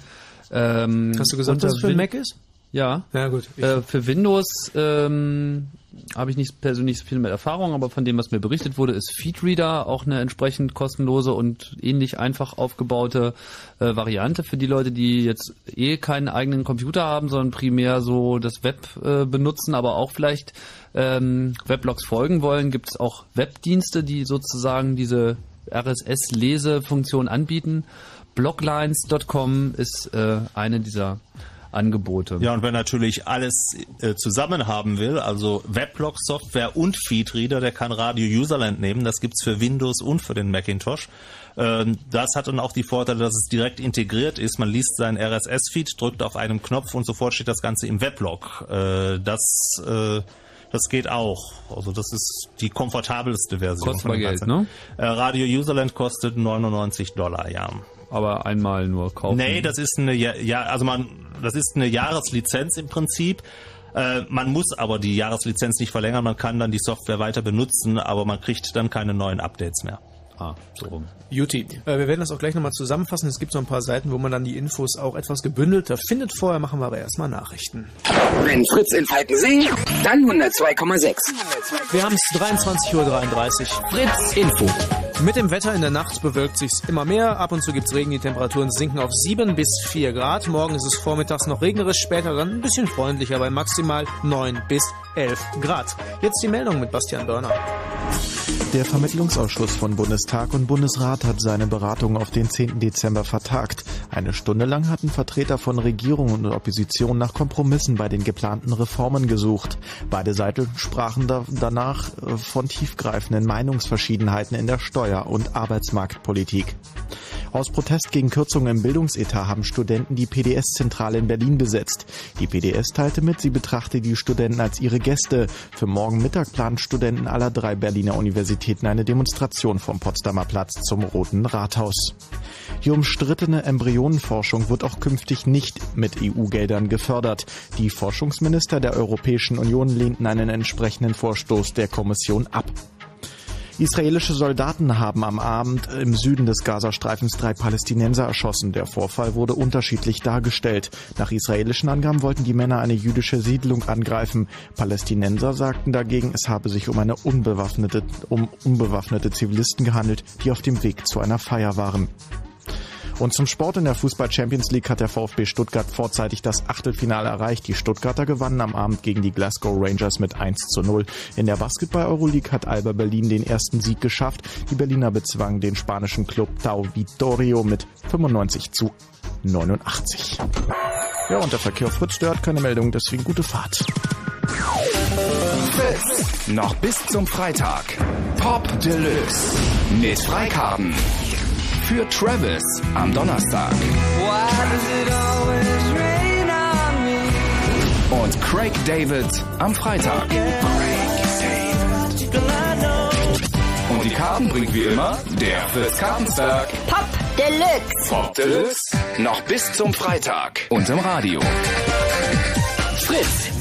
Ähm, Hast du gesagt, dass es für Mac ist? Ja. Ja, gut. Äh, für Windows ähm, habe ich nicht persönlich so viel mit Erfahrung, aber von dem, was mir berichtet wurde, ist Feedreader auch eine entsprechend kostenlose und ähnlich einfach aufgebaute äh, Variante für die Leute, die jetzt eh keinen eigenen Computer haben, sondern primär so das Web äh, benutzen, aber auch vielleicht ähm, Weblogs folgen wollen. Gibt es auch Webdienste, die sozusagen diese RSS-Lesefunktion anbieten. Bloglines.com ist äh, eine dieser Angebote. Ja, und wer natürlich alles äh, zusammen haben will, also Weblog-Software und Feedreader, der kann Radio Userland nehmen. Das gibt's für Windows und für den Macintosh. Ähm, das hat dann auch die Vorteile, dass es direkt integriert ist. Man liest seinen RSS-Feed, drückt auf einen Knopf und sofort steht das Ganze im Weblog. Äh, das äh, das geht auch. Also das ist die komfortabelste Version. Kostet mal Geld, ne? Äh, Radio Userland kostet 99 Dollar, ja. Aber einmal nur kaufen. Nee, das ist eine, ja, also man, das ist eine Jahreslizenz im Prinzip. Äh, man muss aber die Jahreslizenz nicht verlängern, man kann dann die Software weiter benutzen, aber man kriegt dann keine neuen Updates mehr. Ah, so rum. Juti. Äh, wir werden das auch gleich nochmal zusammenfassen. Es gibt so ein paar Seiten, wo man dann die Infos auch etwas gebündelter findet. Vorher machen wir aber erstmal Nachrichten. Wenn Fritz in Falkensee, dann 102,6. Wir haben es 23.33 Uhr. Fritz Info. Mit dem Wetter in der Nacht bewölkt sich's immer mehr. Ab und zu gibt's Regen. Die Temperaturen sinken auf 7 bis 4 Grad. Morgen ist es vormittags noch regnerisch, später dann ein bisschen freundlicher bei maximal 9 bis 11 Grad. Jetzt die Meldung mit Bastian Börner. Der Vermittlungsausschuss von Bundestag und Bundesrat hat seine Beratungen auf den 10. Dezember vertagt. Eine Stunde lang hatten Vertreter von Regierung und Opposition nach Kompromissen bei den geplanten Reformen gesucht. Beide Seiten sprachen da danach äh, von tiefgreifenden Meinungsverschiedenheiten in der Steuer- und Arbeitsmarktpolitik. Aus Protest gegen Kürzungen im Bildungsetat haben Studenten die PDS-Zentrale in Berlin besetzt. Die PDS teilte mit, sie betrachte die Studenten als ihre Gäste. Für morgen Mittag planen Studenten aller drei Berliner Universitäten eine Demonstration vom Potsdamer Platz zum Roten Rathaus. Die umstrittene Embryonenforschung wird auch künftig nicht mit EU-Geldern gefördert. Die Forschungsminister der Europäischen Union lehnten einen entsprechenden Vorstoß der Kommission ab. Israelische Soldaten haben am Abend im Süden des Gazastreifens drei Palästinenser erschossen. Der Vorfall wurde unterschiedlich dargestellt. Nach israelischen Angaben wollten die Männer eine jüdische Siedlung angreifen. Palästinenser sagten dagegen, es habe sich um eine unbewaffnete, um unbewaffnete Zivilisten gehandelt, die auf dem Weg zu einer Feier waren. Und zum Sport in der Fußball Champions League hat der VfB Stuttgart vorzeitig das Achtelfinale erreicht. Die Stuttgarter gewannen am Abend gegen die Glasgow Rangers mit 1 zu 0. In der Basketball Euroleague hat Alba Berlin den ersten Sieg geschafft. Die Berliner bezwangen den spanischen Club Tau Vitorio mit 95 zu 89. Ja, und der Verkehr Fritz, hat keine Meldung, deswegen gute Fahrt. Fritz. Noch bis zum Freitag. Pop Deluxe. Mit Freikarten. Für Travis am Donnerstag. Und Craig David am Freitag. Und die Karten bringt wie immer der Fritz Kartensberg. Pop Deluxe. Pop Deluxe. Noch bis zum Freitag. Und im Radio. Fritz.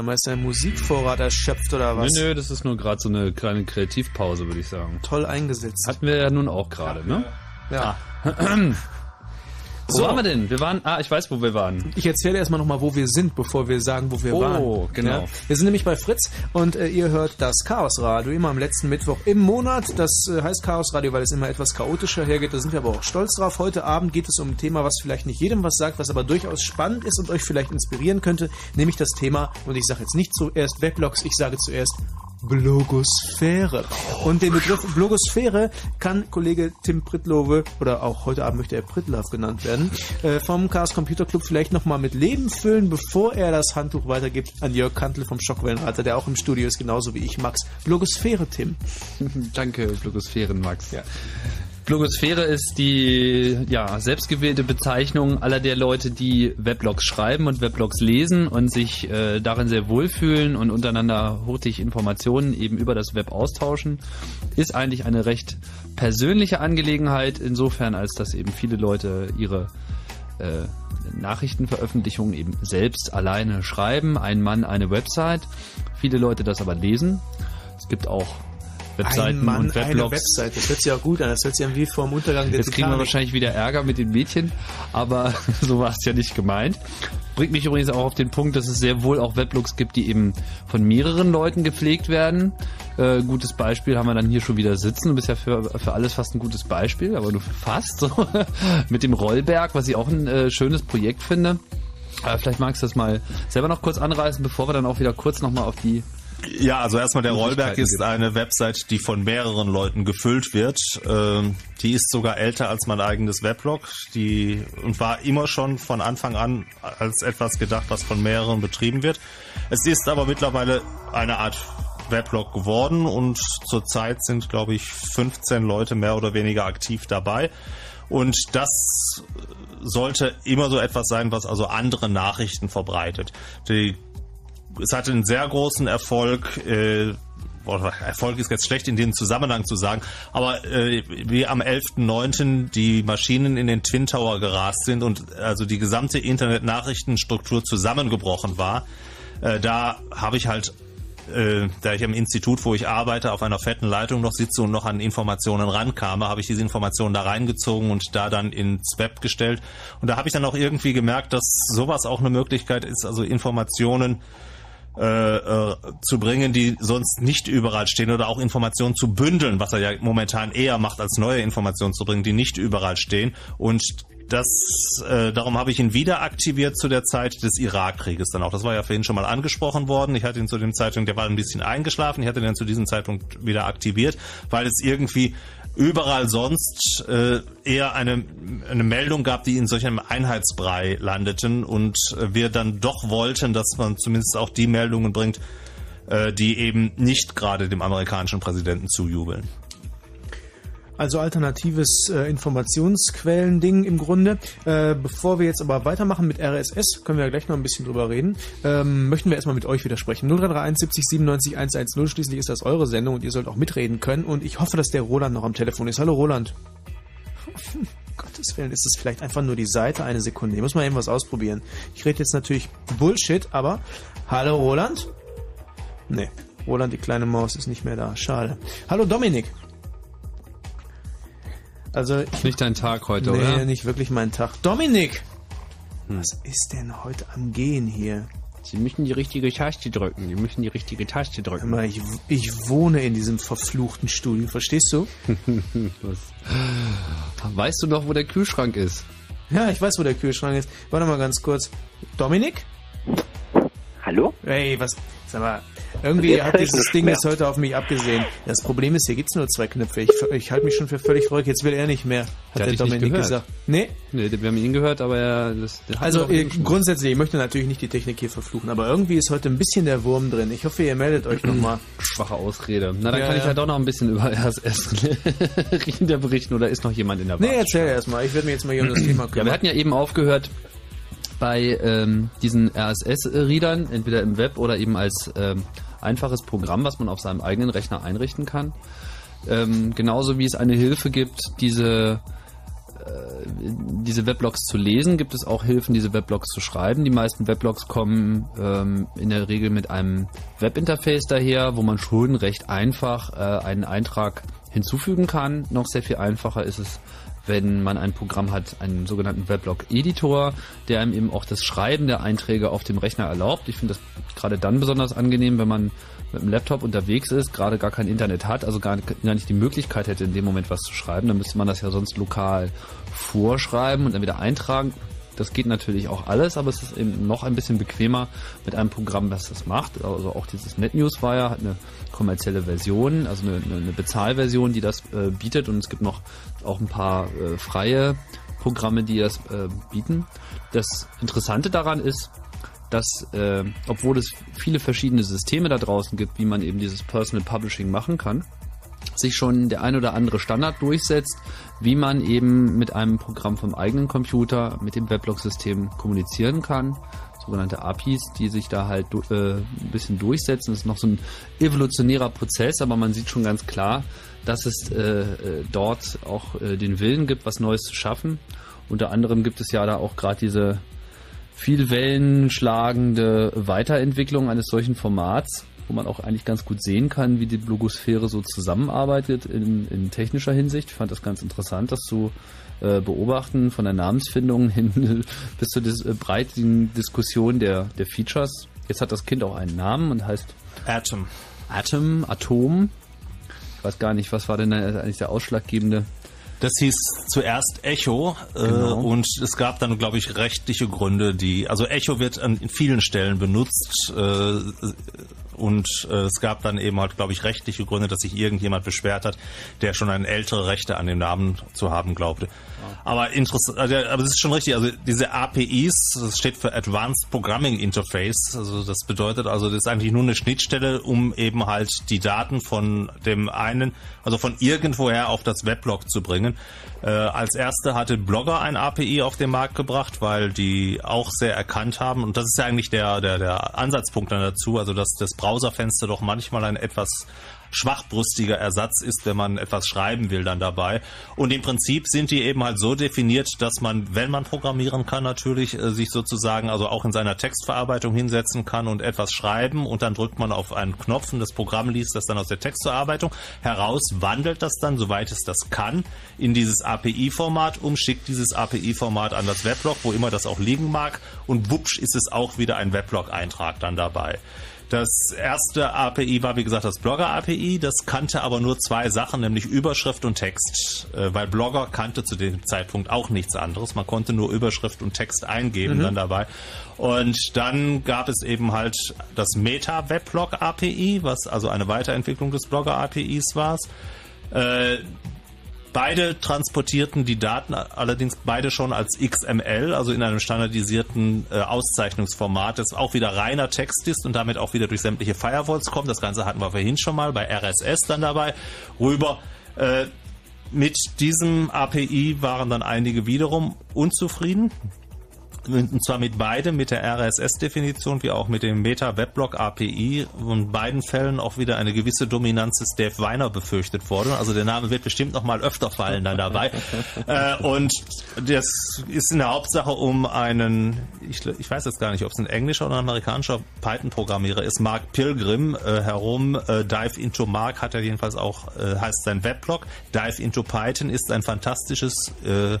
Sag mal, ist dein Musikvorrat erschöpft oder was? Nö, nö, das ist nur gerade so eine kleine Kreativpause, würde ich sagen. Toll eingesetzt. Hatten wir ja nun auch gerade, ne? Ja. Wo So. waren wir denn? Wir waren, ah, ich weiß, wo wir waren. Ich erzähle erstmal nochmal, wo wir sind, bevor wir sagen, wo wir Oh, waren. genau. Ja? Wir sind nämlich bei Fritz und äh, ihr hört das Chaos Radio immer am letzten Mittwoch im Monat. Das äh, heißt Chaos Radio, weil es immer etwas chaotischer hergeht. Da sind wir aber auch stolz drauf. Heute Abend geht es um ein Thema, was vielleicht nicht jedem was sagt, was aber durchaus spannend ist und euch vielleicht inspirieren könnte, nämlich das Thema, und ich sage jetzt nicht zuerst Weblogs, ich sage zuerst Blogosphäre. Und den Begriff Blogosphäre kann Kollege Tim Pritlove, oder auch heute Abend möchte er Pritlove genannt werden, äh, vom Chaos Computer Club vielleicht nochmal mit Leben füllen, bevor er das Handtuch weitergibt an Jörg Kantel vom Schockwellenreiter, der auch im Studio ist, genauso wie ich, Max. Blogosphäre, Tim. Danke, Blogosphären, Max. Ja. Blogosphäre ist die ja, selbstgewählte Bezeichnung aller der Leute, die Weblogs schreiben und Weblogs lesen und sich äh, darin sehr wohlfühlen und untereinander hurtig Informationen eben über das Web austauschen. Ist eigentlich eine recht persönliche Angelegenheit, insofern als dass eben viele Leute ihre äh, Nachrichtenveröffentlichungen eben selbst alleine schreiben. Ein Mann, eine Website. Viele Leute das aber lesen. Es gibt auch Webseiten Mann, und Weblogs. Webseite. Das hört sich auch gut an. Das hört sich an wie vor dem Untergang der Jetzt kriegen wir wahrscheinlich wieder Ärger mit den Mädchen, aber so war es ja nicht gemeint. Bringt mich übrigens auch auf den Punkt, dass es sehr wohl auch Weblogs gibt, die eben von mehreren Leuten gepflegt werden. Äh, gutes Beispiel haben wir dann hier schon wieder sitzen. Du bist ja für, für alles fast ein gutes Beispiel, aber nur fast so. mit dem Rollberg, was ich auch ein äh, schönes Projekt finde. Aber vielleicht magst du das mal selber noch kurz anreißen, bevor wir dann auch wieder kurz nochmal auf die Ja, also erstmal der Rollberg ist gibt. eine Website, die von mehreren Leuten gefüllt wird. Ähm, die ist sogar älter als mein eigenes Weblog. Die und war immer schon von Anfang an als etwas gedacht, was von mehreren betrieben wird. Es ist aber mittlerweile eine Art Weblog geworden und zurzeit sind, glaube ich, 15 Leute mehr oder weniger aktiv dabei. Und das sollte immer so etwas sein, was also andere Nachrichten verbreitet. Die es hatte einen sehr großen Erfolg. Äh, Erfolg ist jetzt schlecht in dem Zusammenhang zu sagen, aber äh, wie am 11.09. die Maschinen in den Twin Tower gerast sind und also die gesamte Internet-Nachrichtenstruktur zusammengebrochen war, äh, da habe ich halt äh, da ich am Institut, wo ich arbeite, auf einer fetten Leitung noch sitze und noch an Informationen rankame, habe ich diese Informationen da reingezogen und da dann ins Web gestellt. Und da habe ich dann auch irgendwie gemerkt, dass sowas auch eine Möglichkeit ist, also Informationen äh, äh, zu bringen, die sonst nicht überall stehen oder auch Informationen zu bündeln, was er ja momentan eher macht, als neue Informationen zu bringen, die nicht überall stehen. Und das, äh, darum habe ich ihn wieder aktiviert zu der Zeit des Irakkrieges dann auch. Das war ja vorhin schon mal angesprochen worden. Ich hatte ihn zu dem Zeitpunkt, der war ein bisschen eingeschlafen. Ich hatte ihn dann zu diesem Zeitpunkt wieder aktiviert, weil es irgendwie überall sonst äh, eher eine, eine Meldung gab, die in solch einem Einheitsbrei landeten und wir dann doch wollten, dass man zumindest auch die Meldungen bringt, äh, die eben nicht gerade dem amerikanischen Präsidenten zujubeln. Also alternatives äh, Informationsquellen-Ding im Grunde. Äh, bevor wir jetzt aber weitermachen mit RSS, können wir ja gleich noch ein bisschen drüber reden, ähm, möchten wir erstmal mit euch widersprechen. 0331 70 97 110, schließlich ist das eure Sendung und ihr sollt auch mitreden können und ich hoffe, dass der Roland noch am Telefon ist. Hallo Roland. Um Gottes Willen, ist es vielleicht einfach nur die Seite? Eine Sekunde, ich muss mal eben was ausprobieren. Ich rede jetzt natürlich Bullshit, aber hallo Roland? Nee, Roland, die kleine Maus, ist nicht mehr da. Schade. Hallo Dominik. Also ich, Nicht dein Tag heute, nee, oder? nicht wirklich mein Tag. Dominik! Was ist denn heute am Gehen hier? Sie müssen die richtige Taste drücken. Die müssen die richtige Taste drücken. mal, ich, ich wohne in diesem verfluchten Studio, verstehst du? Was? Weißt du noch, wo der Kühlschrank ist? Ja, ich weiß, wo der Kühlschrank ist. Warte mal ganz kurz. Dominik? Hallo? Hey, was? Sag mal, irgendwie hat dieses Ding jetzt heute auf mich abgesehen. Das Problem ist, hier gibt's nur zwei Knöpfe. Ich, ich halte mich schon für völlig verrückt. Jetzt will er nicht mehr, hat Der Dominik gehört. gesagt. Nee, Nee, wir haben ihn gehört, aber er... Das, Also äh, grundsätzlich, ich möchte natürlich nicht die Technik hier verfluchen, aber irgendwie ist heute ein bisschen der Wurm drin. Ich hoffe, ihr meldet euch nochmal. Schwache Ausrede. Na, dann Ja, kann ich ja. ja doch noch ein bisschen über RSS Rinder berichten oder ist noch jemand in der Nee, Warteschlange? erzähl erstmal. Ich werde mich jetzt mal hier um das Thema Ja, wir kümmern. hatten ja eben aufgehört bei ähm, diesen RSS-Readern, entweder im Web oder eben als ähm, einfaches Programm, was man auf seinem eigenen Rechner einrichten kann. Ähm, genauso wie es eine Hilfe gibt, diese äh, diese Weblogs zu lesen, gibt es auch Hilfen, diese Weblogs zu schreiben. Die meisten Weblogs kommen ähm, in der Regel mit einem Webinterface daher, wo man schon recht einfach äh, einen Eintrag hinzufügen kann. Noch sehr viel einfacher ist es, wenn man ein Programm hat, einen sogenannten Weblog-Editor, der einem eben auch das Schreiben der Einträge auf dem Rechner erlaubt. Ich finde das gerade dann besonders angenehm, wenn man mit dem Laptop unterwegs ist, gerade gar kein Internet hat, also gar, gar nicht die Möglichkeit hätte, in dem Moment was zu schreiben, dann müsste man das ja sonst lokal vorschreiben und dann wieder eintragen. Das geht natürlich auch alles, aber es ist eben noch ein bisschen bequemer mit einem Programm, das das macht. Also auch dieses NetNewsWire hat eine kommerzielle Version, also eine, eine Bezahlversion, die das äh, bietet und es gibt noch auch ein paar äh, freie Programme, die das äh, bieten. Das Interessante daran ist, dass, äh, obwohl es viele verschiedene Systeme da draußen gibt, wie man eben dieses Personal Publishing machen kann, sich schon der ein oder andere Standard durchsetzt, wie man eben mit einem Programm vom eigenen Computer mit dem Weblog-System kommunizieren kann. Sogenannte APIs, die sich da halt äh, ein bisschen durchsetzen. Das ist noch so ein evolutionärer Prozess, aber man sieht schon ganz klar, dass es äh, äh dort auch äh, den Willen gibt, was Neues zu schaffen. Unter anderem gibt es ja da auch gerade diese viel wellenschlagende Weiterentwicklung eines solchen Formats, wo man auch eigentlich ganz gut sehen kann, wie die Blogosphäre so zusammenarbeitet in, in technischer Hinsicht. Ich fand das ganz interessant, das zu äh, beobachten, von der Namensfindung hin bis zur dis äh, breiten Diskussion der, der Features. Jetzt hat das Kind auch einen Namen und heißt Atom. Atom, Atom. Ich weiß gar nicht, was war denn eigentlich der ausschlaggebende das hieß zuerst Echo äh, genau. und es gab dann, glaube ich, rechtliche Gründe, die, also Echo wird an vielen Stellen benutzt äh, und äh, es gab dann eben halt, glaube ich, rechtliche Gründe, dass sich irgendjemand beschwert hat, der schon eine ältere Rechte an dem Namen zu haben glaubte. Aber interessant, also, aber es ist schon richtig. Also diese APIs, das steht für Advanced Programming Interface. Also das bedeutet also, das ist eigentlich nur eine Schnittstelle, um eben halt die Daten von dem einen, also von irgendwoher auf das Weblog zu bringen. Äh, als erste hatte Blogger ein API auf den Markt gebracht, weil die auch sehr erkannt haben. Und das ist ja eigentlich der, der, der Ansatzpunkt dann dazu, also dass das Browserfenster doch manchmal ein etwas schwachbrüstiger Ersatz ist, wenn man etwas schreiben will dann dabei. Und im Prinzip sind die eben halt so definiert, dass man, wenn man programmieren kann, natürlich äh, sich sozusagen also auch in seiner Textverarbeitung hinsetzen kann und etwas schreiben und dann drückt man auf einen Knopf und das Programm liest das dann aus der Textverarbeitung heraus, wandelt das dann, soweit es das kann, in dieses API-Format um, schickt dieses API-Format an das Weblog, wo immer das auch liegen mag und wupsch ist es auch wieder ein Weblog-Eintrag dann dabei. Das erste API war, wie gesagt, das Blogger-API. Das kannte aber nur zwei Sachen, nämlich Überschrift und Text. Äh, weil Blogger kannte zu dem Zeitpunkt auch nichts anderes. Man konnte nur Überschrift und Text eingeben mhm. dann dabei. Und dann gab es eben halt das Meta-Weblog-API, was also eine Weiterentwicklung des Blogger-APIs war. Äh, Beide transportierten die Daten allerdings beide schon als XML, also in einem standardisierten äh, Auszeichnungsformat, das auch wieder reiner Text ist und damit auch wieder durch sämtliche Firewalls kommt. Das Ganze hatten wir vorhin schon mal bei RSS dann dabei rüber. Äh, mit diesem API waren dann einige wiederum unzufrieden und zwar mit beidem, mit der RSS-Definition wie auch mit dem Meta-Weblog-API. In beiden Fällen auch wieder eine gewisse Dominanz des Dave Weiner befürchtet worden. Also der Name wird bestimmt noch mal öfter fallen dann dabei. äh, und das ist in der Hauptsache um einen, ich, ich weiß jetzt gar nicht, ob es ein englischer oder ein amerikanischer Python-Programmierer ist, Mark Pilgrim äh, herum. Äh, Dive into Mark hat er jedenfalls auch, äh, heißt sein Weblog. Dive into Python ist ein fantastisches äh,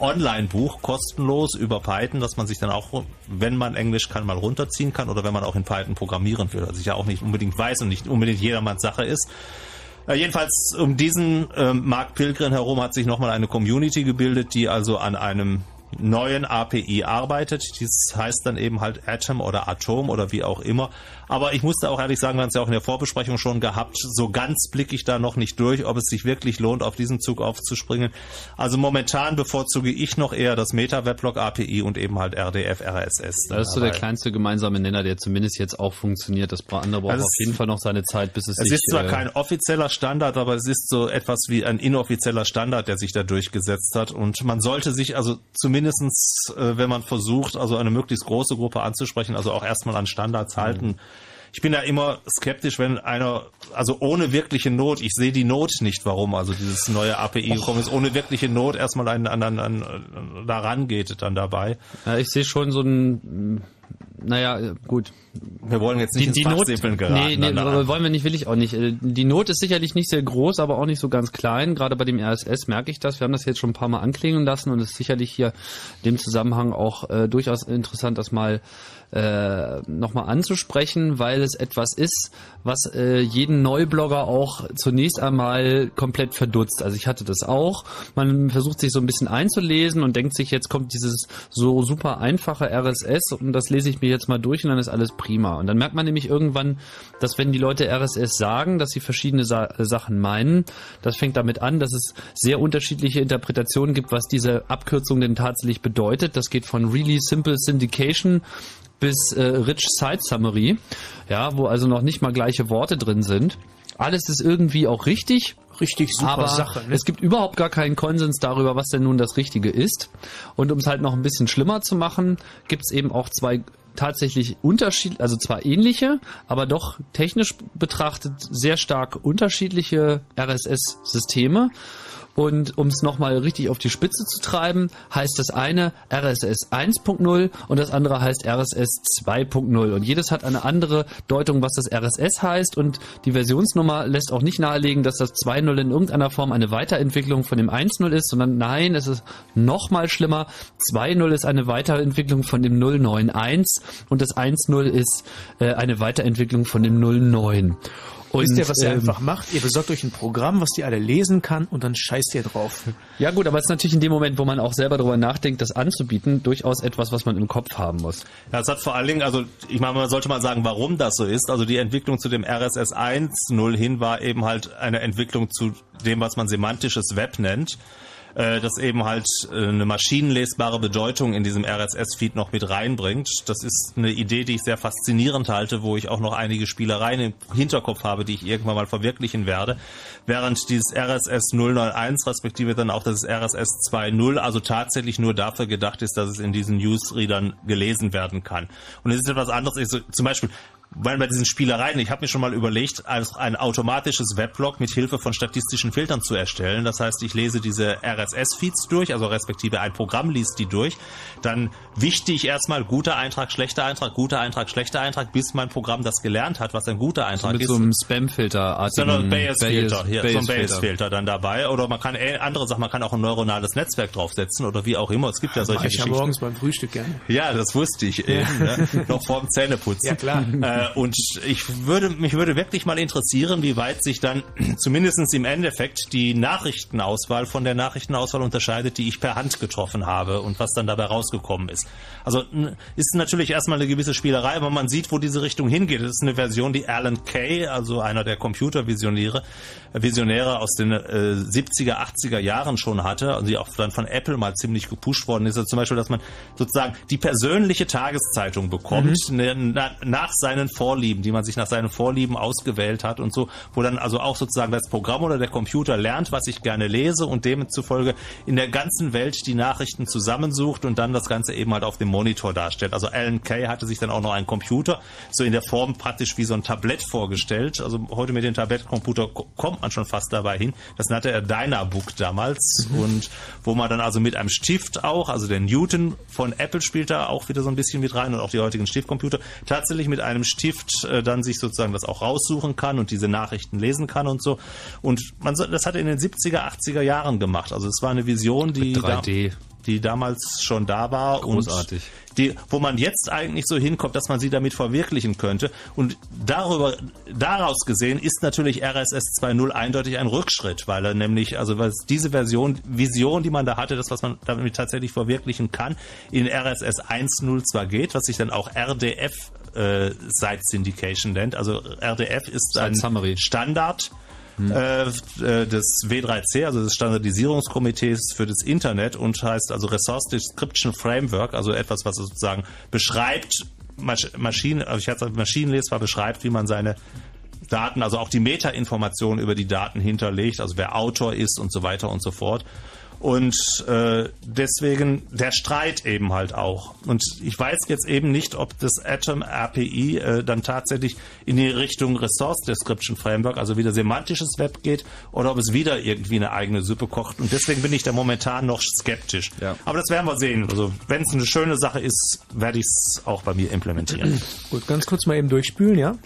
Online-Buch kostenlos über Python, dass man sich dann auch, wenn man Englisch kann, mal runterziehen kann oder wenn man auch in Python programmieren will, was ich ja auch nicht unbedingt weiß und nicht unbedingt jedermanns Sache ist. Äh, jedenfalls um diesen äh, Mark Pilgrim herum hat sich nochmal eine Community gebildet, die also an einem neuen API arbeitet. Dies heißt dann eben halt Atom oder Atom oder wie auch immer. Aber ich musste auch ehrlich sagen, wir haben es ja auch in der Vorbesprechung schon gehabt, so ganz blicke ich da noch nicht durch, ob es sich wirklich lohnt, auf diesen Zug aufzuspringen. Also momentan bevorzuge ich noch eher das Meta-Weblog API und eben halt RDF, RSS. Das ist so der kleinste gemeinsame Nenner, der zumindest jetzt auch funktioniert. Das andere braucht also auf jeden Fall noch seine Zeit, bis es, es sich... Es ist zwar äh, kein offizieller Standard, aber es ist so etwas wie ein inoffizieller Standard, der sich da durchgesetzt hat. Und man sollte sich also zumindestens, äh, wenn man versucht, also eine möglichst große Gruppe anzusprechen, also auch erstmal an Standards mhm. Ich bin da immer skeptisch, wenn einer, also ohne wirkliche Not, ich sehe die Not nicht, warum also dieses neue API gekommen ist, ohne wirkliche Not erstmal an, an, an, an da rangeht dann dabei. Ja, ich sehe schon so ein, naja, gut. Wir wollen jetzt nicht die, die ins Not, Fachsimpeln geraten. Nee, nee, aber wollen wir nicht, will ich auch nicht. Äh, Die Not ist sicherlich nicht sehr groß, aber auch nicht so ganz klein. Gerade bei dem RSS merke ich das. Wir haben das jetzt schon ein paar Mal anklingen lassen und es ist sicherlich hier in dem Zusammenhang auch äh, durchaus interessant, das mal äh, nochmal anzusprechen, weil es etwas ist, was äh, jeden Neublogger auch zunächst einmal komplett verdutzt. Also ich hatte das auch. Man versucht sich so ein bisschen einzulesen und denkt sich, jetzt kommt dieses so super einfache RSS und das lese ich mir jetzt mal durch und dann ist alles prima. Und dann merkt man nämlich irgendwann, dass wenn die Leute RSS sagen, dass sie verschiedene Sa Sachen meinen, das fängt damit an, dass es sehr unterschiedliche Interpretationen gibt, was diese Abkürzung denn tatsächlich bedeutet. Das geht von Really Simple Syndication bis äh, Rich Site Summary, ja, wo also noch nicht mal gleiche Worte drin sind. Alles ist irgendwie auch richtig. Richtig super aber Sache, ne? Es gibt überhaupt gar keinen Konsens darüber, was denn nun das Richtige ist. Und um es halt noch ein bisschen schlimmer zu machen, gibt es eben auch zwei tatsächlich Unterschied, also zwar ähnliche, aber doch technisch betrachtet sehr stark unterschiedliche RSS-Systeme. Und um es nochmal richtig auf die Spitze zu treiben, heißt das eine RSS 1.0 und das andere heißt RSS 2.0. Und jedes hat eine andere Deutung, was das RSS heißt. Und die Versionsnummer lässt auch nicht nahelegen, dass das 2.0 in irgendeiner Form eine Weiterentwicklung von dem 1.0 ist, sondern nein, es ist nochmal schlimmer. 2.0 ist eine Weiterentwicklung von dem 091 und das 1.0 ist äh, eine Weiterentwicklung von dem 09. Und, Wisst ihr, was ihr ähm, einfach macht? Ihr besorgt euch ein Programm, was die alle lesen kann und dann scheißt ihr drauf. Ja gut, aber es ist natürlich in dem Moment, wo man auch selber darüber nachdenkt, das anzubieten, durchaus etwas, was man im Kopf haben muss. Ja, es hat vor allen Dingen, also ich meine, man sollte mal sagen, warum das so ist. Also die Entwicklung zu dem RSS 1.0 hin war eben halt eine Entwicklung zu dem, was man semantisches Web nennt. Äh, das eben halt äh, eine maschinenlesbare Bedeutung in diesem RSS-Feed noch mit reinbringt. Das ist eine Idee, die ich sehr faszinierend halte, wo ich auch noch einige Spielereien im Hinterkopf habe, die ich irgendwann mal verwirklichen werde. Während dieses RSS 091 respektive dann auch das RSS 2.0 also tatsächlich nur dafür gedacht ist, dass es in diesen Newsreadern gelesen werden kann. Und es ist etwas anderes. Ich so, zum Beispiel weil bei diesen Spielereien, ich habe mir schon mal überlegt, also ein automatisches Weblog mit Hilfe von statistischen Filtern zu erstellen. Das heißt, ich lese diese RSS-Feeds durch, also respektive ein Programm liest die durch. Dann wichte ich erstmal guter Eintrag, schlechter Eintrag, guter Eintrag, schlechter Eintrag, bis mein Programm das gelernt hat, was ein guter Eintrag mit ist. so einem Spam-Filter, Sondern Bayes-Filter, hier, so ein Bayes-Filter. Dann dabei. Oder man kann äh, andere Sachen, man kann auch ein neuronales Netzwerk draufsetzen oder wie auch immer. Es gibt ja solche ich ja Geschichten. morgens beim Frühstück gerne. Ja, das wusste ich eben, ne? noch vorm Zähneputzen. Ja, klar. Äh, und ich würde, mich würde wirklich mal interessieren, wie weit sich dann zumindestens im Endeffekt die Nachrichtenauswahl von der Nachrichtenauswahl unterscheidet, die ich per Hand getroffen habe und was dann dabei rausgekommen ist. Also ist natürlich erstmal eine gewisse Spielerei, aber man sieht, wo diese Richtung hingeht. Das ist eine Version, die Alan Kay, also einer der Computervisionäre, äh, Visionäre aus den äh, 70er, 80er Jahren schon hatte, also die auch dann von Apple mal ziemlich gepusht worden ist. Also zum Beispiel, dass man sozusagen die persönliche Tageszeitung bekommt, ne, na, nach seinen Vorlieben, die man sich nach seinen Vorlieben ausgewählt hat und so, wo dann also auch sozusagen das Programm oder der Computer lernt, was ich gerne lese und demzufolge in der ganzen Welt die Nachrichten zusammensucht und dann das Ganze eben halt auf dem Monitor darstellt. Also Alan Kay hatte sich dann auch noch einen Computer so in der Form praktisch wie so ein Tablett vorgestellt. Also heute mit dem Tablettcomputer ko- kommt man schon fast dabei hin. Das nannte er Dynabook damals und wo man dann also mit einem Stift auch, also der Newton von Apple spielt da auch wieder so ein bisschen mit rein und auch die heutigen Stiftcomputer, tatsächlich mit einem Stift äh, dann sich sozusagen das auch raussuchen kann und diese Nachrichten lesen kann und so. Und man das hat er in den 70er, 80er Jahren gemacht. Also es war eine Vision, die Mit 3D. Da, die damals schon da war Großartig. und die, wo man jetzt eigentlich so hinkommt, dass man sie damit verwirklichen könnte. Und darüber, daraus gesehen ist natürlich RSS 2.0 eindeutig ein Rückschritt, weil er nämlich, also was diese Version, Vision, die man da hatte, das, was man damit tatsächlich verwirklichen kann, in RSS 1.0 zwar geht, was sich dann auch RDF äh, Site Syndication nennt. Also RDF ist Site ein Summary. Standard äh, äh, des W3C, also des Standardisierungskomitees für das Internet und heißt also Resource Description Framework, also etwas, was sozusagen beschreibt, Masch Maschinen, also ich hatte maschinenlesbar beschreibt, wie man seine Daten, also auch die Metainformationen über die Daten hinterlegt, also wer Autor ist und so weiter und so fort. Und äh, deswegen der Streit eben halt auch. Und ich weiß jetzt eben nicht, ob das Atom API äh, dann tatsächlich in die Richtung Resource Description Framework, also wieder semantisches Web geht, oder ob es wieder irgendwie eine eigene Suppe kocht. Und deswegen bin ich da momentan noch skeptisch. Aber das werden wir sehen. Also wenn es eine schöne Sache ist, werde ich es auch bei mir implementieren. Gut, ganz kurz mal eben durchspülen, ja?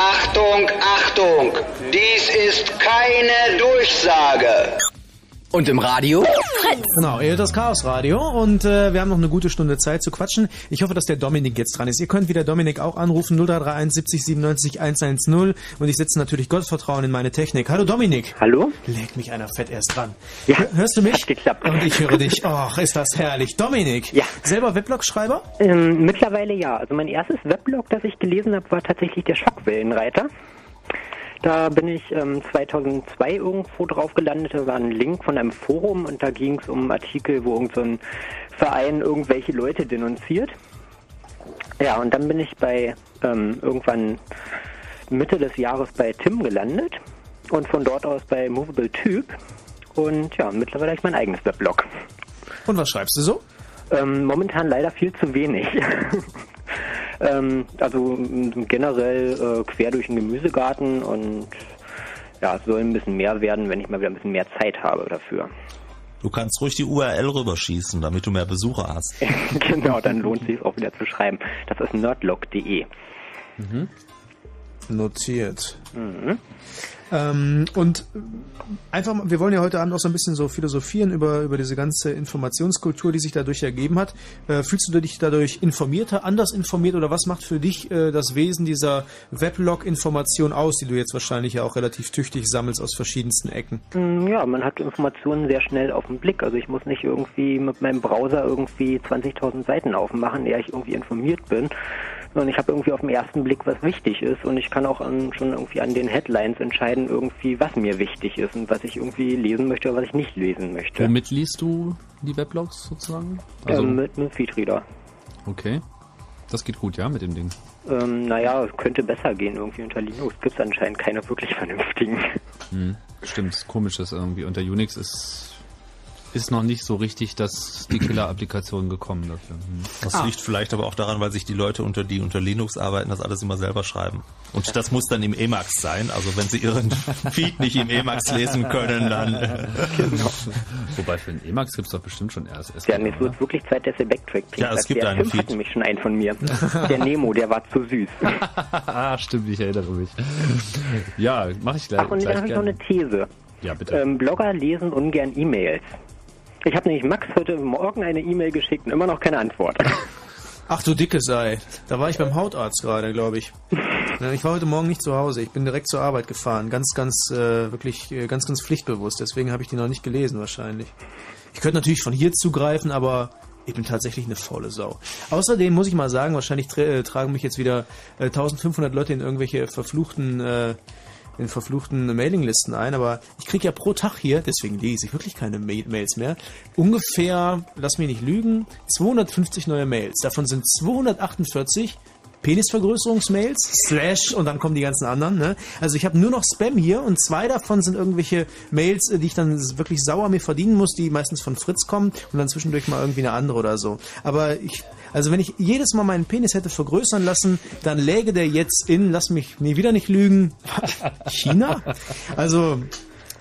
Achtung, Achtung, dies ist keine Durchsage. Und im Radio? Genau, ihr hört das Chaos Radio und äh, wir haben noch eine gute Stunde Zeit zu quatschen. Ich hoffe, dass der Dominik jetzt dran ist. Ihr könnt wieder Dominik auch anrufen, 0331 70 97 110 und ich setze natürlich Gottvertrauen in meine Technik. Hallo Dominik. Hallo? Leg mich einer fett erst dran. Ja. Hörst du mich? Hat geklappt. Und ich höre dich. Ach, ist das herrlich. Dominik. Ja. Selber Weblog-Schreiber? Ähm, mittlerweile ja. Also mein erstes Weblog, das ich gelesen habe, war tatsächlich der Schockwellenreiter. Da bin ich ähm, 2002 irgendwo drauf gelandet. Da war ein Link von einem Forum und da ging es um einen Artikel, wo irgendein so ein Verein irgendwelche Leute denunziert. Ja, und dann bin ich bei ähm, irgendwann Mitte des Jahres bei Tim gelandet und von dort aus bei Movable Typ. Und ja, mittlerweile habe ich mein eigenes Weblog. Und was schreibst du so? Ähm, momentan leider viel zu wenig. ähm, also generell äh, quer durch den Gemüsegarten und ja, es soll ein bisschen mehr werden, wenn ich mal wieder ein bisschen mehr Zeit habe dafür. Du kannst ruhig die URL rüberschießen, damit du mehr Besucher hast. genau, dann lohnt sich auch wieder zu schreiben. Das ist nerdlog.de. Mhm. Notiert. Mhm. Ähm, und einfach, wir wollen ja heute Abend auch so ein bisschen so philosophieren über, über diese ganze Informationskultur, die sich dadurch ergeben hat. Äh, fühlst du dich dadurch informierter, anders informiert oder was macht für dich äh, das Wesen dieser Weblog-Information aus, die du jetzt wahrscheinlich ja auch relativ tüchtig sammelst aus verschiedensten Ecken? Mm, Ja, man hat Informationen sehr schnell auf den Blick. Also ich muss nicht irgendwie mit meinem Browser irgendwie 20.000 Seiten aufmachen, ehe ich irgendwie informiert bin. Sondern ich habe irgendwie auf den ersten Blick, was wichtig ist. Und ich kann auch an, schon irgendwie an den Headlines entscheiden, irgendwie, was mir wichtig ist und was ich irgendwie lesen möchte oder was ich nicht lesen möchte. Womit liest du die Weblogs sozusagen? Also, ähm, mit einem Feedreader. okay. Das geht gut, ja, mit dem Ding. Ähm, naja, es könnte besser gehen. Irgendwie unter Linux gibt es anscheinend keine wirklich vernünftigen. Hm. Stimmt, komisch, dass irgendwie unter Unix ist ist noch nicht so richtig, dass die Killer-Applikation gekommen dafür. Hm. Das liegt vielleicht aber auch daran, weil sich die Leute, unter die unter Linux arbeiten, das alles immer selber schreiben. Und das muss dann im Emacs sein. Also wenn sie ihren Feed nicht im Emacs lesen können, dann... Genau. Wobei für den Emacs gibt es doch bestimmt schon RSS. Ja, es wird wirklich Zeit, dass ihr backtrackt. Ja, es gibt der einen Tim Feed. nämlich schon einen von mir. Der Nemo, der war zu süß. ah, stimmt, ich erinnere mich. Ja, mache ich gleich. Ach, und dann gleich habe ich noch eine These. Ja, bitte. Ähm, Blogger lesen ungern E-Mails. Ich habe nämlich Max heute Morgen eine E-Mail geschickt und immer noch keine Antwort. Ach du dicke Sei. Da war ich beim Hautarzt gerade, glaube ich. Ich war heute Morgen nicht zu Hause. Ich bin direkt zur Arbeit gefahren. Ganz, ganz, äh, wirklich, äh, ganz, ganz pflichtbewusst. Deswegen habe ich die noch nicht gelesen wahrscheinlich. Ich könnte natürlich von hier zugreifen, aber ich bin tatsächlich eine faule Sau. Außerdem muss ich mal sagen, wahrscheinlich tra äh, tragen mich jetzt wieder äh, 1500 Leute in irgendwelche verfluchten, äh, in verfluchten Mailinglisten ein, aber ich kriege ja pro Tag hier, deswegen lese ich wirklich keine Ma Mails mehr, ungefähr, lass mich nicht lügen, 250 neue Mails. Davon sind 248 Penisvergrößerungsmails, Slash und dann kommen die ganzen anderen. Ne? Also ich habe nur noch Spam hier und zwei davon sind irgendwelche Mails, äh, die ich dann wirklich sauer mir verdienen muss, die meistens von Fritz kommen und dann zwischendurch mal irgendwie eine andere oder so. Aber ich, also wenn ich jedes Mal meinen Penis hätte vergrößern lassen, dann läge der jetzt in, lass mich mir wieder nicht lügen, China? Also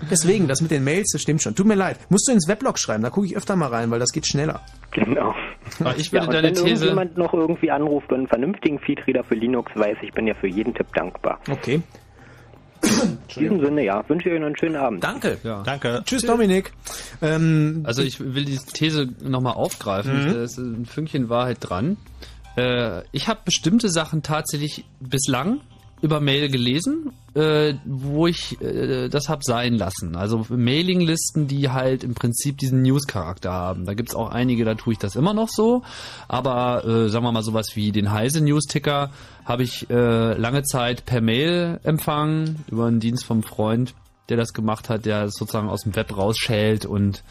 deswegen, das mit den Mails, das stimmt schon. Tut mir leid. Musst du ins Weblog schreiben, da gucke ich öfter mal rein, weil das geht schneller. Genau. Aber ich würde ja, deine wenn These- irgendjemand noch irgendwie anruft und einen vernünftigen Feedreader für Linux weiß, ich bin ja für jeden Tipp dankbar. Okay. In diesem Sinne, ja, wünsche ich euch noch einen schönen Abend. Danke. Ja. Danke. Tschüss, Dominik. Ähm, Also ich will die These nochmal aufgreifen. Mhm. Es ist ein Fünkchen Wahrheit dran. Äh, ich habe bestimmte Sachen tatsächlich bislang über Mail gelesen, äh, wo ich äh, das hab sein lassen. Also Mailinglisten, die halt im Prinzip diesen News-Charakter haben. Da gibt's auch einige, da tue ich das immer noch so. Aber äh, sagen wir mal sowas wie den Heise News-Ticker habe ich äh, lange Zeit per Mail empfangen, über einen Dienst vom Freund. der das gemacht hat, der es sozusagen aus dem Web rausschält und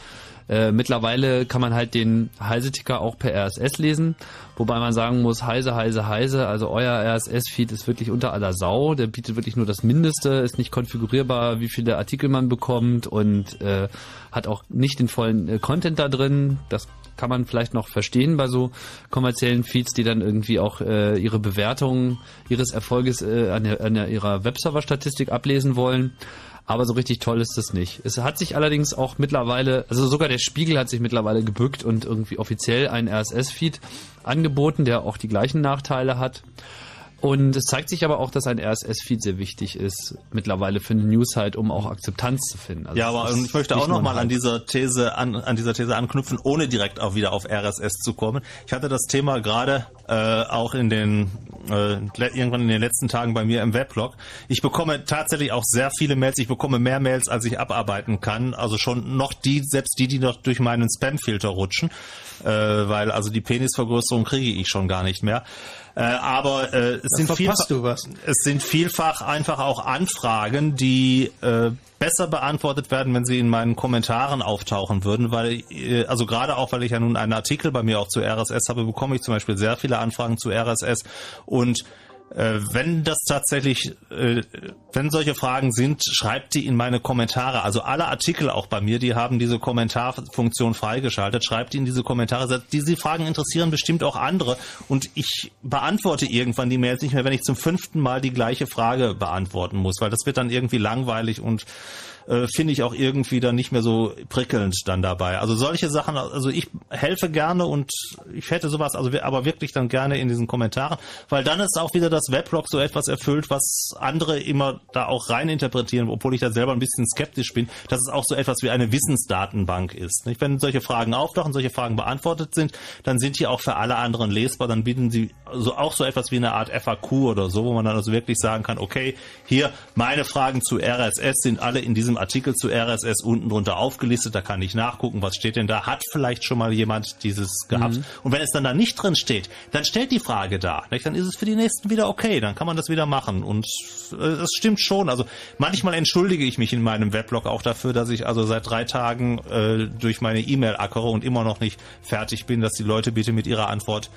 äh, mittlerweile kann man halt den Heise-Ticker auch per RSS lesen, wobei man sagen muss, Heise, Heise, Heise, also euer RSS-Feed ist wirklich unter aller Sau, der bietet wirklich nur das Mindeste, ist nicht konfigurierbar, wie viele Artikel man bekommt und äh, hat auch nicht den vollen äh, Content da drin, das kann man vielleicht noch verstehen bei so kommerziellen Feeds, die dann irgendwie auch äh, ihre Bewertung ihres Erfolges äh, an, der, an der, ihrer Webserver-Statistik ablesen wollen. Aber so richtig toll ist das nicht. Es hat sich allerdings auch mittlerweile, also sogar der Spiegel hat sich mittlerweile gebückt und irgendwie offiziell einen RSS-Feed angeboten, der auch die gleichen Nachteile hat. Und es zeigt sich aber auch, dass ein RSS-Feed sehr wichtig ist, mittlerweile für eine News-Site, um auch Akzeptanz zu finden. Also ja, aber es ich möchte auch nur noch ein mal an Hype. dieser These an, an dieser These anknüpfen, ohne direkt auch wieder auf RSS zu kommen. Ich hatte das Thema gerade äh, auch in den äh, irgendwann in den letzten Tagen bei mir im Weblog. Ich bekomme tatsächlich auch sehr viele Mails. Ich bekomme mehr Mails, als ich abarbeiten kann. Also schon noch die, selbst die, die noch durch meinen Spam-Filter rutschen, äh, weil also die Penisvergrößerung kriege ich schon gar nicht mehr. Äh, aber äh, es, sind verpasst vielfach, es sind vielfach einfach auch Anfragen, die äh, besser beantwortet werden, wenn sie in meinen Kommentaren auftauchen würden, weil äh, also gerade auch, weil ich ja nun einen Artikel bei mir auch zu RSS habe, bekomme ich zum Beispiel sehr viele Anfragen zu RSS und äh, wenn das tatsächlich, äh, wenn solche Fragen sind, schreibt die in meine Kommentare. Also alle Artikel auch bei mir, die haben diese Kommentarfunktion freigeschaltet. Schreibt die in diese Kommentare. Diese Fragen interessieren bestimmt auch andere. Und ich beantworte irgendwann die Mails nicht mehr, wenn ich zum fünften Mal die gleiche Frage beantworten muss, weil das wird dann irgendwie langweilig und äh, finde ich auch irgendwie dann nicht mehr so prickelnd dann dabei. Also solche Sachen, also ich helfe gerne und ich hätte sowas, also aber wirklich dann gerne in diesen Kommentaren, weil dann ist auch wieder das Weblog so etwas erfüllt, was andere immer da auch rein interpretieren, obwohl ich da selber ein bisschen skeptisch bin, dass es auch so etwas wie eine Wissensdatenbank ist. Nicht? Wenn solche Fragen auftauchen, solche Fragen beantwortet sind, dann sind die auch für alle anderen lesbar, dann bieten sie so auch so etwas wie eine Art FAQ oder so, wo man dann also wirklich sagen kann, okay, hier meine Fragen zu RSS sind alle in diesem Artikel zu RSS unten drunter aufgelistet, da kann ich nachgucken, was steht denn da, hat vielleicht schon mal jemand dieses gehabt. Mhm. Und wenn es dann da nicht drin steht, dann stellt die Frage da, nicht? dann ist es für die nächsten wieder okay, dann kann man das wieder machen und äh, es stimmt schon, also manchmal entschuldige ich mich in meinem Weblog auch dafür, dass ich also seit drei Tagen äh, durch meine E-Mail ackere und immer noch nicht fertig bin, dass die Leute bitte mit ihrer Antwort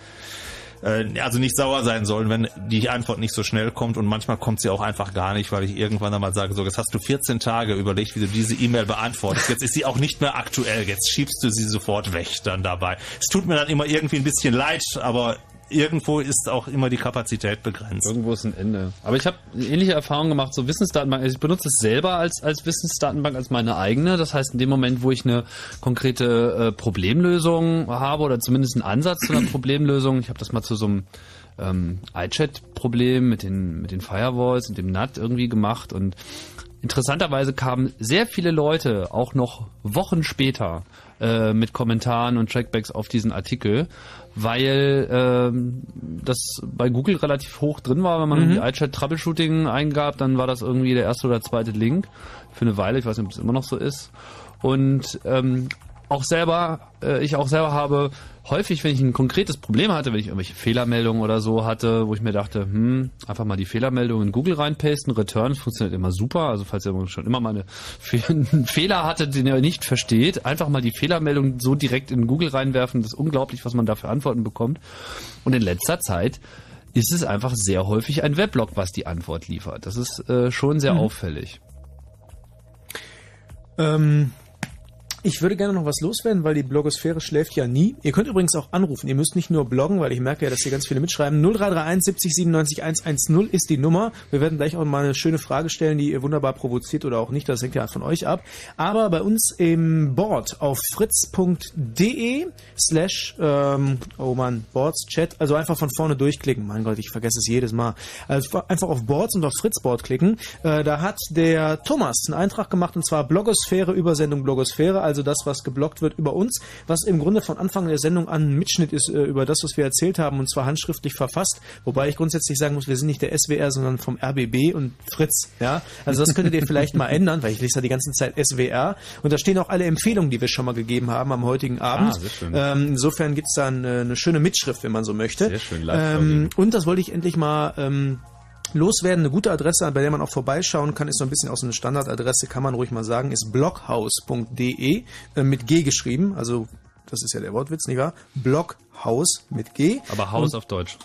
äh, also nicht sauer sein sollen, wenn die Antwort nicht so schnell kommt und manchmal kommt sie auch einfach gar nicht, weil ich irgendwann einmal sage, so jetzt hast du 14 Tage überlegt, wie du diese E-Mail beantwortest. Jetzt ist sie auch nicht mehr aktuell, jetzt schiebst du sie sofort weg dann dabei. Es tut mir dann immer irgendwie ein bisschen leid, aber irgendwo ist auch immer die Kapazität begrenzt. Irgendwo ist ein Ende. Aber ich habe ähnliche Erfahrungen gemacht, so Wissensdatenbank. Also ich benutze es selber als, als Wissensdatenbank, als meine eigene. Das heißt, in dem Moment, wo ich eine konkrete äh, Problemlösung habe oder zumindest einen Ansatz zu einer Problemlösung, ich habe das mal zu so einem ähm, iChat-Problem mit den, mit den Firewalls und dem NAT irgendwie gemacht und interessanterweise kamen sehr viele Leute auch noch Wochen später äh, mit Kommentaren und Trackbacks auf diesen Artikel, weil ähm, das bei Google relativ hoch drin war. Wenn man Mhm. irgendwie iChat Troubleshooting eingab, dann war das irgendwie der erste oder zweite Link für eine Weile. Ich weiß nicht, ob es immer noch so ist. Und ähm, auch selber, äh, ich auch selber habe häufig, wenn ich ein konkretes Problem hatte, wenn ich irgendwelche Fehlermeldungen oder so hatte, wo ich mir dachte, hm, einfach mal die Fehlermeldung in Google reinpasten, Return funktioniert immer super. Also falls ihr schon immer mal eine Fe einen Fehler hattet, den ihr nicht versteht, einfach mal die Fehlermeldung so direkt in Google reinwerfen. Das ist unglaublich, was man da für Antworten bekommt. Und in letzter Zeit ist es einfach sehr häufig ein Weblog, was die Antwort liefert. Das ist äh, schon sehr Mhm. auffällig. Ähm, ich würde gerne noch was loswerden, weil die Blogosphäre schläft ja nie. Ihr könnt übrigens auch anrufen. Ihr müsst nicht nur bloggen, weil ich merke ja, dass hier ganz viele mitschreiben. 0331 70 97 110 ist die Nummer. Wir werden gleich auch mal eine schöne Frage stellen, die ihr wunderbar provoziert oder auch nicht. Das hängt ja von euch ab. Aber bei uns im Board auf fritz.de slash, ähm, oh man, Boards, Chat, also einfach von vorne durchklicken. Mein Gott, ich vergesse es jedes Mal. Also einfach auf Boards und auf Fritzboard klicken. Äh, da hat der Thomas einen Eintrag gemacht und zwar Blogosphäre, Übersendung Blogosphäre, also das, was geblockt wird über uns, was im Grunde von Anfang der Sendung an ein Mitschnitt ist äh, über das, was wir erzählt haben und zwar handschriftlich verfasst, wobei ich grundsätzlich sagen muss, wir sind nicht der SWR, sondern vom RBB und Fritz, ja. Also das könntet ihr vielleicht mal ändern, weil ich lese ja die ganze Zeit SWR und da stehen auch alle Empfehlungen, die wir schon mal gegeben haben am heutigen Abend. Ah, sehr schön. Ähm, insofern gibt's da eine, eine schöne Mitschrift, wenn man so möchte. Sehr schön, Live-Blogging. ähm, und das wollte ich endlich mal ähm, loswerden. Eine gute Adresse, bei der man auch vorbeischauen kann, ist so ein bisschen auch so eine Standardadresse, kann man ruhig mal sagen, ist bloghaus.de äh, mit G geschrieben. Also das ist ja der Wortwitz, nicht wahr? Bloghaus mit G. Aber Haus auf Deutsch.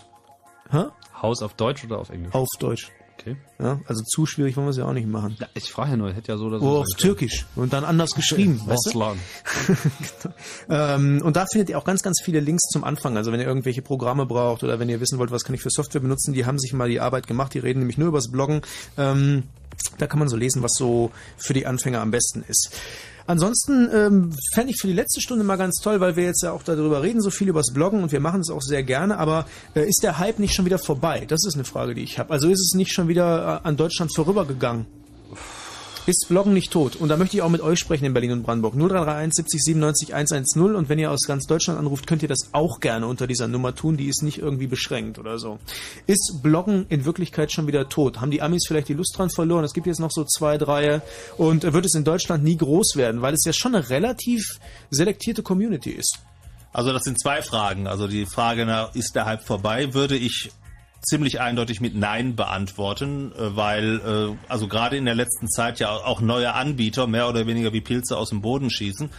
Hä? Haus auf Deutsch oder auf Englisch? Auf Deutsch. Okay. Ja, also zu schwierig wollen wir es ja auch nicht machen. Ja, ich frage ja nur, hätte ja so oder so. Oder sein auf können. Türkisch und dann anders geschrieben. weißt du? Ähm, und da findet ihr auch ganz, ganz viele Links zum Anfang. Also wenn ihr irgendwelche Programme braucht oder wenn ihr wissen wollt, was kann ich für Software benutzen, die haben sich mal die Arbeit gemacht. Die reden nämlich nur übers Bloggen. Ähm, da kann man so lesen, was so für die Anfänger am besten ist. Ansonsten ähm, fände ich für die letzte Stunde mal ganz toll, weil wir jetzt ja auch darüber reden, so viel übers Bloggen und wir machen es auch sehr gerne, aber äh, ist der Hype nicht schon wieder vorbei? Das ist eine Frage, die ich habe. Also ist es nicht schon wieder äh, an Deutschland vorübergegangen? Ist Bloggen nicht tot? Und da möchte ich auch mit euch sprechen in Berlin und Brandenburg. 0331 70 97 110 und wenn ihr aus ganz Deutschland anruft, könnt ihr das auch gerne unter dieser Nummer tun. Die ist nicht irgendwie beschränkt oder so. Ist Bloggen in Wirklichkeit schon wieder tot? Haben die Amis vielleicht die Lust dran verloren? Es gibt jetzt noch so zwei, drei und wird es in Deutschland nie groß werden, weil es ja schon eine relativ selektierte Community ist. Also das sind zwei Fragen. Also die Frage, na, ist der Hype vorbei, würde ich ziemlich eindeutig mit Nein beantworten, äh, weil äh, also gerade in der letzten Zeit ja auch neue Anbieter mehr oder weniger wie Pilze aus dem Boden schießen.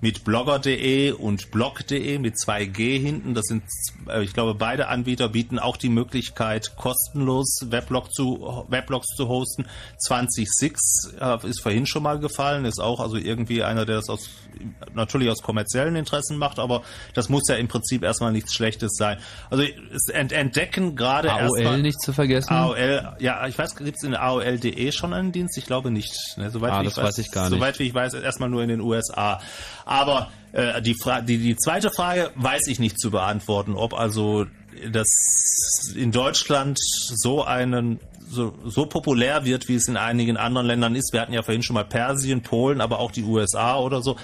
Mit blogger.de und blog.de mit 2G hinten. Das sind, äh, ich glaube, beide Anbieter bieten auch die Möglichkeit, kostenlos Weblog zu, Weblogs zu hosten. 206 äh, ist vorhin schon mal gefallen, ist auch also irgendwie einer, der das aus, natürlich aus kommerziellen Interessen macht, aber das muss ja im Prinzip erstmal nichts Schlechtes sein. Also entdecken gerade AOL erstmal- nicht zu vergessen. AOL, ja, ich weiß, gibt es in AOL.de schon einen Dienst? Ich glaube nicht. Ne? Soweit Ah, das weiß ich gar nicht. Soweit wie ich weiß, erstmal nur in den USA. Aber äh, die, die, die zweite Frage weiß ich nicht zu beantworten, ob also das in Deutschland so einen so, so populär wird, wie es in einigen anderen Ländern ist. Wir hatten ja vorhin schon mal Persien, Polen, aber auch die USA oder so.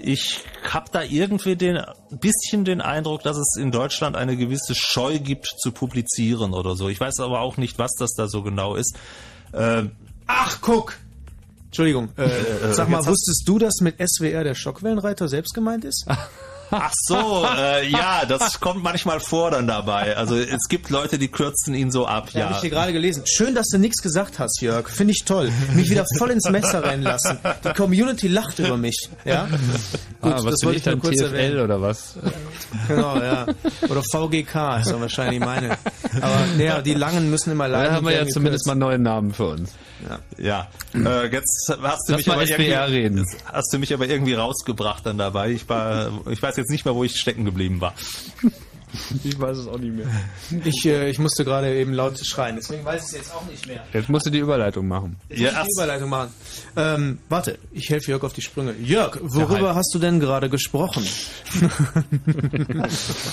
Ich habe da irgendwie den bisschen den Eindruck, dass es in Deutschland eine gewisse Scheu gibt zu publizieren oder so. Ich weiß aber auch nicht, was das da so genau ist. Ähm, Ach, guck! Entschuldigung, äh, äh, sag mal, wusstest du, dass mit SWR der Schockwellenreiter selbst gemeint ist? Ach so, äh, ja, das kommt manchmal vor dann dabei. Also es gibt Leute, die kürzen ihn so ab. Ja, Ja, habe ich hier gerade gelesen. Schön, dass du nichts gesagt hast, Jörg. Finde ich toll. Mich wieder voll ins Messer rennen lassen. Die Community lacht über mich. Ja? Gut, ah, was das wollte ich dann kurz TFL erwähnen. oder was? Genau, ja. Oder VGK ist dann wahrscheinlich meine. Aber naja, die langen müssen immer leiden. Da haben wir ja zumindest mal gekürzt. neuen Namen für uns. Ja. Äh, jetzt hast du Lass mich aber irgendwie, reden. hast du mich aber irgendwie rausgebracht dann dabei. Ich war, ich weiß jetzt nicht mehr, wo ich stecken geblieben war. Ich weiß es auch nicht mehr. Ich, äh, ich musste gerade eben laut schreien, deswegen weiß ich es jetzt auch nicht mehr. Jetzt musst du die Überleitung machen. Ich muss die Überleitung machen. Ähm, warte, ich helfe Jörg auf die Sprünge. Jörg, worüber Hype. hast du denn gerade gesprochen?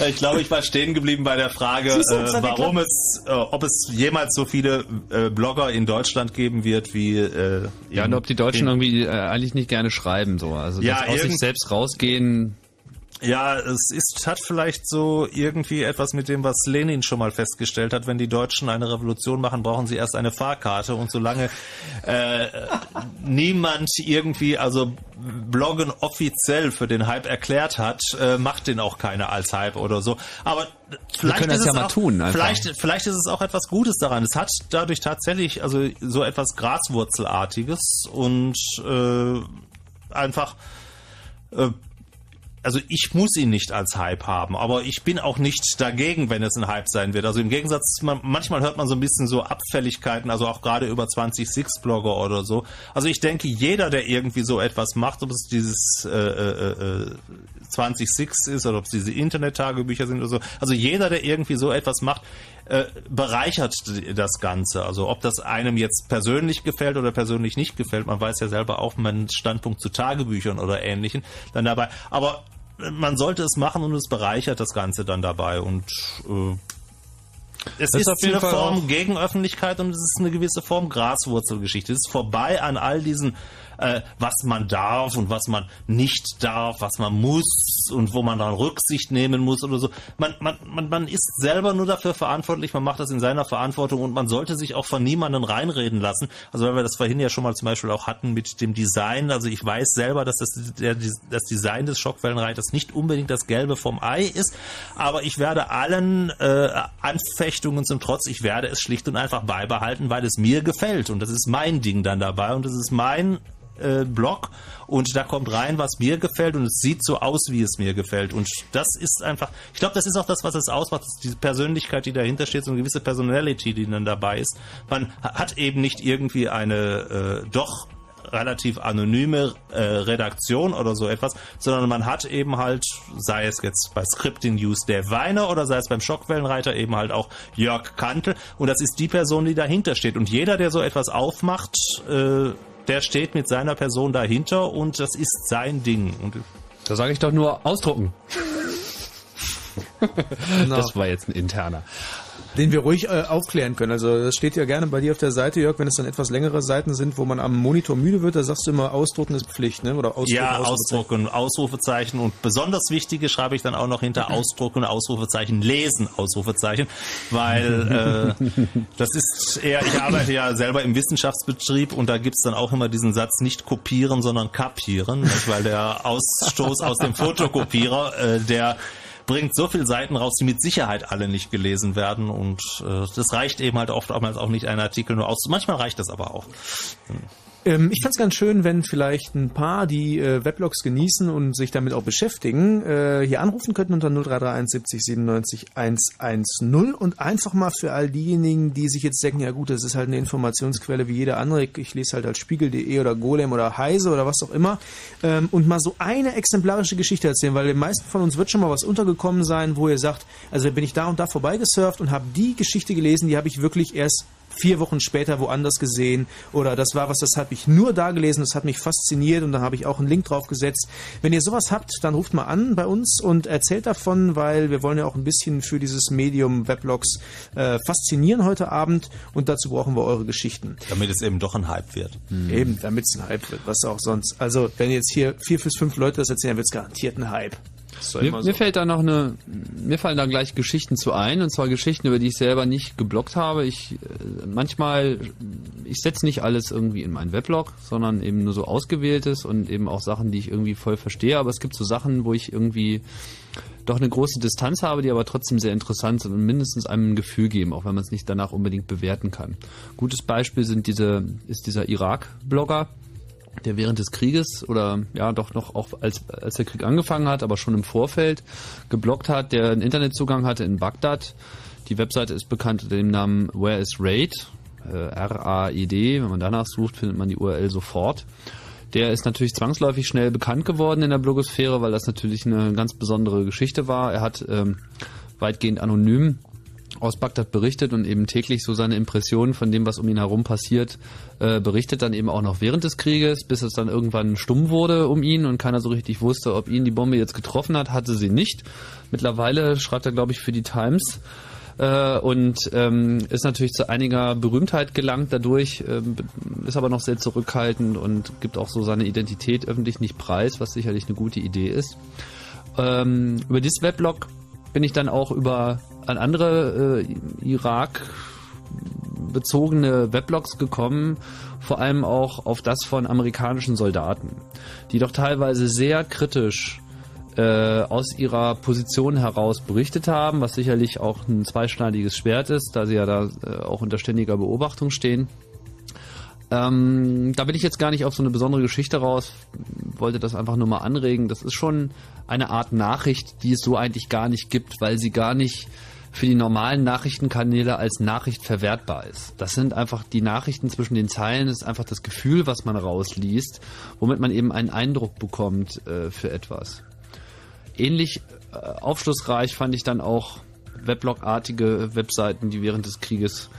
Ich glaube, ich war stehen geblieben bei der Frage, äh, warum es, äh, ob es jemals so viele äh, Blogger in Deutschland geben wird wie äh, Ja, und ob die Deutschen irgendwie äh, eigentlich nicht gerne schreiben, so. Also Ja, aus sich selbst rausgehen. Ja, es ist, hat vielleicht so irgendwie etwas mit dem, was Lenin schon mal festgestellt hat. Wenn die Deutschen eine Revolution machen, brauchen sie erst eine Fahrkarte. Und solange äh, niemand irgendwie, also Bloggen offiziell für den Hype erklärt hat, äh, macht den auch keiner als Hype oder so. Aber vielleicht können das ist ja auch, tun. Vielleicht, vielleicht ist es auch etwas Gutes daran. Es hat dadurch tatsächlich also so etwas Graswurzelartiges und äh, einfach äh, also ich muss ihn nicht als Hype haben, aber ich bin auch nicht dagegen, wenn es ein Hype sein wird. Also im Gegensatz, man, manchmal hört man so ein bisschen so Abfälligkeiten, also auch gerade über 20-Six-Blogger oder so. Also ich denke, jeder, der irgendwie so etwas macht, ob es dieses äh, äh, äh, 20-Six ist oder ob es diese Internet-Tagebücher sind oder so, also jeder, der irgendwie so etwas macht, äh, bereichert das Ganze. Also ob das einem jetzt persönlich gefällt oder persönlich nicht gefällt, man weiß ja selber auch meinen Standpunkt zu Tagebüchern oder ähnlichen dann dabei. Aber man sollte es machen und es bereichert das Ganze dann dabei und äh, es Das ist, ist eine Fall Form gegen Öffentlichkeit und es ist eine gewisse Form Graswurzelgeschichte. Es ist vorbei an all diesen äh, was man darf und was man nicht darf, was man muss und wo man dann Rücksicht nehmen muss oder so. Man, man, man, man ist selber nur dafür verantwortlich, man macht das in seiner Verantwortung und man sollte sich auch von niemandem reinreden lassen. Also weil wir das vorhin ja schon mal zum Beispiel auch hatten mit dem Design. Also ich weiß selber, dass das, der, das Design des Schockwellenreiters nicht unbedingt das Gelbe vom Ei ist, aber ich werde allen äh, Anfechtungen zum Trotz, ich werde es schlicht und einfach beibehalten, weil es mir gefällt und das ist mein Ding dann dabei und das ist mein äh, Blog und da kommt rein, was mir gefällt und es sieht so aus, wie es mir gefällt. Und das ist einfach, ich glaube, das ist auch das, was es ausmacht, diese Persönlichkeit, die dahinter steht, so eine gewisse Personality, die dann dabei ist. Man hat eben nicht irgendwie eine äh, doch relativ anonyme äh, Redaktion oder so etwas, sondern man hat eben halt, sei es jetzt bei Scripting News der Weiner oder sei es beim Schockwellenreiter eben halt auch Jörg Kantel und das ist die Person, die dahinter steht und jeder, der so etwas aufmacht, äh, der steht mit seiner Person dahinter und das ist sein Ding. Und da sage ich doch nur ausdrucken. das war jetzt ein interner. Den wir ruhig äh, aufklären können. Also das steht ja gerne bei dir auf der Seite, Jörg, wenn es dann etwas längere Seiten sind, wo man am Monitor müde wird, da sagst du immer, ausdrucken ist Pflicht, ne? Oder ausdrucken, ja, ausdrucken, Ausrufezeichen und besonders wichtige schreibe ich dann auch noch hinter ausdrucken, Ausrufezeichen, lesen, Ausrufezeichen, weil äh, das ist eher, ich arbeite ja selber im Wissenschaftsbetrieb und da gibt's dann auch immer diesen Satz, nicht kopieren, sondern kapieren, nicht? weil der Ausstoß aus dem Fotokopierer, äh, der bringt so viele Seiten raus, die mit Sicherheit alle nicht gelesen werden und äh, das reicht eben halt oftmals auch nicht ein Artikel nur aus. Manchmal reicht das aber auch. Hm. Ähm, ich fand es ganz schön, wenn vielleicht ein paar, die äh, Weblogs genießen und sich damit auch beschäftigen, äh, hier anrufen könnten unter 0331 70 97 110 und einfach mal für all diejenigen, die sich jetzt denken, ja gut, das ist halt eine Informationsquelle wie jeder andere, ich lese halt als Spiegel.de oder Golem oder Heise oder was auch immer ähm, und mal so eine exemplarische Geschichte erzählen, weil den meisten von uns wird schon mal was untergekommen sein, wo ihr sagt, also bin ich da und da vorbeigesurft und habe die Geschichte gelesen, die habe ich wirklich erst vier Wochen später woanders gesehen oder das war was, das habe ich nur da gelesen, das hat mich fasziniert und da habe ich auch einen Link drauf gesetzt. Wenn ihr sowas habt, dann ruft mal an bei uns und erzählt davon, weil wir wollen ja auch ein bisschen für dieses Medium Weblogs äh, faszinieren heute Abend und dazu brauchen wir eure Geschichten. Damit es eben doch ein Hype wird. Mhm. Eben, damit es ein Hype wird, was auch sonst. Also wenn jetzt hier vier bis fünf Leute das erzählen, wird es garantiert ein Hype. Mir, so. mir, fällt da noch eine, mir fallen da gleich Geschichten zu ein, und zwar Geschichten, über die ich selber nicht geblockt habe. Ich äh, manchmal, ich setze nicht alles irgendwie in meinen Weblog, sondern eben nur so ausgewähltes und eben auch Sachen, die ich irgendwie voll verstehe. Aber es gibt so Sachen, wo ich irgendwie doch eine große Distanz habe, die aber trotzdem sehr interessant sind und mindestens einem ein Gefühl geben, auch wenn man es nicht danach unbedingt bewerten kann. Gutes Beispiel sind diese, ist dieser Irak-Blogger, der während des Krieges oder ja doch noch auch als, als der Krieg angefangen hat, aber schon im Vorfeld geblockt hat, der einen Internetzugang hatte in Bagdad. Die Webseite ist bekannt unter dem Namen Where is Raid? Äh, R-A-I-D. Wenn man danach sucht, findet man die URL sofort. Der ist natürlich zwangsläufig schnell bekannt geworden in der Blogosphäre, weil das natürlich eine ganz besondere Geschichte war. Er hat ähm, weitgehend anonym aus Bagdad berichtet und eben täglich so seine Impressionen von dem, was um ihn herum passiert, äh, berichtet dann eben auch noch während des Krieges, bis es dann irgendwann stumm wurde um ihn und keiner so richtig wusste, ob ihn die Bombe jetzt getroffen hat, hatte sie nicht. Mittlerweile schreibt er, glaube ich, für die Times äh, und ähm, ist natürlich zu einiger Berühmtheit gelangt dadurch, äh, ist aber noch sehr zurückhaltend und gibt auch so seine Identität öffentlich nicht preis, was sicherlich eine gute Idee ist. Ähm, über dieses Weblog bin ich dann auch über an andere äh, Irak bezogene Weblogs gekommen, vor allem auch auf das von amerikanischen Soldaten, die doch teilweise sehr kritisch äh, aus ihrer Position heraus berichtet haben, was sicherlich auch ein zweischneidiges Schwert ist, da sie ja da äh, auch unter ständiger Beobachtung stehen. Ähm, da bin ich jetzt gar nicht auf so eine besondere Geschichte raus, wollte das einfach nur mal anregen. Das ist schon eine Art Nachricht, die es so eigentlich gar nicht gibt, weil sie gar nicht für die normalen Nachrichtenkanäle als Nachricht verwertbar ist. Das sind einfach die Nachrichten zwischen den Zeilen, ist einfach das Gefühl, was man rausliest, womit man eben einen Eindruck bekommt äh, für etwas. Ähnlich äh, aufschlussreich fand ich dann auch Weblog-artige Webseiten, die während des Krieges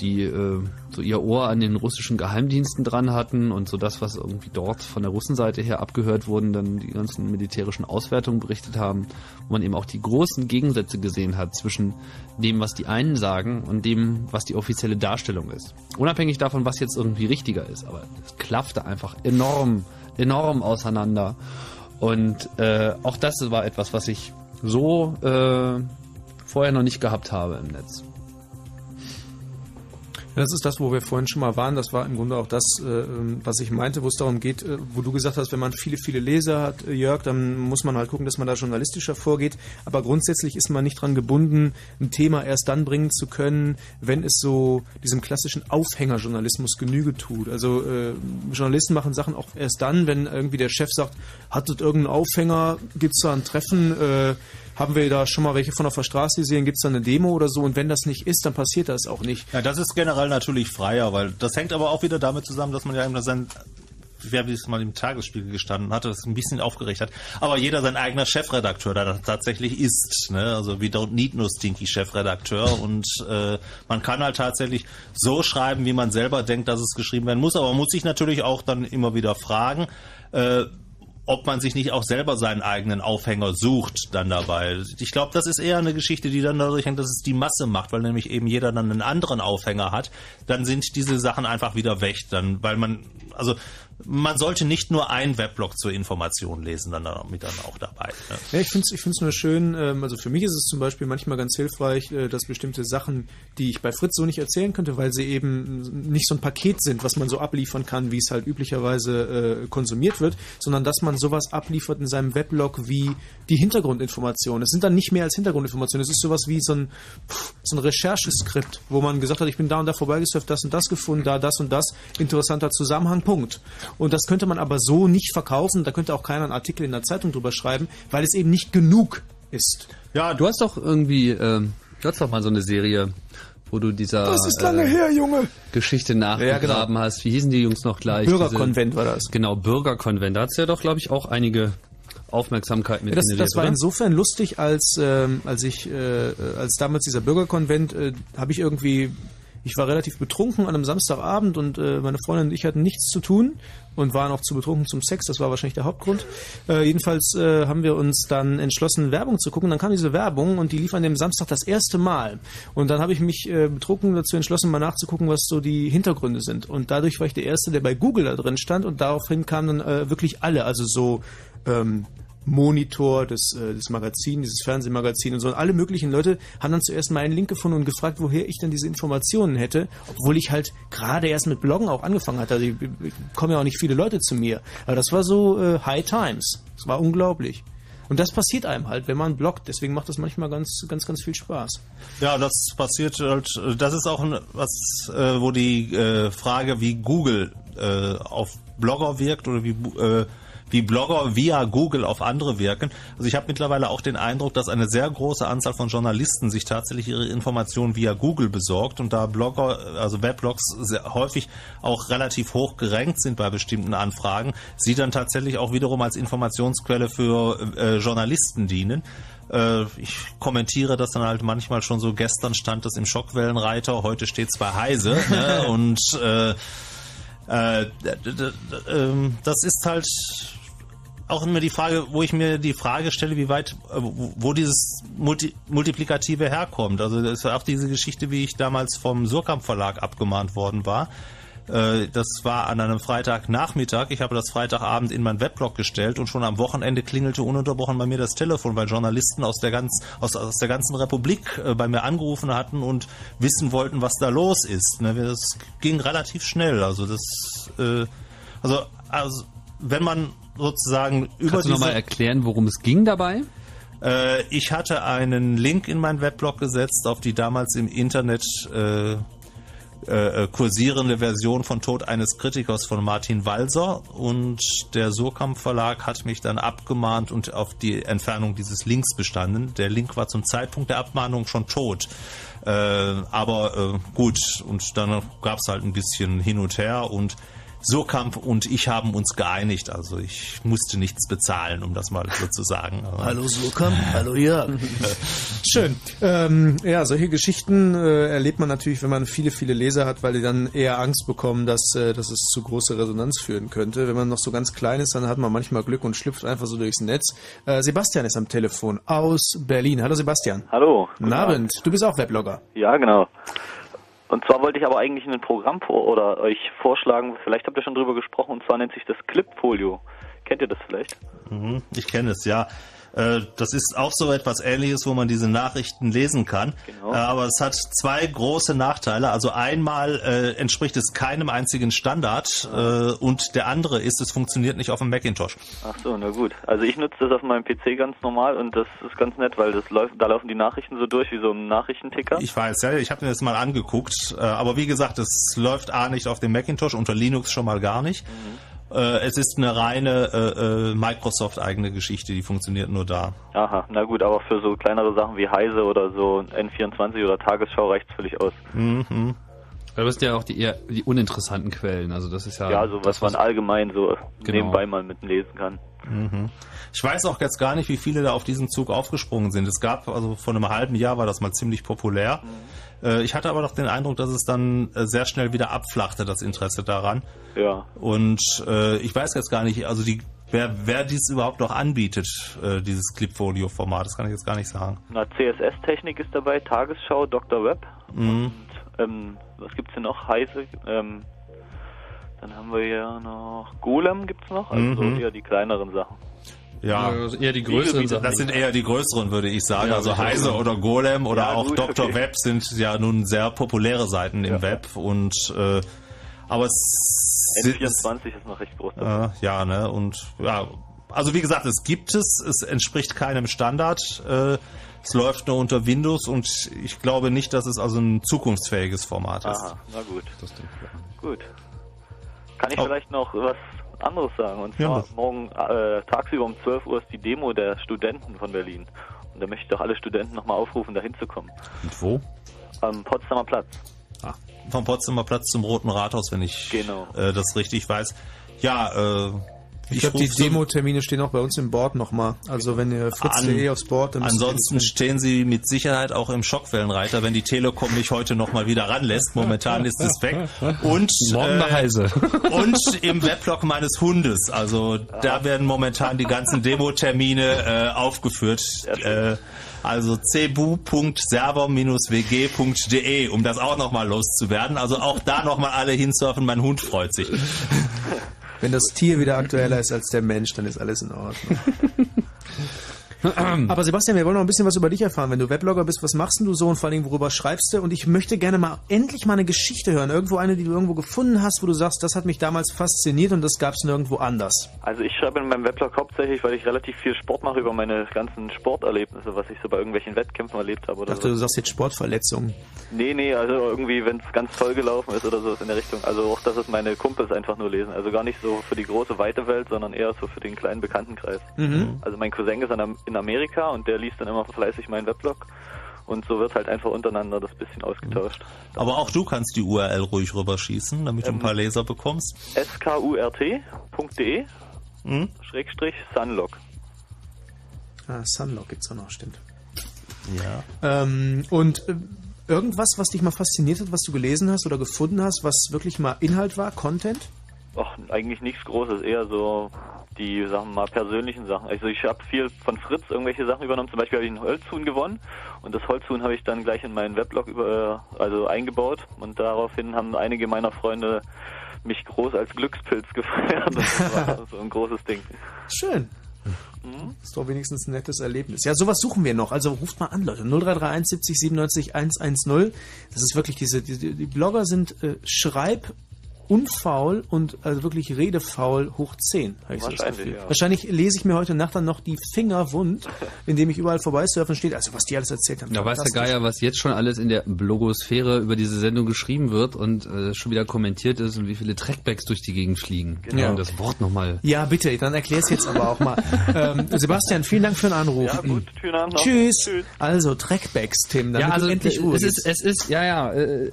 die äh, so ihr Ohr an den russischen Geheimdiensten dran hatten und so das, was irgendwie dort von der Russenseite her abgehört wurden, dann die ganzen militärischen Auswertungen berichtet haben, wo man eben auch die großen Gegensätze gesehen hat zwischen dem, was die einen sagen und dem, was die offizielle Darstellung ist. Unabhängig davon, was jetzt irgendwie richtiger ist, aber es klaffte einfach enorm, enorm auseinander. Und äh, auch das war etwas, was ich so äh, vorher noch nicht gehabt habe im Netz. Das ist das, wo wir vorhin schon mal waren. Das war im Grunde auch das, äh, was ich meinte, wo es darum geht, äh, wo du gesagt hast, wenn man viele, viele Leser hat, äh, Jörg, dann muss man halt gucken, dass man da journalistischer vorgeht. Aber grundsätzlich ist man nicht dran gebunden, ein Thema erst dann bringen zu können, wenn es so diesem klassischen Aufhängerjournalismus Genüge tut. Also Journalisten machen Sachen auch erst dann, wenn irgendwie der Chef sagt, hattet irgendeinen Aufhänger, gibt's da ein Treffen, äh, haben wir da schon mal welche von auf der Straße gesehen, gibt's da eine Demo oder so und wenn das nicht ist, dann passiert das auch nicht. Ja, das ist generell natürlich freier, weil das hängt aber auch wieder damit zusammen, dass man ja immer sein wer wie es mal im Tagesspiegel gestanden hatte, das ein bisschen aufgeregt hat. Aber jeder sein eigener Chefredakteur da tatsächlich ist. Ne? Also we don't need no stinky Chefredakteur. Und äh, man kann halt tatsächlich so schreiben, wie man selber denkt, dass es geschrieben werden muss. Aber man muss sich natürlich auch dann immer wieder fragen, äh, ob man sich nicht auch selber seinen eigenen Aufhänger sucht dann dabei. Ich glaube, das ist eher eine Geschichte, die dann dadurch hängt, dass es die Masse macht, weil nämlich eben jeder dann einen anderen Aufhänger hat. Dann sind diese Sachen einfach wieder weg, dann, weil man, also man sollte nicht nur ein Weblog zur Information lesen, dann damit dann auch dabei. Ne? Ja, ich finde es ich find's nur schön, ähm, also für mich ist es zum Beispiel manchmal ganz hilfreich, äh, dass bestimmte Sachen, die ich bei Fritz so nicht erzählen könnte, weil sie eben nicht so ein Paket sind, was man so abliefern kann, wie es halt üblicherweise äh, konsumiert wird, sondern dass man sowas abliefert in seinem Weblog wie die Hintergrundinformationen. Es sind dann nicht mehr als Hintergrundinformationen, es ist sowas wie so ein, so ein Rechercheskript, wo man gesagt hat, ich bin da und da vorbeigesurft, das und das gefunden, da das und das, interessanter Zusammenhang, Punkt. Und das könnte man aber so nicht verkaufen, da könnte auch keiner einen Artikel in der Zeitung drüber schreiben, weil es eben nicht genug ist. Ja, du hast doch irgendwie, ähm, du hast doch mal so eine Serie, wo du dieser Das ist lange her, Junge. Geschichte nachgegraben Ja, genau. hast. Wie hießen die Jungs noch gleich? Bürgerkonvent Diese, war das. Genau, Bürgerkonvent. Da hat's ja doch, glaube ich, auch einige Aufmerksamkeit mit Ja, das, das war oder? insofern lustig, als ähm, als ich äh, als damals dieser Bürgerkonvent äh, habe ich irgendwie ich war relativ betrunken an einem Samstagabend und äh, meine Freundin und ich hatten nichts zu tun und waren auch zu betrunken zum Sex, das war wahrscheinlich der Hauptgrund. Äh, jedenfalls äh, haben wir uns dann entschlossen, Werbung zu gucken. Dann kam diese Werbung und die lief an dem Samstag das erste Mal. Und dann habe ich mich äh, betrunken dazu entschlossen, mal nachzugucken, was so die Hintergründe sind. Und dadurch war ich der Erste, der bei Google da drin stand und daraufhin kamen dann äh, wirklich alle, also so ähm, Monitor, das, äh, das Magazin, dieses Fernsehmagazin und so. Und alle möglichen Leute haben dann zuerst mal einen Link gefunden und gefragt, woher ich denn diese Informationen hätte, obwohl ich halt gerade erst mit Bloggen auch angefangen hatte. Also ich, ich, kommen ja auch nicht viele Leute zu mir. Aber das war so äh, High Times. Das war unglaublich. Und das passiert einem halt, wenn man bloggt. Deswegen macht das manchmal ganz, ganz, ganz viel Spaß. Ja, das passiert halt, das ist auch was, äh, wo die äh, Frage, wie Google äh, auf Blogger wirkt oder wie, äh, wie Blogger via Google auf andere wirken. Also ich habe mittlerweile auch den Eindruck, dass eine sehr große Anzahl von Journalisten sich tatsächlich ihre Informationen via Google besorgt und da Blogger, also Weblogs sehr häufig auch relativ hoch gerankt sind bei bestimmten Anfragen, sie dann tatsächlich auch wiederum als Informationsquelle für äh, Journalisten dienen. Äh, ich kommentiere das dann halt manchmal schon so, gestern stand das im Schockwellenreiter, heute steht es bei Heise ne? und äh, äh, ähm, das ist halt auch immer die Frage, wo ich mir die Frage stelle, wie weit, äh, wo dieses Multi Multiplikative herkommt. Also das ist auch diese Geschichte, wie ich damals vom Surkamp Verlag abgemahnt worden war. Äh, Das war an einem Freitagnachmittag. Ich habe das Freitagabend in meinen Weblog gestellt und schon am Wochenende klingelte ununterbrochen bei mir das Telefon, weil Journalisten aus der, ganz, aus, aus der ganzen Republik äh, bei mir angerufen hatten und wissen wollten, was da los ist. Ne, Das ging relativ schnell. Also das, äh, also, also wenn man sozusagen über Kannst du nochmal erklären, worum es ging dabei? ich hatte einen Link in meinen Weblog gesetzt auf die damals im Internet äh, äh, kursierende Version von Tod eines Kritikers von Martin Walser und der Surkamp Verlag hat mich dann abgemahnt und auf die Entfernung dieses Links bestanden. Der Link war zum Zeitpunkt der Abmahnung schon tot. Äh, aber äh, gut, und dann gab es halt ein bisschen hin und her und Surkamp und ich haben uns geeinigt. Also ich musste nichts bezahlen, um das mal so zu sagen. Aber- Hallo Surkamp, hallo Jörg. Schön. Ähm, ja, solche Geschichten äh, erlebt man natürlich, wenn man viele, viele Leser hat, weil die dann eher Angst bekommen, dass, äh, dass es zu große Resonanz führen könnte. Wenn man noch so ganz klein ist, dann hat man manchmal Glück und schlüpft einfach so durchs Netz. Äh, Sebastian ist am Telefon aus Berlin. Hallo Sebastian. Hallo. Guten Abend. Du bist auch Weblogger. Ja, genau. Und zwar wollte ich aber eigentlich ein Programm vor oder euch vorschlagen, vielleicht habt ihr schon drüber gesprochen, und zwar nennt sich das Clipfolio. Kennt ihr das vielleicht? Mhm, ich kenne es, ja. Äh, Das ist auch so etwas ähnliches, wo man diese Nachrichten lesen kann. Genau. Äh, Aber es hat zwei große Nachteile. Also einmal äh, entspricht es keinem einzigen Standard äh, und der andere ist, es funktioniert nicht auf dem Macintosh. Ach so, na gut. Also ich nutze das auf meinem PC ganz normal und das ist ganz nett, weil das läuft, da laufen die Nachrichten so durch wie so ein Nachrichtenticker. Ich weiß, ja, ich habe mir das mal angeguckt. Äh, Aber wie gesagt, es läuft A nicht auf dem Macintosh, unter Linux schon mal gar nicht. Äh, Es ist eine reine äh, äh, Microsoft-eigene Geschichte, die funktioniert nur da. Aha, na gut, aber für so kleinere Sachen wie Heise oder so N24 oder Tagesschau reicht's völlig aus. Mhm. Aber das sind ja auch die eher die uninteressanten Quellen. Also das ist ja. Ja, so was das, man allgemein so Genau. nebenbei mal mitlesen kann. Mhm. Ich weiß auch jetzt gar nicht, wie viele da auf diesen Zug aufgesprungen sind. Es gab, also vor einem halben Jahr war das mal ziemlich populär. Äh, Ich hatte aber noch den Eindruck, dass es dann äh, sehr schnell wieder abflachte, das Interesse daran. Ja. Und äh, ich weiß jetzt gar nicht, also die, wer, wer dies überhaupt noch anbietet, äh, dieses Clipfolio-Format, das kann ich jetzt gar nicht sagen. Na, CSS-Technik ist dabei, Tagesschau, Dr. Web. Mhm. Ähm, was gibt's hier noch? Heise. Ähm, dann haben wir hier noch Golem gibt's noch, also Mhm. eher die kleineren Sachen. Ja, Also eher die größeren Sachen. Das sind eher die größeren, würde ich sagen. Ja, also Heise oder Golem oder Ja, auch gut, Dr. okay. Web sind ja nun sehr populäre Seiten im Web und äh, aber es N24 ist noch recht groß. Äh, ja, ne? Und ja, also wie gesagt, es gibt es, es entspricht keinem Standard. Äh, es läuft nur unter Windows und ich glaube nicht, dass es also ein zukunftsfähiges Format ist. Aha, na gut. Gut. Kann ich Oh. vielleicht noch was anderes sagen? Und Ja, zwar was? morgen äh, tagsüber um 12 Uhr ist die Demo der Studenten von Berlin. Und da möchte ich doch alle Studenten nochmal aufrufen, da hinzukommen. Und wo? Am Potsdamer Platz. Ah, vom Potsdamer Platz zum Roten Rathaus, wenn ich Genau. äh, das richtig weiß. Ja, äh, Ich glaube, die Demo-Termine stehen auch bei uns im Board nochmal. Also wenn ihr fritz.de aufs Board... Ansonsten stehen sie mit Sicherheit auch im Schockwellenreiter, wenn die Telekom mich heute noch mal wieder ranlässt. Momentan ist es weg. Und Morgen bei Heise. und im Weblog meines Hundes. Also da werden momentan die ganzen Demo-Termine äh, aufgeführt. Äh, also cebu.server-wg.de, um das auch noch mal loszuwerden. Also auch da noch mal alle hinsurfen. Mein Hund freut sich. Wenn das Tier wieder aktueller ist als der Mensch, dann ist alles in Ordnung. Aber Sebastian, wir wollen noch ein bisschen was über dich erfahren. Wenn du Weblogger bist, was machst denn du so und vor allem, worüber schreibst du? Und ich möchte gerne mal endlich mal eine Geschichte hören. Irgendwo eine, die du irgendwo gefunden hast, wo du sagst, das hat mich damals fasziniert und das gab es nirgendwo anders. Also ich schreibe in meinem Weblog hauptsächlich, weil ich relativ viel Sport mache über meine ganzen Sporterlebnisse, was ich so bei irgendwelchen Wettkämpfen erlebt habe Ich oder dachte, so. du sagst jetzt Sportverletzungen. Nee, nee, also irgendwie, wenn es ganz toll gelaufen ist oder so in der Richtung. Also auch, dass es meine Kumpels einfach nur lesen. Also gar nicht so für die große, weite Welt, sondern eher so für den kleinen Bekanntenkreis. Mhm. Also mein Cousin ist an- in Amerika und der liest dann immer fleißig meinen Weblog. Und so wird halt einfach untereinander das bisschen ausgetauscht. Aber auch du kannst die URL ruhig rüberschießen, damit du ein paar Leser bekommst. skurt.de Hm? Schrägstrich Sunlock. Ah, Sunlock gibt's auch noch, stimmt. Ja. Ähm, und äh, irgendwas, was dich mal fasziniert hat, was du gelesen hast oder gefunden hast, was wirklich mal Inhalt war, Content? Ach, eigentlich nichts Großes, eher so die Sachen mal persönlichen Sachen. Also ich habe viel von Fritz irgendwelche Sachen übernommen. Zum Beispiel habe ich einen Holzhuhn gewonnen und das Holzhuhn habe ich dann gleich in meinen Weblog über, also eingebaut und daraufhin haben einige meiner Freunde mich groß als Glückspilz gefeiert. Das war so ein großes Ding. Schön. Mhm. Ist doch wenigstens ein nettes Erlebnis. Ja, sowas suchen wir noch. Also ruft mal an, Leute. 0331 70 97 110. Das ist wirklich diese, diese die Blogger sind äh, Schreib unfaul und also wirklich redefaul hoch 10, habe ich so das Gefühl. ja. Wahrscheinlich lese ich mir heute Nacht dann noch die Finger wund, indem ich überall vorbeisurfen steht. Also was die alles erzählt haben. Da weiß der. Geier, was jetzt schon alles in der Blogosphäre über diese Sendung geschrieben wird und äh, schon wieder kommentiert ist und wie viele Trackbacks durch die Gegend fliegen. Genau. Und das Wort nochmal. Ja, bitte, dann erklär's jetzt aber auch mal. ähm, Sebastian, vielen Dank für den Anruf. Ja, gut, schönen Abend noch. Tschüss. Tschüss. Also, Trackbacks, Tim, damit ja, also du endlich äh, Ruhe es ist, es ist, ja, ja, äh, äh,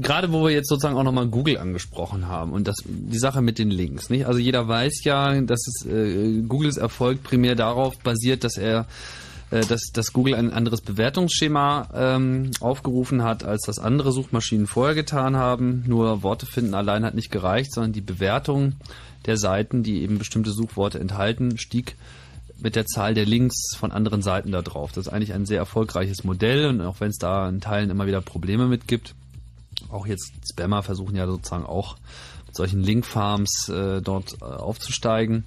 gerade wo wir jetzt sozusagen auch nochmal Google angesprochen angesprochen haben und das die Sache mit den Links. Nicht? Also jeder weiß ja, dass es äh, Googles Erfolg primär darauf basiert, dass er äh, dass, dass Google ein anderes Bewertungsschema ähm, aufgerufen hat, als das andere Suchmaschinen vorher getan haben. Nur Worte finden allein hat nicht gereicht, sondern die Bewertung der Seiten, die eben bestimmte Suchworte enthalten, stieg mit der Zahl der Links von anderen Seiten da drauf. Das ist eigentlich ein sehr erfolgreiches Modell und auch wenn es da in Teilen immer wieder Probleme mit gibt, auch jetzt Spammer versuchen ja sozusagen auch mit solchen Linkfarms äh, dort äh, aufzusteigen.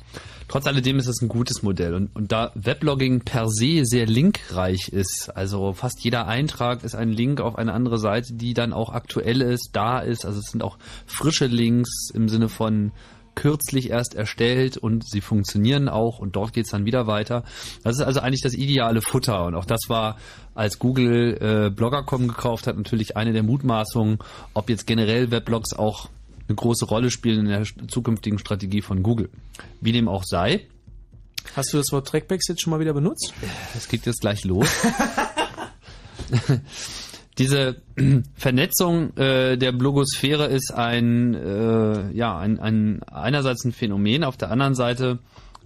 Trotz alledem ist es ein gutes Modell und, und da Weblogging per se sehr linkreich ist, also fast jeder Eintrag ist ein Link auf eine andere Seite, die dann auch aktuell ist, da ist, also es sind auch frische Links im Sinne von kürzlich erst erstellt und sie funktionieren auch und dort geht's dann wieder weiter. Das ist also eigentlich das ideale Futter und auch das war, als Google äh, Blogger.com gekauft hat, natürlich eine der Mutmaßungen, ob jetzt generell Weblogs auch eine große Rolle spielen in der zukünftigen Strategie von Google. Wie dem auch sei. Hast du das Wort Trackbacks jetzt schon mal wieder benutzt? Es geht jetzt gleich los. diese Vernetzung äh, der Blogosphäre ist ein, äh, ja, ein, ein einerseits ein Phänomen, auf der anderen Seite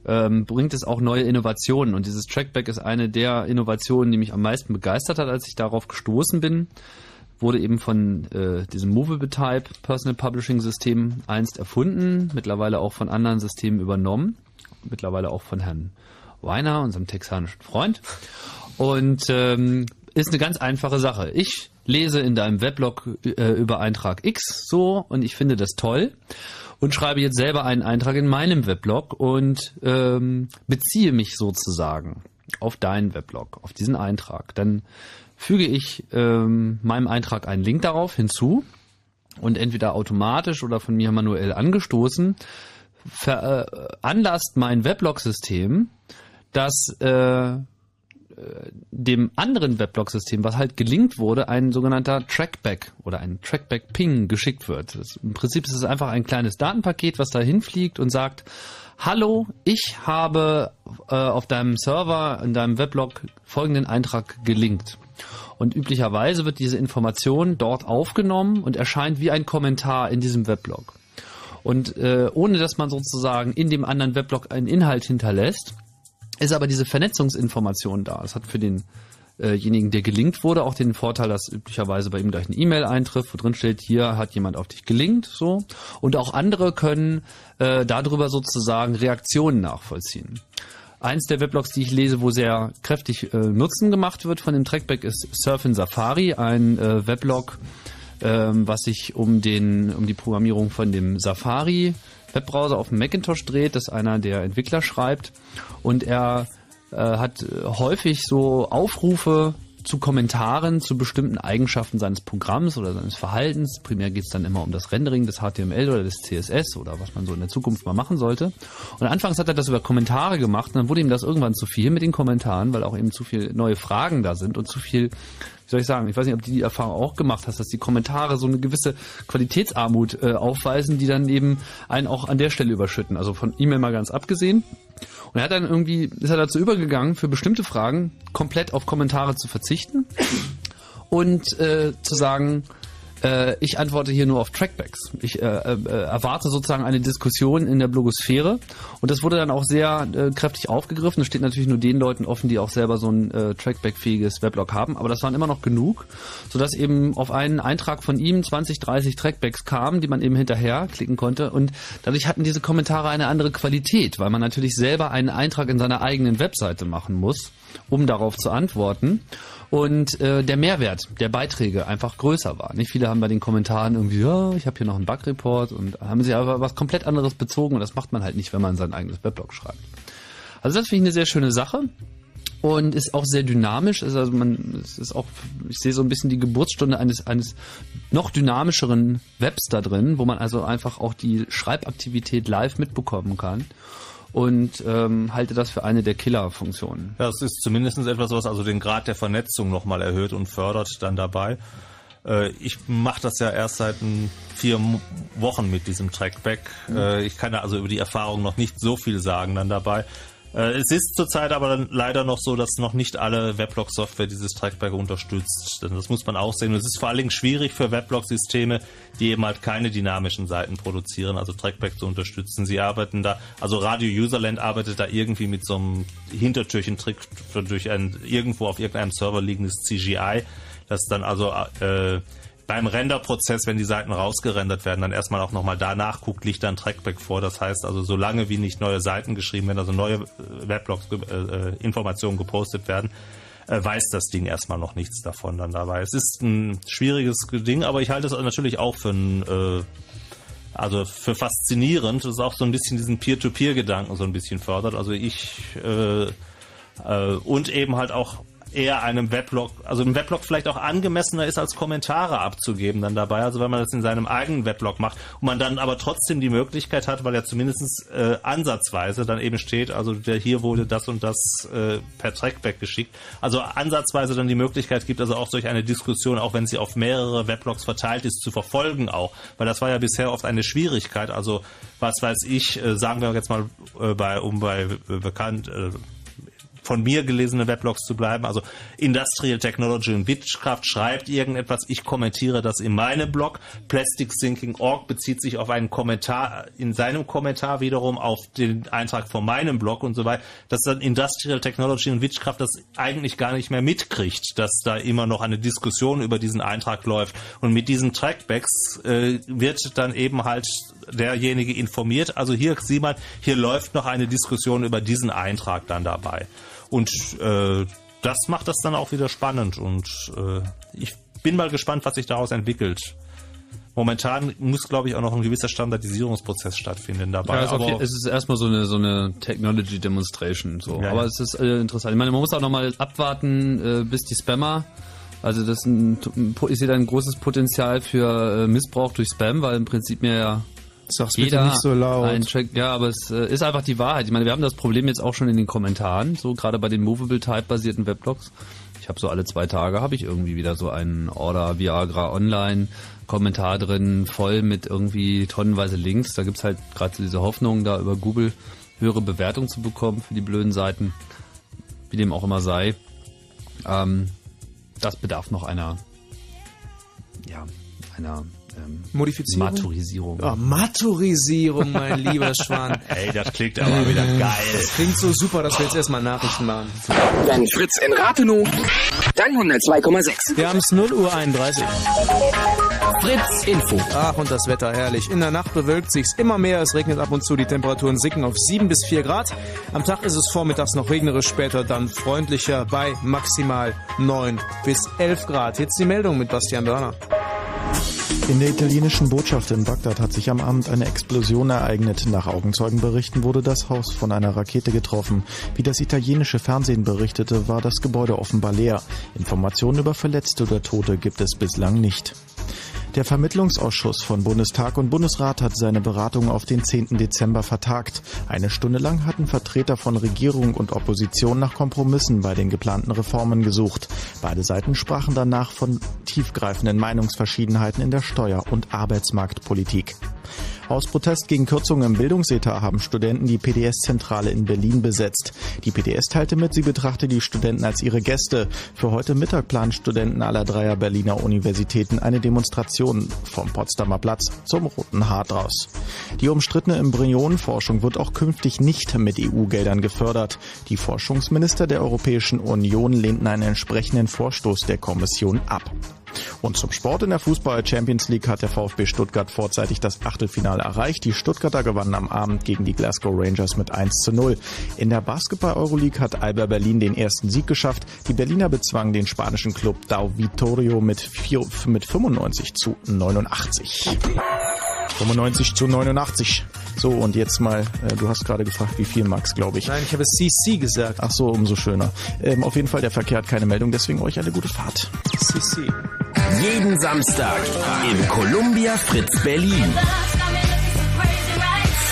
ähm, bringt es auch neue Innovationen. Und dieses Trackback ist eine der Innovationen, die mich am meisten begeistert hat, als ich darauf gestoßen bin. Wurde eben von äh, diesem Movable Type Personal Publishing System einst erfunden, mittlerweile auch von anderen Systemen übernommen, mittlerweile auch von Herrn Weiner, unserem texanischen Freund. Und ähm, ist eine ganz einfache Sache. Ich lese in deinem Weblog äh, über Eintrag X so und ich finde das toll und schreibe jetzt selber einen Eintrag in meinem Weblog und ähm, beziehe mich sozusagen auf deinen Weblog, auf diesen Eintrag. Dann füge ich ähm, meinem Eintrag einen Link darauf hinzu und entweder automatisch oder von mir manuell angestoßen veranlasst äh, mein Weblog-System, dass äh, dem anderen Weblog-System, was halt gelinkt wurde, ein sogenannter Trackback oder ein Trackback-Ping geschickt wird. Das, Im Prinzip ist es einfach ein kleines Datenpaket, was da hinfliegt und sagt, hallo, ich habe äh, auf deinem Server in deinem Weblog folgenden Eintrag gelinkt. Und üblicherweise wird diese Information dort aufgenommen und erscheint wie ein Kommentar in diesem Weblog. Und äh, ohne dass man sozusagen in dem anderen Weblog einen Inhalt hinterlässt, ist aber diese Vernetzungsinformation da. Das hat für denjenigen, der gelinkt wurde, auch den Vorteil, dass üblicherweise bei ihm gleich eine E-Mail eintrifft, wo drin steht, hier hat jemand auf dich gelinkt, so. Und auch andere können äh, darüber sozusagen Reaktionen nachvollziehen. Eins der Weblogs, die ich lese, wo sehr kräftig äh, Nutzen gemacht wird von dem Trackback, ist Surf in Safari, ein äh, Weblog, ähm, was sich um den um die Programmierung von dem Safari Webbrowser auf dem Macintosh dreht, das einer der Entwickler schreibt. Und er äh, hat häufig so Aufrufe zu Kommentaren zu bestimmten Eigenschaften seines Programms oder seines Verhaltens. Primär geht es dann immer um das Rendering des HTML oder des CSS oder was man so in der Zukunft mal machen sollte. Und anfangs hat er das über Kommentare gemacht und dann wurde ihm das irgendwann zu viel mit den Kommentaren, weil auch eben zu viele neue Fragen da sind und zu viel wie soll ich sagen, ich weiß nicht, ob du die Erfahrung auch gemacht hast, dass die Kommentare so eine gewisse Qualitätsarmut äh, aufweisen, die dann eben einen auch an der Stelle überschütten. Also von E-Mail mal ganz abgesehen. Und er hat dann irgendwie, ist er dazu übergegangen, für bestimmte Fragen komplett auf Kommentare zu verzichten und äh, zu sagen, äh, ich antworte hier nur auf Trackbacks. Ich äh, äh, erwarte sozusagen eine Diskussion in der Blogosphäre und das wurde dann auch sehr äh, kräftig aufgegriffen. Das steht natürlich nur den Leuten offen, die auch selber so ein äh, Trackback-fähiges Weblog haben, aber das waren immer noch genug, sodass eben auf einen Eintrag von ihm 20, 30 Trackbacks kamen, die man eben hinterher klicken konnte und dadurch hatten diese Kommentare eine andere Qualität, weil man natürlich selber einen Eintrag in seiner eigenen Webseite machen muss, um darauf zu antworten und äh, der Mehrwert der Beiträge einfach größer war. Nicht viele haben bei den Kommentaren irgendwie, ja, ich habe hier noch einen Bug-Report und haben sich aber was komplett anderes bezogen und das macht man halt nicht, wenn man sein eigenes Weblog schreibt. Also das finde ich eine sehr schöne Sache und ist auch sehr dynamisch. Also man, es ist auch, ich sehe so ein bisschen die Geburtsstunde eines eines noch dynamischeren Webs da drin, wo man also einfach auch die Schreibaktivität live mitbekommen kann und ähm, halte das für eine der Killerfunktionen. Ja, es ist zumindest etwas, was also den Grad der Vernetzung nochmal erhöht und fördert dann dabei. Äh, ich mache das ja erst seit vier Wochen mit diesem Trackback. Mhm. Äh, ich kann da also über die Erfahrung noch nicht so viel sagen dann dabei. Äh, es ist zurzeit aber dann leider noch so, dass noch nicht alle Weblog-Software dieses Trackback unterstützt. Das muss man auch sehen. Es ist vor allen Dingen schwierig für Weblog-Systeme, die eben halt keine dynamischen Seiten produzieren, also Trackback zu unterstützen. Sie arbeiten da, also Radio Userland arbeitet da irgendwie mit so einem Hintertürchen-Trick durch ein irgendwo auf irgendeinem Server liegendes CGI, das dann also äh, beim Renderprozess, wenn die Seiten rausgerendert werden, dann erstmal auch nochmal danach guckt, liegt dann Trackback vor. Das heißt also, solange wie nicht neue Seiten geschrieben werden, also neue äh, Weblogs, äh, äh, Informationen gepostet werden, äh, weiß das Ding erstmal noch nichts davon dann dabei. Es ist ein schwieriges Ding, aber ich halte es natürlich auch für ein, äh, also für faszinierend, das ist auch so ein bisschen diesen Peer-to-Peer-Gedanken so ein bisschen fördert. Also ich äh, äh, und eben halt auch eher einem Weblog, also ein Weblog vielleicht auch angemessener ist, als Kommentare abzugeben dann dabei. Also wenn man das in seinem eigenen Weblog macht und man dann aber trotzdem die Möglichkeit hat, weil er zumindest äh, ansatzweise dann eben steht, also der hier wurde das und das äh, per Trackback geschickt. Also ansatzweise dann die Möglichkeit gibt, also auch durch eine Diskussion, auch wenn sie auf mehrere Weblogs verteilt ist, zu verfolgen auch. Weil das war ja bisher oft eine Schwierigkeit. Also was weiß ich, äh, sagen wir jetzt mal äh, bei, um bei äh, bekannt, äh, von mir gelesene Weblogs zu bleiben. Also Industrial Technology und Witchcraft schreibt irgendetwas, ich kommentiere das in meinem Blog. Plastic Thinking Org bezieht sich auf einen Kommentar, in seinem Kommentar wiederum auf den Eintrag von meinem Blog und so weiter, dass dann Industrial Technology und Witchcraft das eigentlich gar nicht mehr mitkriegt, dass da immer noch eine Diskussion über diesen Eintrag läuft. Und mit diesen Trackbacks äh, wird dann eben halt derjenige informiert. Also hier sieht man, hier läuft noch eine Diskussion über diesen Eintrag dann dabei. Und äh, das macht das dann auch wieder spannend und äh, ich bin mal gespannt, was sich daraus entwickelt. Momentan muss, glaube ich, auch noch ein gewisser Standardisierungsprozess stattfinden dabei. Ja, es, aber es ist erstmal so eine so eine Technology Demonstration. So. Ja, aber ja. es ist äh, interessant. Ich meine, man muss auch nochmal abwarten, äh, bis die Spammer. Also das ist ein, ich sehe da ein großes Potenzial für äh, Missbrauch durch Spam, weil im Prinzip mir ja Sag's jeder bitte nicht so laut. Track, ja, aber es äh, ist einfach die Wahrheit. Ich meine, wir haben das Problem jetzt auch schon in den Kommentaren, so gerade bei den Movable Type basierten Weblogs. Ich habe so alle zwei Tage habe ich irgendwie wieder so einen Order Viagra Online Kommentar drin, voll mit irgendwie tonnenweise Links. Da gibt's halt gerade so diese Hoffnung, da über Google höhere Bewertungen zu bekommen für die blöden Seiten, wie dem auch immer sei. Ähm, das bedarf noch einer, ja, einer ähm, Modifizierung? Maturisierung. Oh, Maturisierung, mein lieber Schwan. Ey, das klingt aber wieder geil. Das klingt so super, dass wir jetzt erstmal Nachrichten machen. Wenn Fritz in Rathenow, dann 102,6. Wir haben es 0 Uhr 31. Fritz Info. Ach, und das Wetter herrlich. In der Nacht bewölkt sich's immer mehr. Es regnet ab und zu. Die Temperaturen sinken auf 7 bis 4 Grad. Am Tag ist es vormittags noch regnerisch, später dann freundlicher bei maximal 9 bis 11 Grad. Jetzt die Meldung mit Bastian Börner. In der italienischen Botschaft in Bagdad hat sich am Abend eine Explosion ereignet. Nach Augenzeugenberichten wurde das Haus von einer Rakete getroffen. Wie das italienische Fernsehen berichtete, war das Gebäude offenbar leer. Informationen über Verletzte oder Tote gibt es bislang nicht. Der Vermittlungsausschuss von Bundestag und Bundesrat hat seine Beratung auf den 10. Dezember vertagt. Eine Stunde lang hatten Vertreter von Regierung und Opposition nach Kompromissen bei den geplanten Reformen gesucht. Beide Seiten sprachen danach von tiefgreifenden Meinungsverschiedenheiten in der Steuer- und Arbeitsmarktpolitik. Aus Protest gegen Kürzungen im Bildungsetat haben Studenten die PDS-Zentrale in Berlin besetzt. Die PDS teilte mit, sie betrachte die Studenten als ihre Gäste. Für heute Mittag planen Studenten aller dreier Berliner Universitäten eine Demonstration vom Potsdamer Platz zum Roten Hartraus. Die umstrittene Embryonenforschung wird auch künftig nicht mit EU-Geldern gefördert. Die Forschungsminister der Europäischen Union lehnten einen entsprechenden Vorstoß der Kommission ab. Und zum Sport in der Fußball Champions League hat der VfB Stuttgart vorzeitig das Achtelfinale erreicht. Die Stuttgarter gewannen am Abend gegen die Glasgow Rangers mit 1 zu 0. In der Basketball Euroleague hat Alba Berlin den ersten Sieg geschafft. Die Berliner bezwangen den spanischen Club Dau Vitorio mit, vier, mit 95 zu 89. 95 zu 89. So, und jetzt mal, äh, du hast gerade gefragt, wie viel, Max, glaube ich. Nein, ich habe CC gesagt. Ach so, umso schöner. Ähm, auf jeden Fall, der Verkehr hat keine Meldung, deswegen euch eine gute Fahrt. CC. Jeden Samstag im Columbia Fritz Berlin.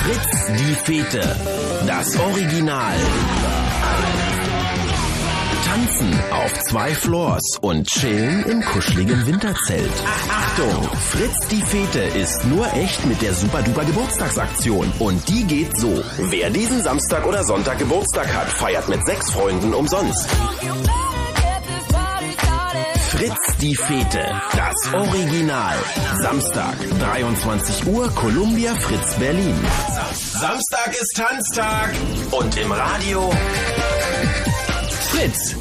Fritz die Fete. Das Original. Tanzen auf zwei Floors und chillen im kuscheligen Winterzelt. Achtung, Fritz die Fete ist nur echt mit der Super Duper Geburtstagsaktion. Und die geht so. Wer diesen Samstag oder Sonntag Geburtstag hat, feiert mit sechs Freunden umsonst. Fritz die Fete, das Original. Samstag, 23 Uhr, Columbia Fritz Berlin. Samstag ist Tanztag und im Radio Fritz.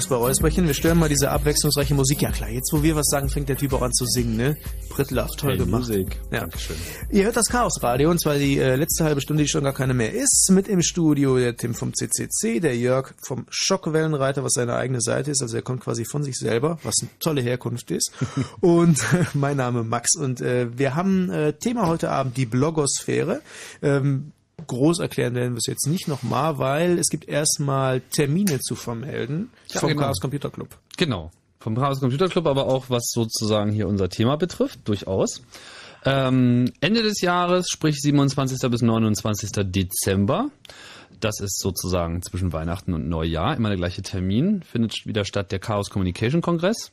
Räusper, Räusperchen, wir stören mal diese abwechslungsreiche Musik. Ja klar, jetzt wo wir was sagen, fängt der Typ auch an zu singen, ne? Prittlaff, toll Hey, gemacht. Musik. Ja. Dankeschön. Ihr hört das Chaos Radio und zwar die äh, letzte halbe Stunde, die schon gar keine mehr ist. Mit im Studio der Tim vom CCC, der Jörg vom Schockwellenreiter, was seine eigene Seite ist. Also er kommt quasi von sich selber, was eine tolle Herkunft ist. und äh, mein Name Max und äh, wir haben äh, Thema heute Abend die Blogosphäre. Ähm, groß erklären werden wir es jetzt nicht nochmal, weil es gibt erstmal Termine zu vermelden Ja, vom genau. Chaos Computer Club. Genau. Vom Chaos Computer Club, aber auch was sozusagen hier unser Thema betrifft, durchaus. Ähm, Ende des Jahres, sprich 27. bis 29. Dezember. Das ist sozusagen zwischen Weihnachten und Neujahr immer der gleiche Termin. Findet wieder statt der Chaos Communication Kongress.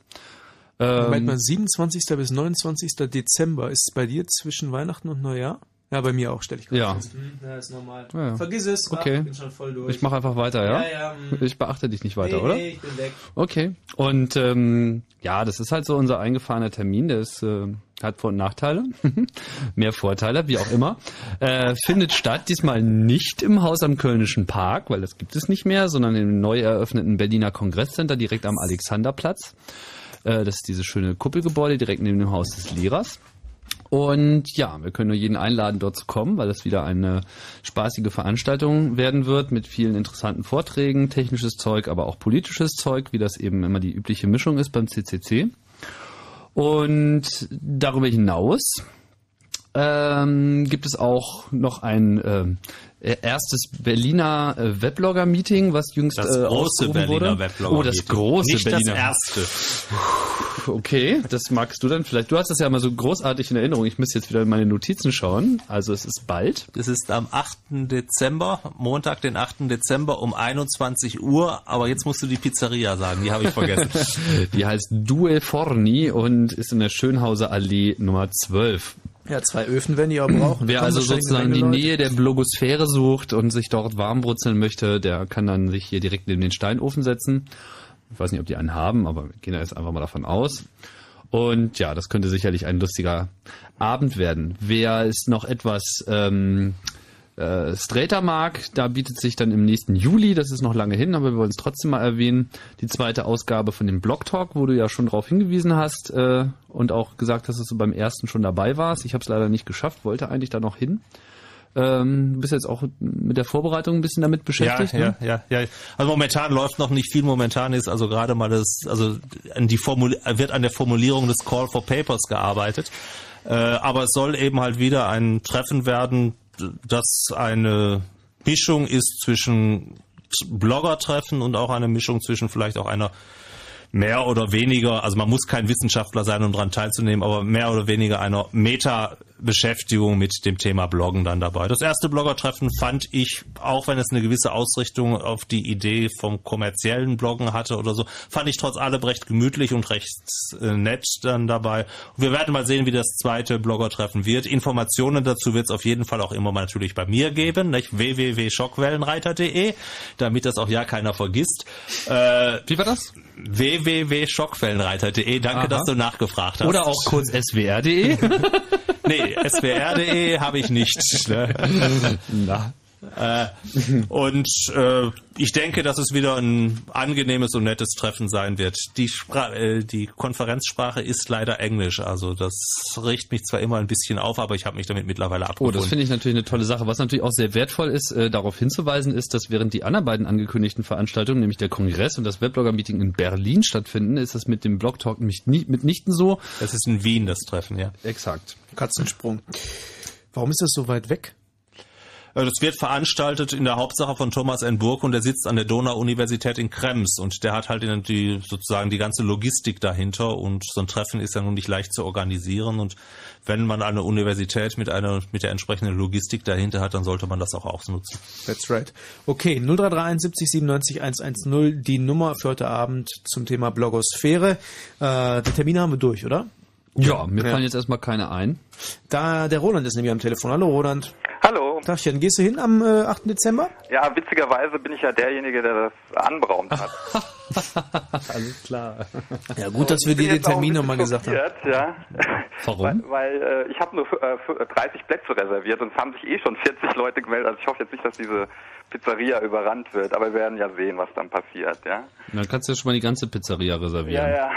Moment Ähm, mal, 27. bis 29. Dezember ist es bei dir zwischen Weihnachten und Neujahr? Ja, bei mir auch, stelle ich gerade Ja. fest. Hm, Ja, ist normal. Ja, ja. Vergiss es, ach, Okay. ich bin schon voll durch. Ich mache einfach weiter, ja? Ja, ja, hm. Ich beachte dich nicht weiter, nee, oder? Nee, ich bin weg. Okay. Und ähm, ja, das ist halt so unser eingefahrener Termin, der ist, äh, hat Vor- und Nachteile. Mehr Vorteile, wie auch immer. Äh, findet statt, diesmal nicht im Haus am Kölnischen Park, weil das gibt es nicht mehr, sondern im neu eröffneten Berliner Kongresscenter direkt am Alexanderplatz. Äh, das ist dieses schöne Kuppelgebäude direkt neben dem Haus des Lehrers. Und ja, wir können nur jeden einladen, dort zu kommen, weil das wieder eine spaßige Veranstaltung werden wird mit vielen interessanten Vorträgen, technisches Zeug, aber auch politisches Zeug, wie das eben immer die übliche Mischung ist beim CCC. Und darüber hinaus ähm, gibt es auch noch ein äh, erstes Berliner äh, Weblogger-Meeting, was jüngst Das äh, große ausgerufen Berliner wurde. Weblogger-Meeting. Oh, das große Nicht das Berliner. erste. Okay, das magst du dann vielleicht. Du hast das ja mal so großartig in Erinnerung. Ich müsste jetzt wieder in meine Notizen schauen. Also es ist bald. Es ist am 8. Dezember, Montag, den 8. Dezember um 21 Uhr. Aber jetzt musst du die Pizzeria sagen, die habe ich vergessen. Die heißt Due Forni und ist in der Schönhauser Allee Nummer 12. Ja, zwei Öfen werden die auch brauchen. Wer also sozusagen die Menge Nähe der Blogosphäre sucht und sich dort warmbrutzeln möchte, der kann dann sich hier direkt neben den Steinofen setzen. Ich weiß nicht, ob die einen haben, aber wir gehen da jetzt einfach mal davon aus. Und ja, das könnte sicherlich ein lustiger Abend werden. Wer es noch etwas ähm, äh, straighter mag, da bietet sich dann im nächsten Juli, das ist noch lange hin, aber wir wollen es trotzdem mal erwähnen, die zweite Ausgabe von dem Blog Talk, wo du ja schon darauf hingewiesen hast äh, und auch gesagt hast, dass du beim ersten schon dabei warst. Ich habe es leider nicht geschafft, wollte eigentlich da noch hin. Ähm, du bist jetzt auch mit der Vorbereitung ein bisschen damit beschäftigt. ja, ne? ja, ja, ja. Also momentan läuft noch nicht viel. Momentan ist also gerade mal das, also an die Formul wird an der Formulierung des Call for Papers gearbeitet. Äh, aber es soll eben halt wieder ein Treffen werden, das eine Mischung ist zwischen Blogger-Treffen und auch eine Mischung zwischen vielleicht auch einer mehr oder weniger, also man muss kein Wissenschaftler sein, um daran teilzunehmen, aber mehr oder weniger einer Meta-Beschäftigung mit dem Thema Bloggen dann dabei. Das erste Blogger-Treffen fand ich, auch wenn es eine gewisse Ausrichtung auf die Idee vom kommerziellen Bloggen hatte oder so, fand ich trotz allem recht gemütlich und recht äh, nett dann dabei. Und wir werden mal sehen, wie das zweite Blogger-Treffen wird. Informationen dazu wird es auf jeden Fall auch immer mal natürlich bei mir geben, nicht? www.schockwellenreiter.de, damit das auch ja keiner vergisst. Äh, wie war das? www.schockwellenreiter.de. Danke, Aha. dass du nachgefragt hast. Oder auch kurz swr.de. nee, swr.de habe ich nicht. Ne? Na. Äh, und äh, ich denke, dass es wieder ein angenehmes und nettes Treffen sein wird. Die, Spra äh, die Konferenzsprache ist leider Englisch, also das riecht mich zwar immer ein bisschen auf, aber ich habe mich damit mittlerweile Oh, abgefunden. das finde ich natürlich eine tolle Sache. Was natürlich auch sehr wertvoll ist, äh, darauf hinzuweisen, ist, dass während die anderen beiden angekündigten Veranstaltungen, nämlich der Kongress und das Webblogger-Meeting in Berlin stattfinden, ist das mit dem Blog-Talk nämlich nie, mitnichten so. Das ist in Wien das Treffen, ja. Exakt. Katzensprung. Warum ist das so weit weg? Äh, Das wird veranstaltet in der Hauptsache von Thomas N. Burg und der sitzt an der Donau-Universität in Krems und der hat halt die, sozusagen die ganze Logistik dahinter und so ein Treffen ist ja nun nicht leicht zu organisieren und wenn man eine Universität mit einer, mit der entsprechenden Logistik dahinter hat, dann sollte man das auch ausnutzen. That's right. Okay, 0331 70 97 110, die Nummer für heute Abend zum Thema Blogosphäre. Äh, die Termine haben wir durch, oder? Ja, mir fallen jetzt erstmal keine ein. Da, der Roland ist nämlich am Telefon. Hallo Roland. Hallo. Tagchen, gehst du hin am äh, 8. Dezember? Ja, witzigerweise bin ich ja derjenige, der das anberaumt hat. Alles klar. Ja, gut, dass wir dir den Termin nochmal gesagt haben. Ja. Warum? Weil, weil äh, ich habe nur äh, für- 30 Plätze reserviert und es haben sich eh schon 40 Leute gemeldet. Also ich hoffe jetzt nicht, dass diese Pizzeria überrannt wird, aber wir werden ja sehen, was dann passiert, ja. Dann kannst du ja schon mal die ganze Pizzeria reservieren. Ja, ja.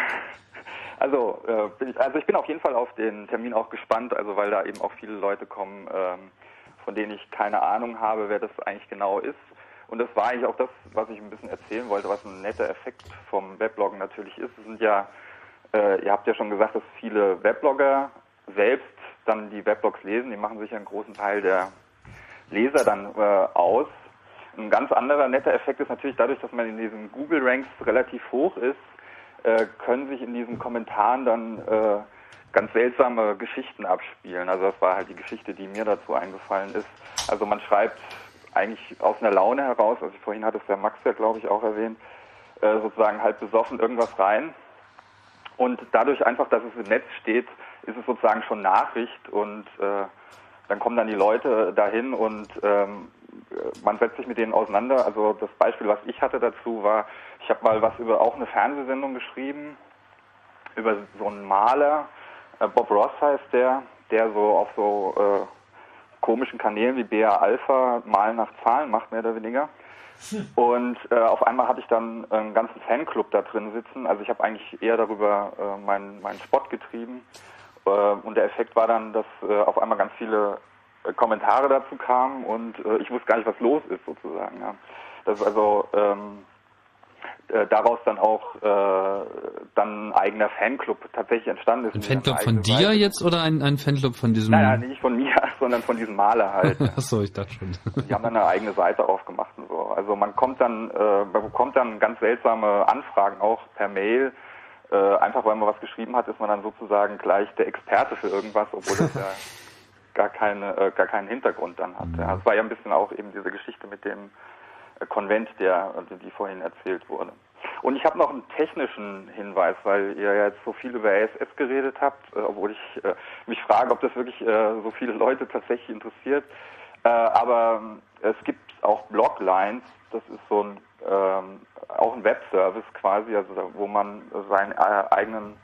Also, äh, bin ich, also ich bin auf jeden Fall auf den Termin auch gespannt, also weil da eben auch viele Leute kommen, ähm, von denen ich keine Ahnung habe, wer das eigentlich genau ist. Und das war eigentlich auch das, was ich ein bisschen erzählen wollte, was ein netter Effekt vom Webloggen natürlich ist. Es sind ja, äh, ihr habt ja schon gesagt, dass viele Weblogger selbst dann die Weblogs lesen. Die machen sich einen großen Teil der Leser dann äh, aus. Ein ganz anderer netter Effekt ist natürlich dadurch, dass man in diesen Google Ranks relativ hoch ist, äh, können sich in diesen Kommentaren dann äh, ganz seltsame Geschichten abspielen. Also das war halt die Geschichte, die mir dazu eingefallen ist. Also man schreibt eigentlich aus einer Laune heraus, also vorhin hat es der Max ja glaube ich auch erwähnt, äh, sozusagen halb besoffen irgendwas rein. Und dadurch einfach, dass es im Netz steht, ist es sozusagen schon Nachricht und äh, dann kommen dann die Leute dahin und ähm, man setzt sich mit denen auseinander. Also das Beispiel, was ich hatte dazu, war, ich habe mal was über auch eine Fernsehsendung geschrieben, über so einen Maler, Bob Ross heißt der, der so auf so äh, komischen Kanälen wie BA Alpha Malen nach Zahlen macht, mehr oder weniger. Und äh, auf einmal hatte ich dann einen ganzen Fanclub da drin sitzen. Also ich habe eigentlich eher darüber äh, meinen meinen Spot getrieben. Äh, und der Effekt war dann, dass äh, auf einmal ganz viele äh, Kommentare dazu kamen und äh, ich wusste gar nicht, was los ist sozusagen. Ja. Das ist also ähm, äh, daraus dann auch äh, dann ein eigener Fanclub tatsächlich entstanden ist. Ein Fanclub von dir jetzt oder ein, ein Fanclub von diesem... Naja, nicht von mir, sondern von diesem Maler halt. Achso, ich dachte schon. Die haben dann eine eigene Seite aufgemacht und so. Also man kommt dann, äh, man bekommt dann ganz seltsame Anfragen auch per Mail. Äh, einfach weil man was geschrieben hat, ist man dann sozusagen gleich der Experte für irgendwas, obwohl das ja gar keine, äh, gar keinen Hintergrund dann hat. Ja, es war ja ein bisschen auch eben diese Geschichte mit dem Konvent, der, die vorhin erzählt wurde. Und ich habe noch einen technischen Hinweis, weil ihr ja jetzt so viel über ASS geredet habt, äh, obwohl ich äh, mich frage, ob das wirklich äh, so viele Leute tatsächlich interessiert. Aber äh, es gibt auch Bloglines, das ist so ein ähm, auch ein Webservice quasi, also wo man seinen eigenen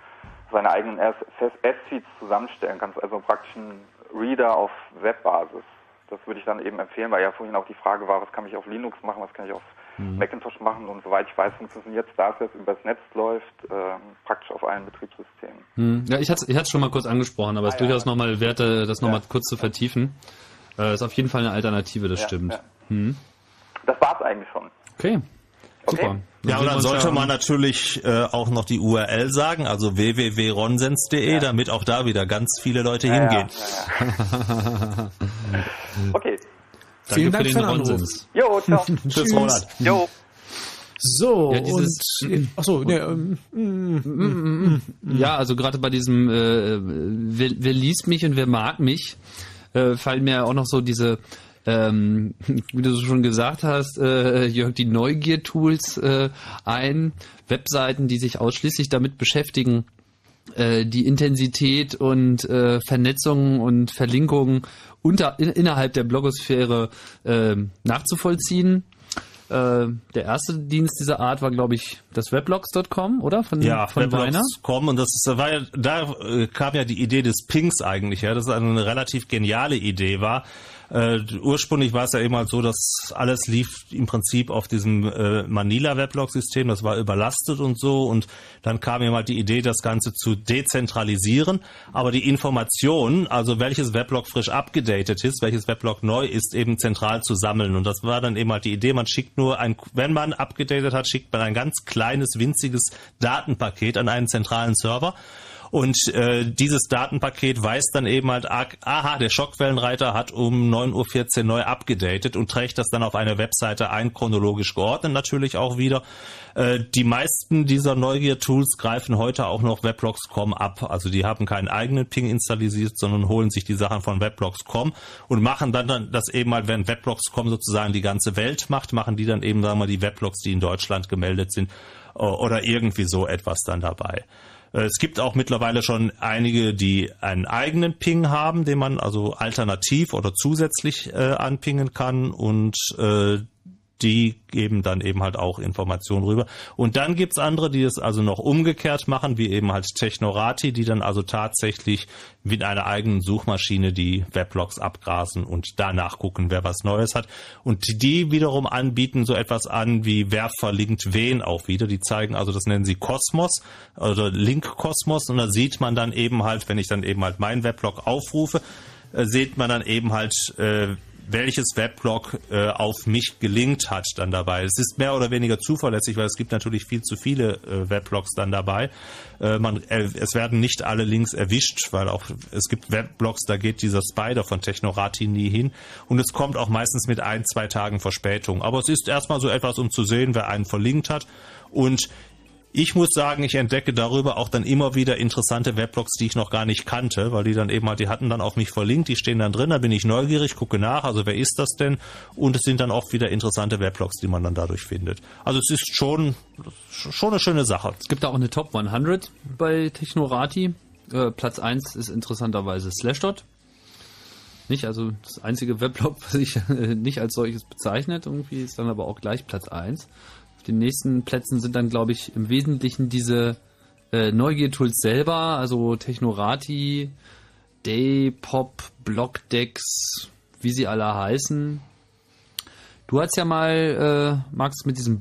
seine eigenen S-Feeds zusammenstellen kann, also praktisch ein Reader auf Webbasis. Das würde ich dann eben empfehlen, weil ja vorhin auch die Frage war, was kann ich auf Linux machen, was kann ich auf Mhm. Macintosh machen und soweit ich weiß, funktioniert Starfest übers Netz läuft, äh, praktisch auf allen Betriebssystemen. Hm. Ja, ich hatte ich es schon mal kurz angesprochen, aber es Ah, ist ja. durchaus nochmal wert, äh, das nochmal kurz zu vertiefen. Äh, ist auf jeden Fall eine Alternative, das Ja, stimmt. ja. Hm. Das war's eigentlich schon. Okay. Super. Ja, und dann sollte ja- man natürlich äh, auch noch die URL sagen, also www.ronsens.de, damit auch da wieder ganz viele Leute Ja, ja, hingehen. Okay. Vielen Dank für für den den Anruf. Ronsens. Jo, ciao. Tschüss, Roland. Jo. So, Ja, dieses- und, achso, ne, ähm, mm, mm, mm. Ja, also gerade bei diesem äh, wer, wer liest mich und wer mag mich, äh, fallen mir auch noch so diese, ähm, wie du schon gesagt hast, äh, Jörg, die Neugier-Tools äh, ein, Webseiten, die sich ausschließlich damit beschäftigen, äh, die Intensität und äh, Vernetzung und Verlinkungen unter, in, innerhalb der Blogosphäre äh, nachzuvollziehen. Äh, der erste Dienst dieser Art war, glaube ich, das weblogs.com, oder? Von, Ja, von Weiner. Weblogs.com und das war ja, da äh, kam ja die Idee des Pings eigentlich, ja, das eine relativ geniale Idee war. Äh, ursprünglich war es ja eben halt so, dass alles lief im Prinzip auf diesem äh, Manila-Weblog-System, das war überlastet und so. Und dann kam eben halt die Idee, das Ganze zu dezentralisieren, aber die Information, also welches Weblog frisch abgedatet ist, welches Weblog neu ist, eben zentral zu sammeln. Und das war dann eben halt die Idee, man schickt nur ein, wenn man abgedatet hat, schickt man ein ganz kleines, winziges Datenpaket an einen zentralen Server und äh, dieses Datenpaket weiß dann eben halt, ah, aha, der Schockwellenreiter hat um 9.14 Uhr neu abgedatet und trägt das dann auf eine Webseite ein, chronologisch geordnet natürlich auch wieder. Äh, die meisten dieser Neugier-Tools greifen heute auch noch Weblogs.com ab. Also die haben keinen eigenen Ping installiert, sondern holen sich die Sachen von Weblogs.com und machen dann, dann das eben halt, wenn Weblogs.com sozusagen die ganze Welt macht, machen die dann eben, sagen wir mal, die Weblogs, die in Deutschland gemeldet sind äh, oder irgendwie so etwas dann dabei. Äh, Es gibt auch mittlerweile schon einige, die einen eigenen Ping haben, den man also alternativ oder zusätzlich äh, anpingen kann. Und äh, die geben dann eben halt auch Informationen rüber. Und dann gibt's andere, die es also noch umgekehrt machen, wie eben halt Technorati, die dann also tatsächlich mit einer eigenen Suchmaschine die Weblogs abgrasen und danach gucken, wer was Neues hat. Und die wiederum anbieten so etwas an wie wer verlinkt wen auch wieder. Die zeigen also, das nennen sie Kosmos oder Link Kosmos und da sieht man dann eben halt, wenn ich dann eben halt meinen Weblog aufrufe, äh, sieht man dann eben halt, äh, welches Weblog äh, auf mich gelinkt hat dann dabei. Es ist mehr oder weniger zuverlässig, weil es gibt natürlich viel zu viele äh, Weblogs dann dabei. Äh, man, äh, es werden nicht alle Links erwischt, weil auch es gibt Weblogs, da geht dieser Spider von Technorati nie hin und es kommt auch meistens mit ein, zwei Tagen Verspätung. Aber es ist erstmal so etwas, um zu sehen, wer einen verlinkt hat und ich muss sagen, ich entdecke darüber auch dann immer wieder interessante Weblogs, die ich noch gar nicht kannte, weil die dann eben halt, die hatten dann auf mich verlinkt, die stehen dann drin, da bin ich neugierig, gucke nach, also wer ist das denn? Und es sind dann auch wieder interessante Weblogs, die man dann dadurch findet. Also es ist schon, schon eine schöne Sache. Es gibt da auch eine Top 100 bei Technorati. Äh, Platz 1 ist interessanterweise Slashdot. Nicht, also das einzige Weblog, was ich äh, nicht als solches bezeichnet, irgendwie ist dann aber auch gleich Platz 1. Den nächsten Plätzen sind dann, glaube ich, im Wesentlichen diese äh, Neugier-Tools selber, also Technorati, Daypop, Blockdex, wie sie alle heißen. Du hast ja mal, äh, Max, mit diesem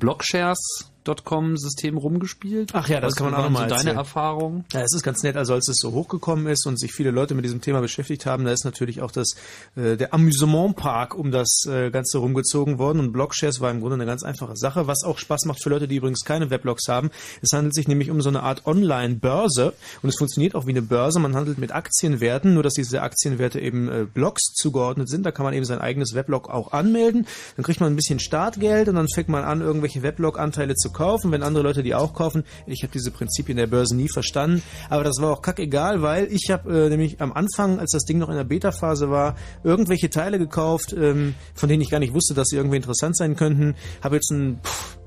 Blockshares.com-System rumgespielt. Ach ja, das Was kann man auch nochmal so deine. Erfahrung? Ja, es ist ganz nett, also als es so hochgekommen ist und sich viele Leute mit diesem Thema beschäftigt haben, da ist natürlich auch das äh, der Amüsementpark um das äh, Ganze rumgezogen worden und Blogshares war im Grunde eine ganz einfache Sache, was auch Spaß macht für Leute, die übrigens keine Weblogs haben. Es handelt sich nämlich um so eine Art Online-Börse und es funktioniert auch wie eine Börse. Man handelt mit Aktienwerten, nur dass diese Aktienwerte eben äh, Blogs zugeordnet sind. Da kann man eben sein eigenes Weblog auch anmelden. Dann kriegt man ein bisschen Startgeld und dann fängt man an, irgendwelche Weblog-Anteile zu kaufen. Wenn andere Leute die auch kaufen, ich habe diese Prinzipien der Börse nie verstanden, aber das war auch kackegal, weil ich habe äh, nämlich am Anfang, als das Ding noch in der Beta-Phase war, irgendwelche Teile gekauft, ähm, von denen ich gar nicht wusste, dass sie irgendwie interessant sein könnten. Habe jetzt ein pff,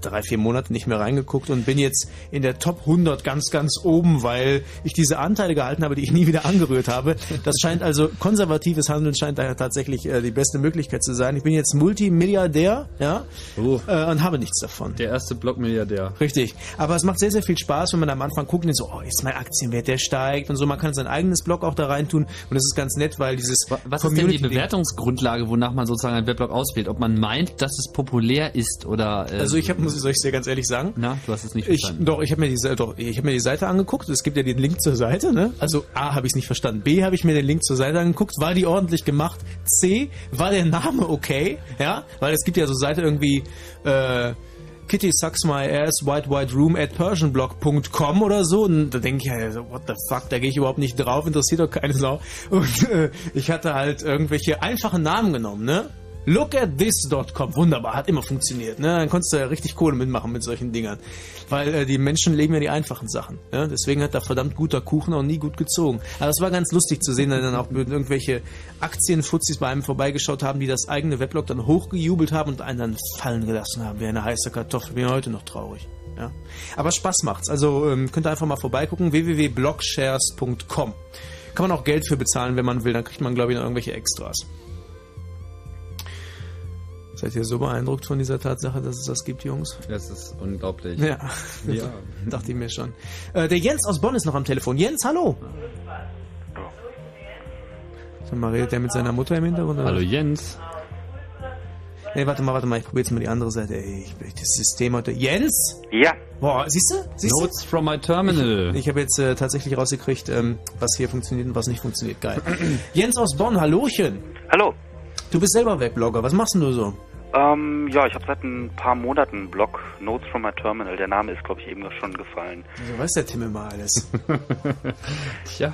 drei, vier Monate nicht mehr reingeguckt und bin jetzt in der Top 100 ganz, ganz oben, weil ich diese Anteile gehalten habe, die ich nie wieder angerührt habe. Das scheint also, konservatives Handeln scheint daher tatsächlich äh, die beste Möglichkeit zu sein. Ich bin jetzt Multimilliardär, ja, äh, und habe nichts davon. Der erste Blockmilliardär. Richtig. Aber es macht sehr, sehr viel Spaß, wenn man am Anfang guckt und so, oh, ist mein Aktienwert, der steigt und so. Man kann sein eigenes Blog auch da reintun und das ist ganz nett, weil dieses Was ist denn die Bewertungsgrundlage, wonach man sozusagen einen Weblog auswählt? Ob man meint, dass es populär ist oder... äh, Also ich habe, muss ich euch sehr ganz ehrlich sagen. Na, du hast es nicht Ich, verstanden. doch, ich habe mir doch, ich habe mir die Seite angeguckt. Es gibt ja den Link zur Seite. Ne? Also A habe ich nicht verstanden. B habe ich mir den Link zur Seite angeguckt. War die ordentlich gemacht? C war der Name okay? Ja, weil es gibt ja so Seite irgendwie. Äh, Kitty sucks my ass, white white room at persianblog.com oder so. Und da denke ich, ja, what the fuck, da gehe ich überhaupt nicht drauf, interessiert doch keine Sau. Und äh, ich hatte halt irgendwelche einfachen Namen genommen, ne? Look at this.com, wunderbar, hat immer funktioniert. Ne? Dann konntest du ja richtig Kohle mitmachen mit solchen Dingern. Weil äh, die Menschen leben ja die einfachen Sachen. Ja? Deswegen hat da verdammt guter Kuchen auch nie gut gezogen. Aber es war ganz lustig zu sehen, dass dann auch irgendwelche Aktienfuzis bei einem vorbeigeschaut haben, die das eigene Weblog dann hochgejubelt haben und einen dann fallen gelassen haben, wie eine heiße Kartoffel. Bin heute noch traurig. Ja? Aber Spaß macht's. Also ähm, könnt ihr einfach mal vorbeigucken, www.blogshares.com. Kann man auch Geld für bezahlen, wenn man will. Dann kriegt man, glaube ich, noch irgendwelche Extras. Seid ihr so beeindruckt von dieser Tatsache, dass es das gibt, Jungs? Das ist unglaublich. Ja, Ja. dachte ich mir schon. Äh, der Jens aus Bonn ist noch am Telefon. Jens, hallo! Sag mal, redet der mit seiner Mutter im Hintergrund? oder Hallo? Jens. Nee, warte mal, warte mal, ich probiere jetzt mal die andere Seite. Ey, ich das System heute. Jens? Ja. Boah, siehst du? Siehst du? Notes from my terminal. Ich, ich habe jetzt äh, tatsächlich rausgekriegt, ähm, was hier funktioniert und was nicht funktioniert. Geil. Jens aus Bonn, Hallöchen. Hallo. Du bist selber Webblogger. Was machst denn du so? Ähm, ja, ich habe seit ein paar Monaten einen Blog, Notes from my Terminal. Der Name ist, glaube ich, eben schon gefallen. So weiß der Tim immer alles. Tja.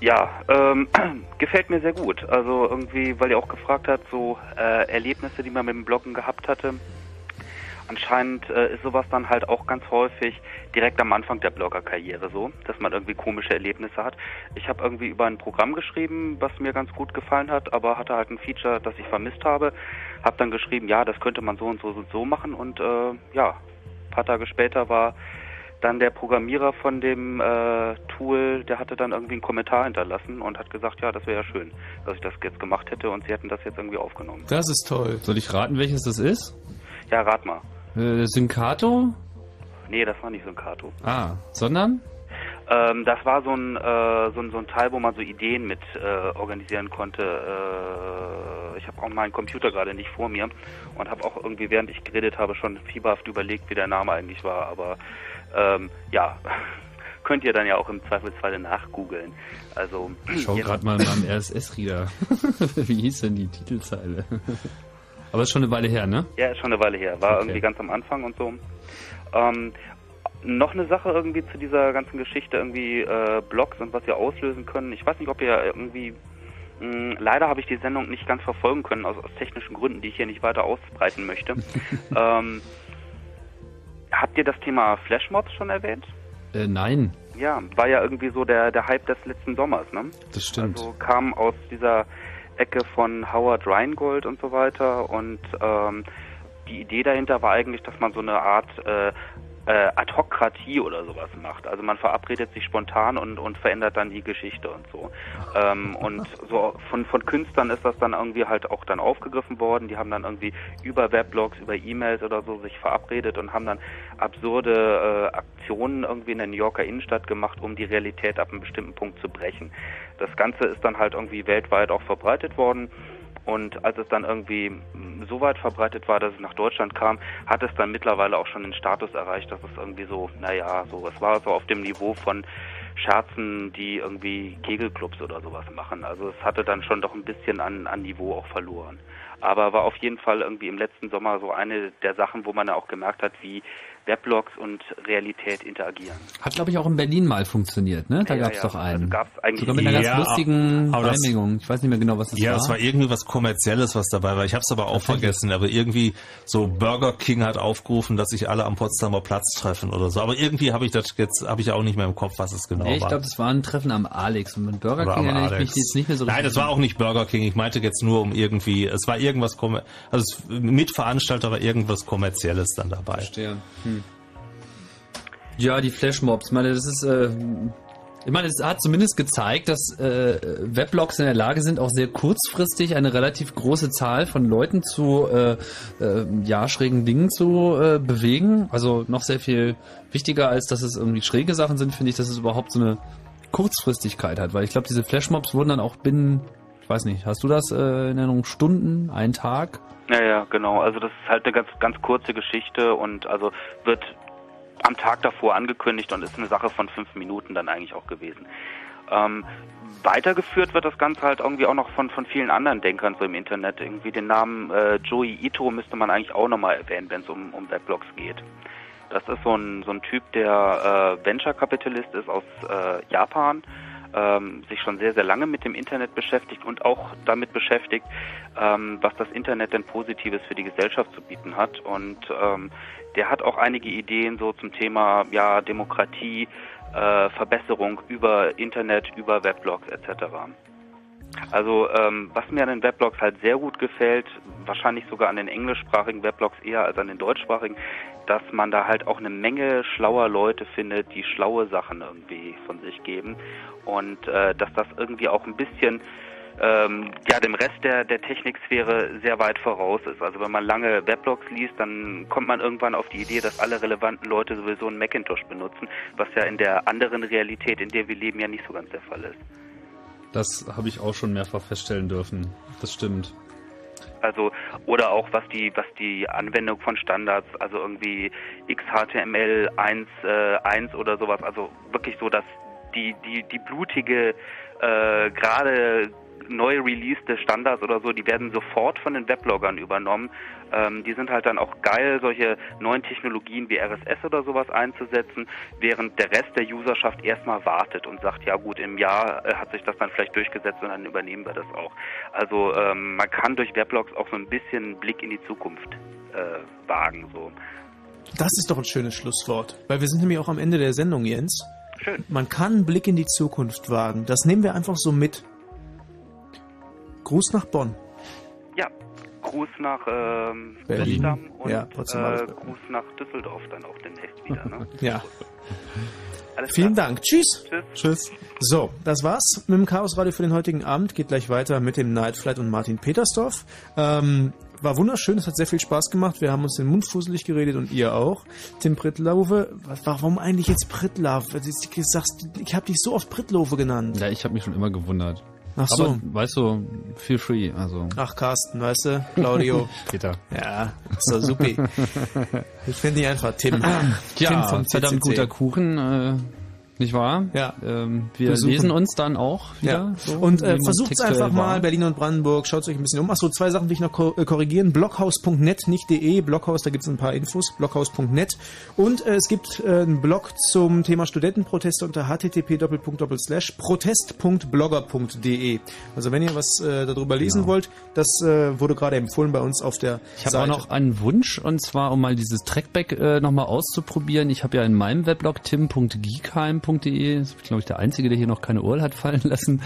Ja, ähm, gefällt mir sehr gut. Also irgendwie, weil ihr auch gefragt habt, so äh, Erlebnisse, die man mit dem Bloggen gehabt hatte. Anscheinend äh, ist sowas dann halt auch ganz häufig direkt am Anfang der Bloggerkarriere so, dass man irgendwie komische Erlebnisse hat. Ich habe irgendwie über ein Programm geschrieben, was mir ganz gut gefallen hat, aber hatte halt ein Feature, das ich vermisst habe. Habe dann geschrieben, ja, das könnte man so und so und so machen und äh, ja, ein paar Tage später war dann der Programmierer von dem äh, Tool, der hatte dann irgendwie einen Kommentar hinterlassen und hat gesagt, ja, das wäre ja schön, dass ich das jetzt gemacht hätte und sie hätten das jetzt irgendwie aufgenommen. Das ist toll. Soll ich raten, welches das ist? Ja, rat mal. Äh, Syncato? Nee, das war nicht Kato. Ah, sondern? Ähm, das war so ein, äh, so, ein, so ein Teil, wo man so Ideen mit äh, organisieren konnte. Äh, ich habe auch meinen Computer gerade nicht vor mir und habe auch irgendwie, während ich geredet habe, schon fieberhaft überlegt, wie der Name eigentlich war. Aber ähm, ja, könnt ihr dann ja auch im Zweifelsfalle nachgoogeln. Also Ich schau jetzt- gerade mal in meinem RSS-Reader. Wie hieß denn die Titelzeile? Aber ist schon eine Weile her, ne? Ja, ist schon eine Weile her. War Okay. irgendwie ganz am Anfang und so. Ähm, noch eine Sache irgendwie zu dieser ganzen Geschichte, irgendwie äh, Blogs und was ihr auslösen können. Ich weiß nicht, ob ihr irgendwie. Mh, leider habe ich die Sendung nicht ganz verfolgen können, aus, aus technischen Gründen, die ich hier nicht weiter ausbreiten möchte. ähm, habt ihr das Thema Flashmobs schon erwähnt? Äh, nein. Ja, war ja irgendwie so der, der Hype des letzten Sommers, ne? Das stimmt. Also kam aus dieser Ecke von Howard Rheingold und so weiter und ähm, die Idee dahinter war eigentlich, dass man so eine Art äh, äh, Adhokratie oder sowas macht. Also man verabredet sich spontan und, und verändert dann die Geschichte und so. Ähm, und so von, von Künstlern ist das dann irgendwie halt auch dann aufgegriffen worden. Die haben dann irgendwie über Weblogs, über E-Mails oder so sich verabredet und haben dann absurde äh, Aktionen irgendwie in der New Yorker Innenstadt gemacht, um die Realität ab einem bestimmten Punkt zu brechen. Das Ganze ist dann halt irgendwie weltweit auch verbreitet worden. Und als es dann irgendwie mh, so weit verbreitet war, dass es nach Deutschland kam, hat es dann mittlerweile auch schon den Status erreicht, dass es irgendwie so, naja, so, es war so auf dem Niveau von Scherzen, die irgendwie Kegelclubs oder sowas machen. Also es hatte dann schon doch ein bisschen an, an Niveau auch verloren. Aber war auf jeden Fall irgendwie im letzten Sommer so eine der Sachen, wo man ja auch gemerkt hat, wie Weblogs und Realität interagieren. Hat, glaube ich, auch in Berlin mal funktioniert, ne? Da Ja, gab's ja. doch einen. Also gab's eigentlich Sogar mit einer ganz Ja, lustigen aber das- Einmengung. Ich weiß nicht mehr genau, was das ja, war. es war irgendwie was Kommerzielles, was dabei war. Ich habe es aber auch vergessen. Aber irgendwie so Burger King hat aufgerufen, dass sich alle am Potsdamer Platz treffen oder so. Aber irgendwie habe ich das jetzt habe ich auch nicht mehr im Kopf, was es genau nee, ich war. glaube, das war ein Treffen am Alex. Und mit Burger Oder King erinnere ich mich jetzt nicht mehr so Nein, das war auch nicht Burger King. Ich meinte jetzt nur um irgendwie, es war irgendwas, kommer- also es, Mitveranstalter war irgendwas Kommerzielles dann dabei. Verstehe. Hm. Ja, die Flashmobs. Ich meine, das ist, äh, ich meine, es hat zumindest gezeigt, dass äh, Weblogs in der Lage sind, auch sehr kurzfristig eine relativ große Zahl von Leuten zu äh, äh, ja, schrägen Dingen zu äh, bewegen. Also noch sehr viel wichtiger, als dass es irgendwie schräge Sachen sind, finde ich, dass es überhaupt so eine Kurzfristigkeit hat. Weil ich glaube, diese Flashmobs wurden dann auch binnen, ich weiß nicht, hast du das äh, in Erinnerung, Stunden, einen Tag? Ja, ja, genau. Also das ist halt eine ganz, ganz kurze Geschichte und also wird am Tag davor angekündigt und ist eine Sache von fünf Minuten dann eigentlich auch gewesen. Ähm, weitergeführt wird das Ganze halt irgendwie auch noch von, von vielen anderen Denkern so im Internet. Irgendwie den Namen äh, Joey Ito müsste man eigentlich auch nochmal erwähnen, wenn es um, um Weblogs geht. Das ist so ein, so ein Typ, der äh, Venture-Kapitalist ist aus äh, Japan, ähm, sich schon sehr, sehr lange mit dem Internet beschäftigt und auch damit beschäftigt, ähm, was das Internet denn Positives für die Gesellschaft zu bieten hat. Und ähm, der hat auch einige Ideen so zum Thema ja, Demokratie, äh, Verbesserung über Internet, über Weblogs etc. Also ähm, was mir an den Weblogs halt sehr gut gefällt, wahrscheinlich sogar an den englischsprachigen Weblogs eher als an den deutschsprachigen, dass man da halt auch eine Menge schlauer Leute findet, die schlaue Sachen irgendwie von sich geben und äh, dass das irgendwie auch ein bisschen ähm, ja dem Rest der der Techniksphäre sehr weit voraus ist. Also wenn man lange Weblogs liest, dann kommt man irgendwann auf die Idee, dass alle relevanten Leute sowieso einen Macintosh benutzen, was ja in der anderen Realität, in der wir leben, ja nicht so ganz der Fall ist. Das habe ich auch schon mehrfach feststellen dürfen. Das stimmt. Also oder auch was die was die Anwendung von Standards, also irgendwie XHTML 1 äh, 1 oder sowas, also wirklich so, dass die die die blutige äh, gerade neu releaste Standards oder so, die werden sofort von den Webloggern übernommen. Ähm, die sind halt dann auch geil, solche neuen Technologien wie RSS oder sowas einzusetzen, während der Rest der Userschaft erstmal wartet und sagt, ja gut, im Jahr äh, hat sich das dann vielleicht durchgesetzt und dann übernehmen wir das auch. Also ähm, man kann durch Weblogs auch so ein bisschen einen Blick in die Zukunft äh, wagen. So. Das ist doch ein schönes Schlusswort. Weil wir sind nämlich auch am Ende der Sendung, Jens. Schön. Man kann einen Blick in die Zukunft wagen. Das nehmen wir einfach so mit. Gruß nach Bonn. Ja, Gruß nach ähm, Berlin. Und Ja, äh. Gruß nach Düsseldorf dann auch demnächst wieder. Ne? Ja. Alles Vielen klar. Dank. Tschüss. Tschüss. Tschüss. So, das war's mit dem Chaos Radio für den heutigen Abend. Geht gleich weiter mit dem Night Flight und Martin Petersdorf. Ähm, war wunderschön, es hat sehr viel Spaß gemacht. Wir haben uns den Mund fusselig geredet und ihr auch. Tim Pritlove, warum eigentlich jetzt? Du sagst, ich habe dich so oft Pritlove genannt. Ja, ich habe mich schon immer gewundert. Ach so. Aber, weißt du, feel free, also. Ach, Carsten, weißt du? Claudio. Peter. Ja, ist doch supi. Ich finde dich einfach Tim. Ja, Tim vom verdammt CCC. guter Kuchen, äh, nicht wahr? Ja. Ähm, wir Besuchen. lesen uns dann auch wieder. Ja. So, und äh, versucht es einfach mal, war. Berlin und Brandenburg, schaut euch ein bisschen um. Achso, zwei Sachen will ich noch äh, korrigieren. Blockhaus.net, nicht de, Blockhaus, da gibt es ein paar Infos, blockhaus.net. Und äh, es gibt äh, einen Blog zum Thema Studentenproteste unter http protest.blogger.de. Also wenn ihr was äh, darüber lesen wollt, das äh, wurde gerade empfohlen bei uns auf der Ich habe auch Seite. noch einen Wunsch und zwar, um mal dieses Trackback äh, nochmal auszuprobieren. Ich habe ja in meinem Weblog tim.geekheim.de, das ist glaube ich der Einzige, der hier noch keine URL hat fallen lassen,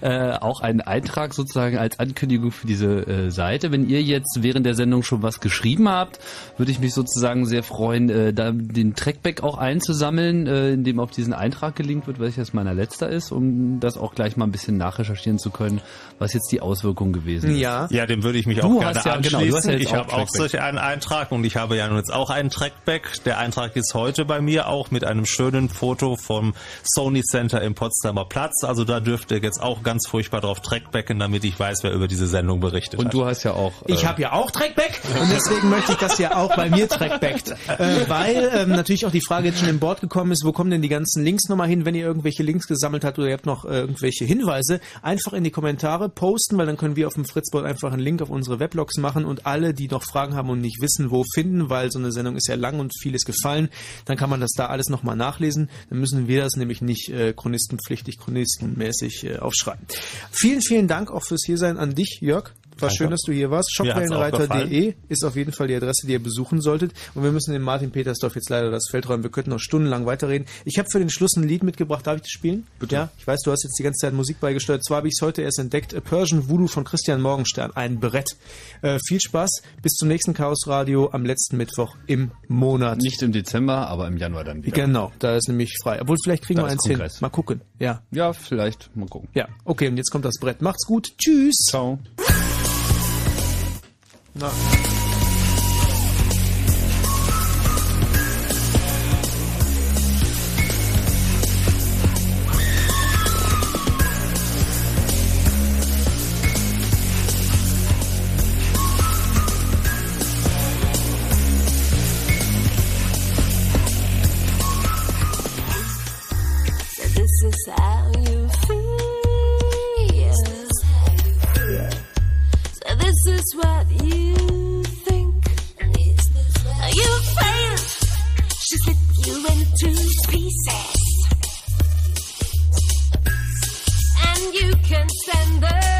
äh, auch einen Eintrag sozusagen als Ankündigung für diese äh, Seite. Wenn ihr jetzt während der Sendung schon was geschrieben habt, würde ich mich sozusagen sehr freuen, äh, da den Trackback auch einzusammeln, äh, in dem auf diesen Eintrag gelinkt wird, welches meiner letzter ist, um das auch gleich mal ein bisschen nachrecherchieren zu können, was jetzt die Auswirkung gewesen ist. Ja. Ja, dem würde ich mich Du auch gerne ja- anschließen. genau, du hast ja jetzt ich habe auch solch einen Eintrag und ich habe ja nun jetzt auch einen Trackback. Der Eintrag ist heute bei mir auch mit einem schönen Foto vom Sony Center im Potsdamer Platz. Also da dürft ihr jetzt auch ganz furchtbar drauf trackbacken, damit ich weiß, wer über diese Sendung berichtet Und hat. du hast ja auch. Ich habe ja auch Trackback und deswegen möchte ich, dass ihr auch bei mir Trackbackt. Äh, weil ähm, natürlich auch die Frage jetzt schon im Board gekommen ist, wo kommen denn die ganzen Links nochmal hin, wenn ihr irgendwelche Links gesammelt habt oder ihr habt noch äh, irgendwelche Hinweise, einfach in die Kommentare posten, weil dann können wir auf dem Fritzboard einfach einen Link auf unsere Weblogs machen und alle, die noch Fragen haben und nicht wissen, wo finden, weil so eine Sendung ist ja lang und vieles gefallen, dann kann man das da alles nochmal nachlesen. Dann müssen wir das nämlich nicht äh, chronistenpflichtig, chronistenmäßig äh, aufschreiben. Vielen, vielen Dank auch fürs Hiersein an dich, Jörg. War schön, dass du hier warst. Shopwellenreiter.de ist auf jeden Fall die Adresse, die ihr besuchen solltet. Und wir müssen den Martin Petersdorf jetzt leider das Feld räumen. Wir könnten noch stundenlang weiterreden. Ich habe für den Schluss ein Lied mitgebracht. Darf ich das spielen? Bitte. Ja, ich weiß, du hast jetzt die ganze Zeit Musik beigesteuert. Zwar habe ich es heute erst entdeckt. A Persian Voodoo von Christian Morgenstern. Ein Brett. Äh, viel Spaß. Bis zum nächsten Chaos Radio am letzten Mittwoch im Monat. Nicht im Dezember, aber im Januar dann wieder. Genau, da ist nämlich frei. Obwohl, vielleicht kriegen Da wir eins hin. Kongress. Mal gucken. Ja. Ja, vielleicht. Mal gucken. Ja, okay, und jetzt kommt das Brett. Macht's gut. Tschüss. Ciao. Na. into pieces. And you can send them.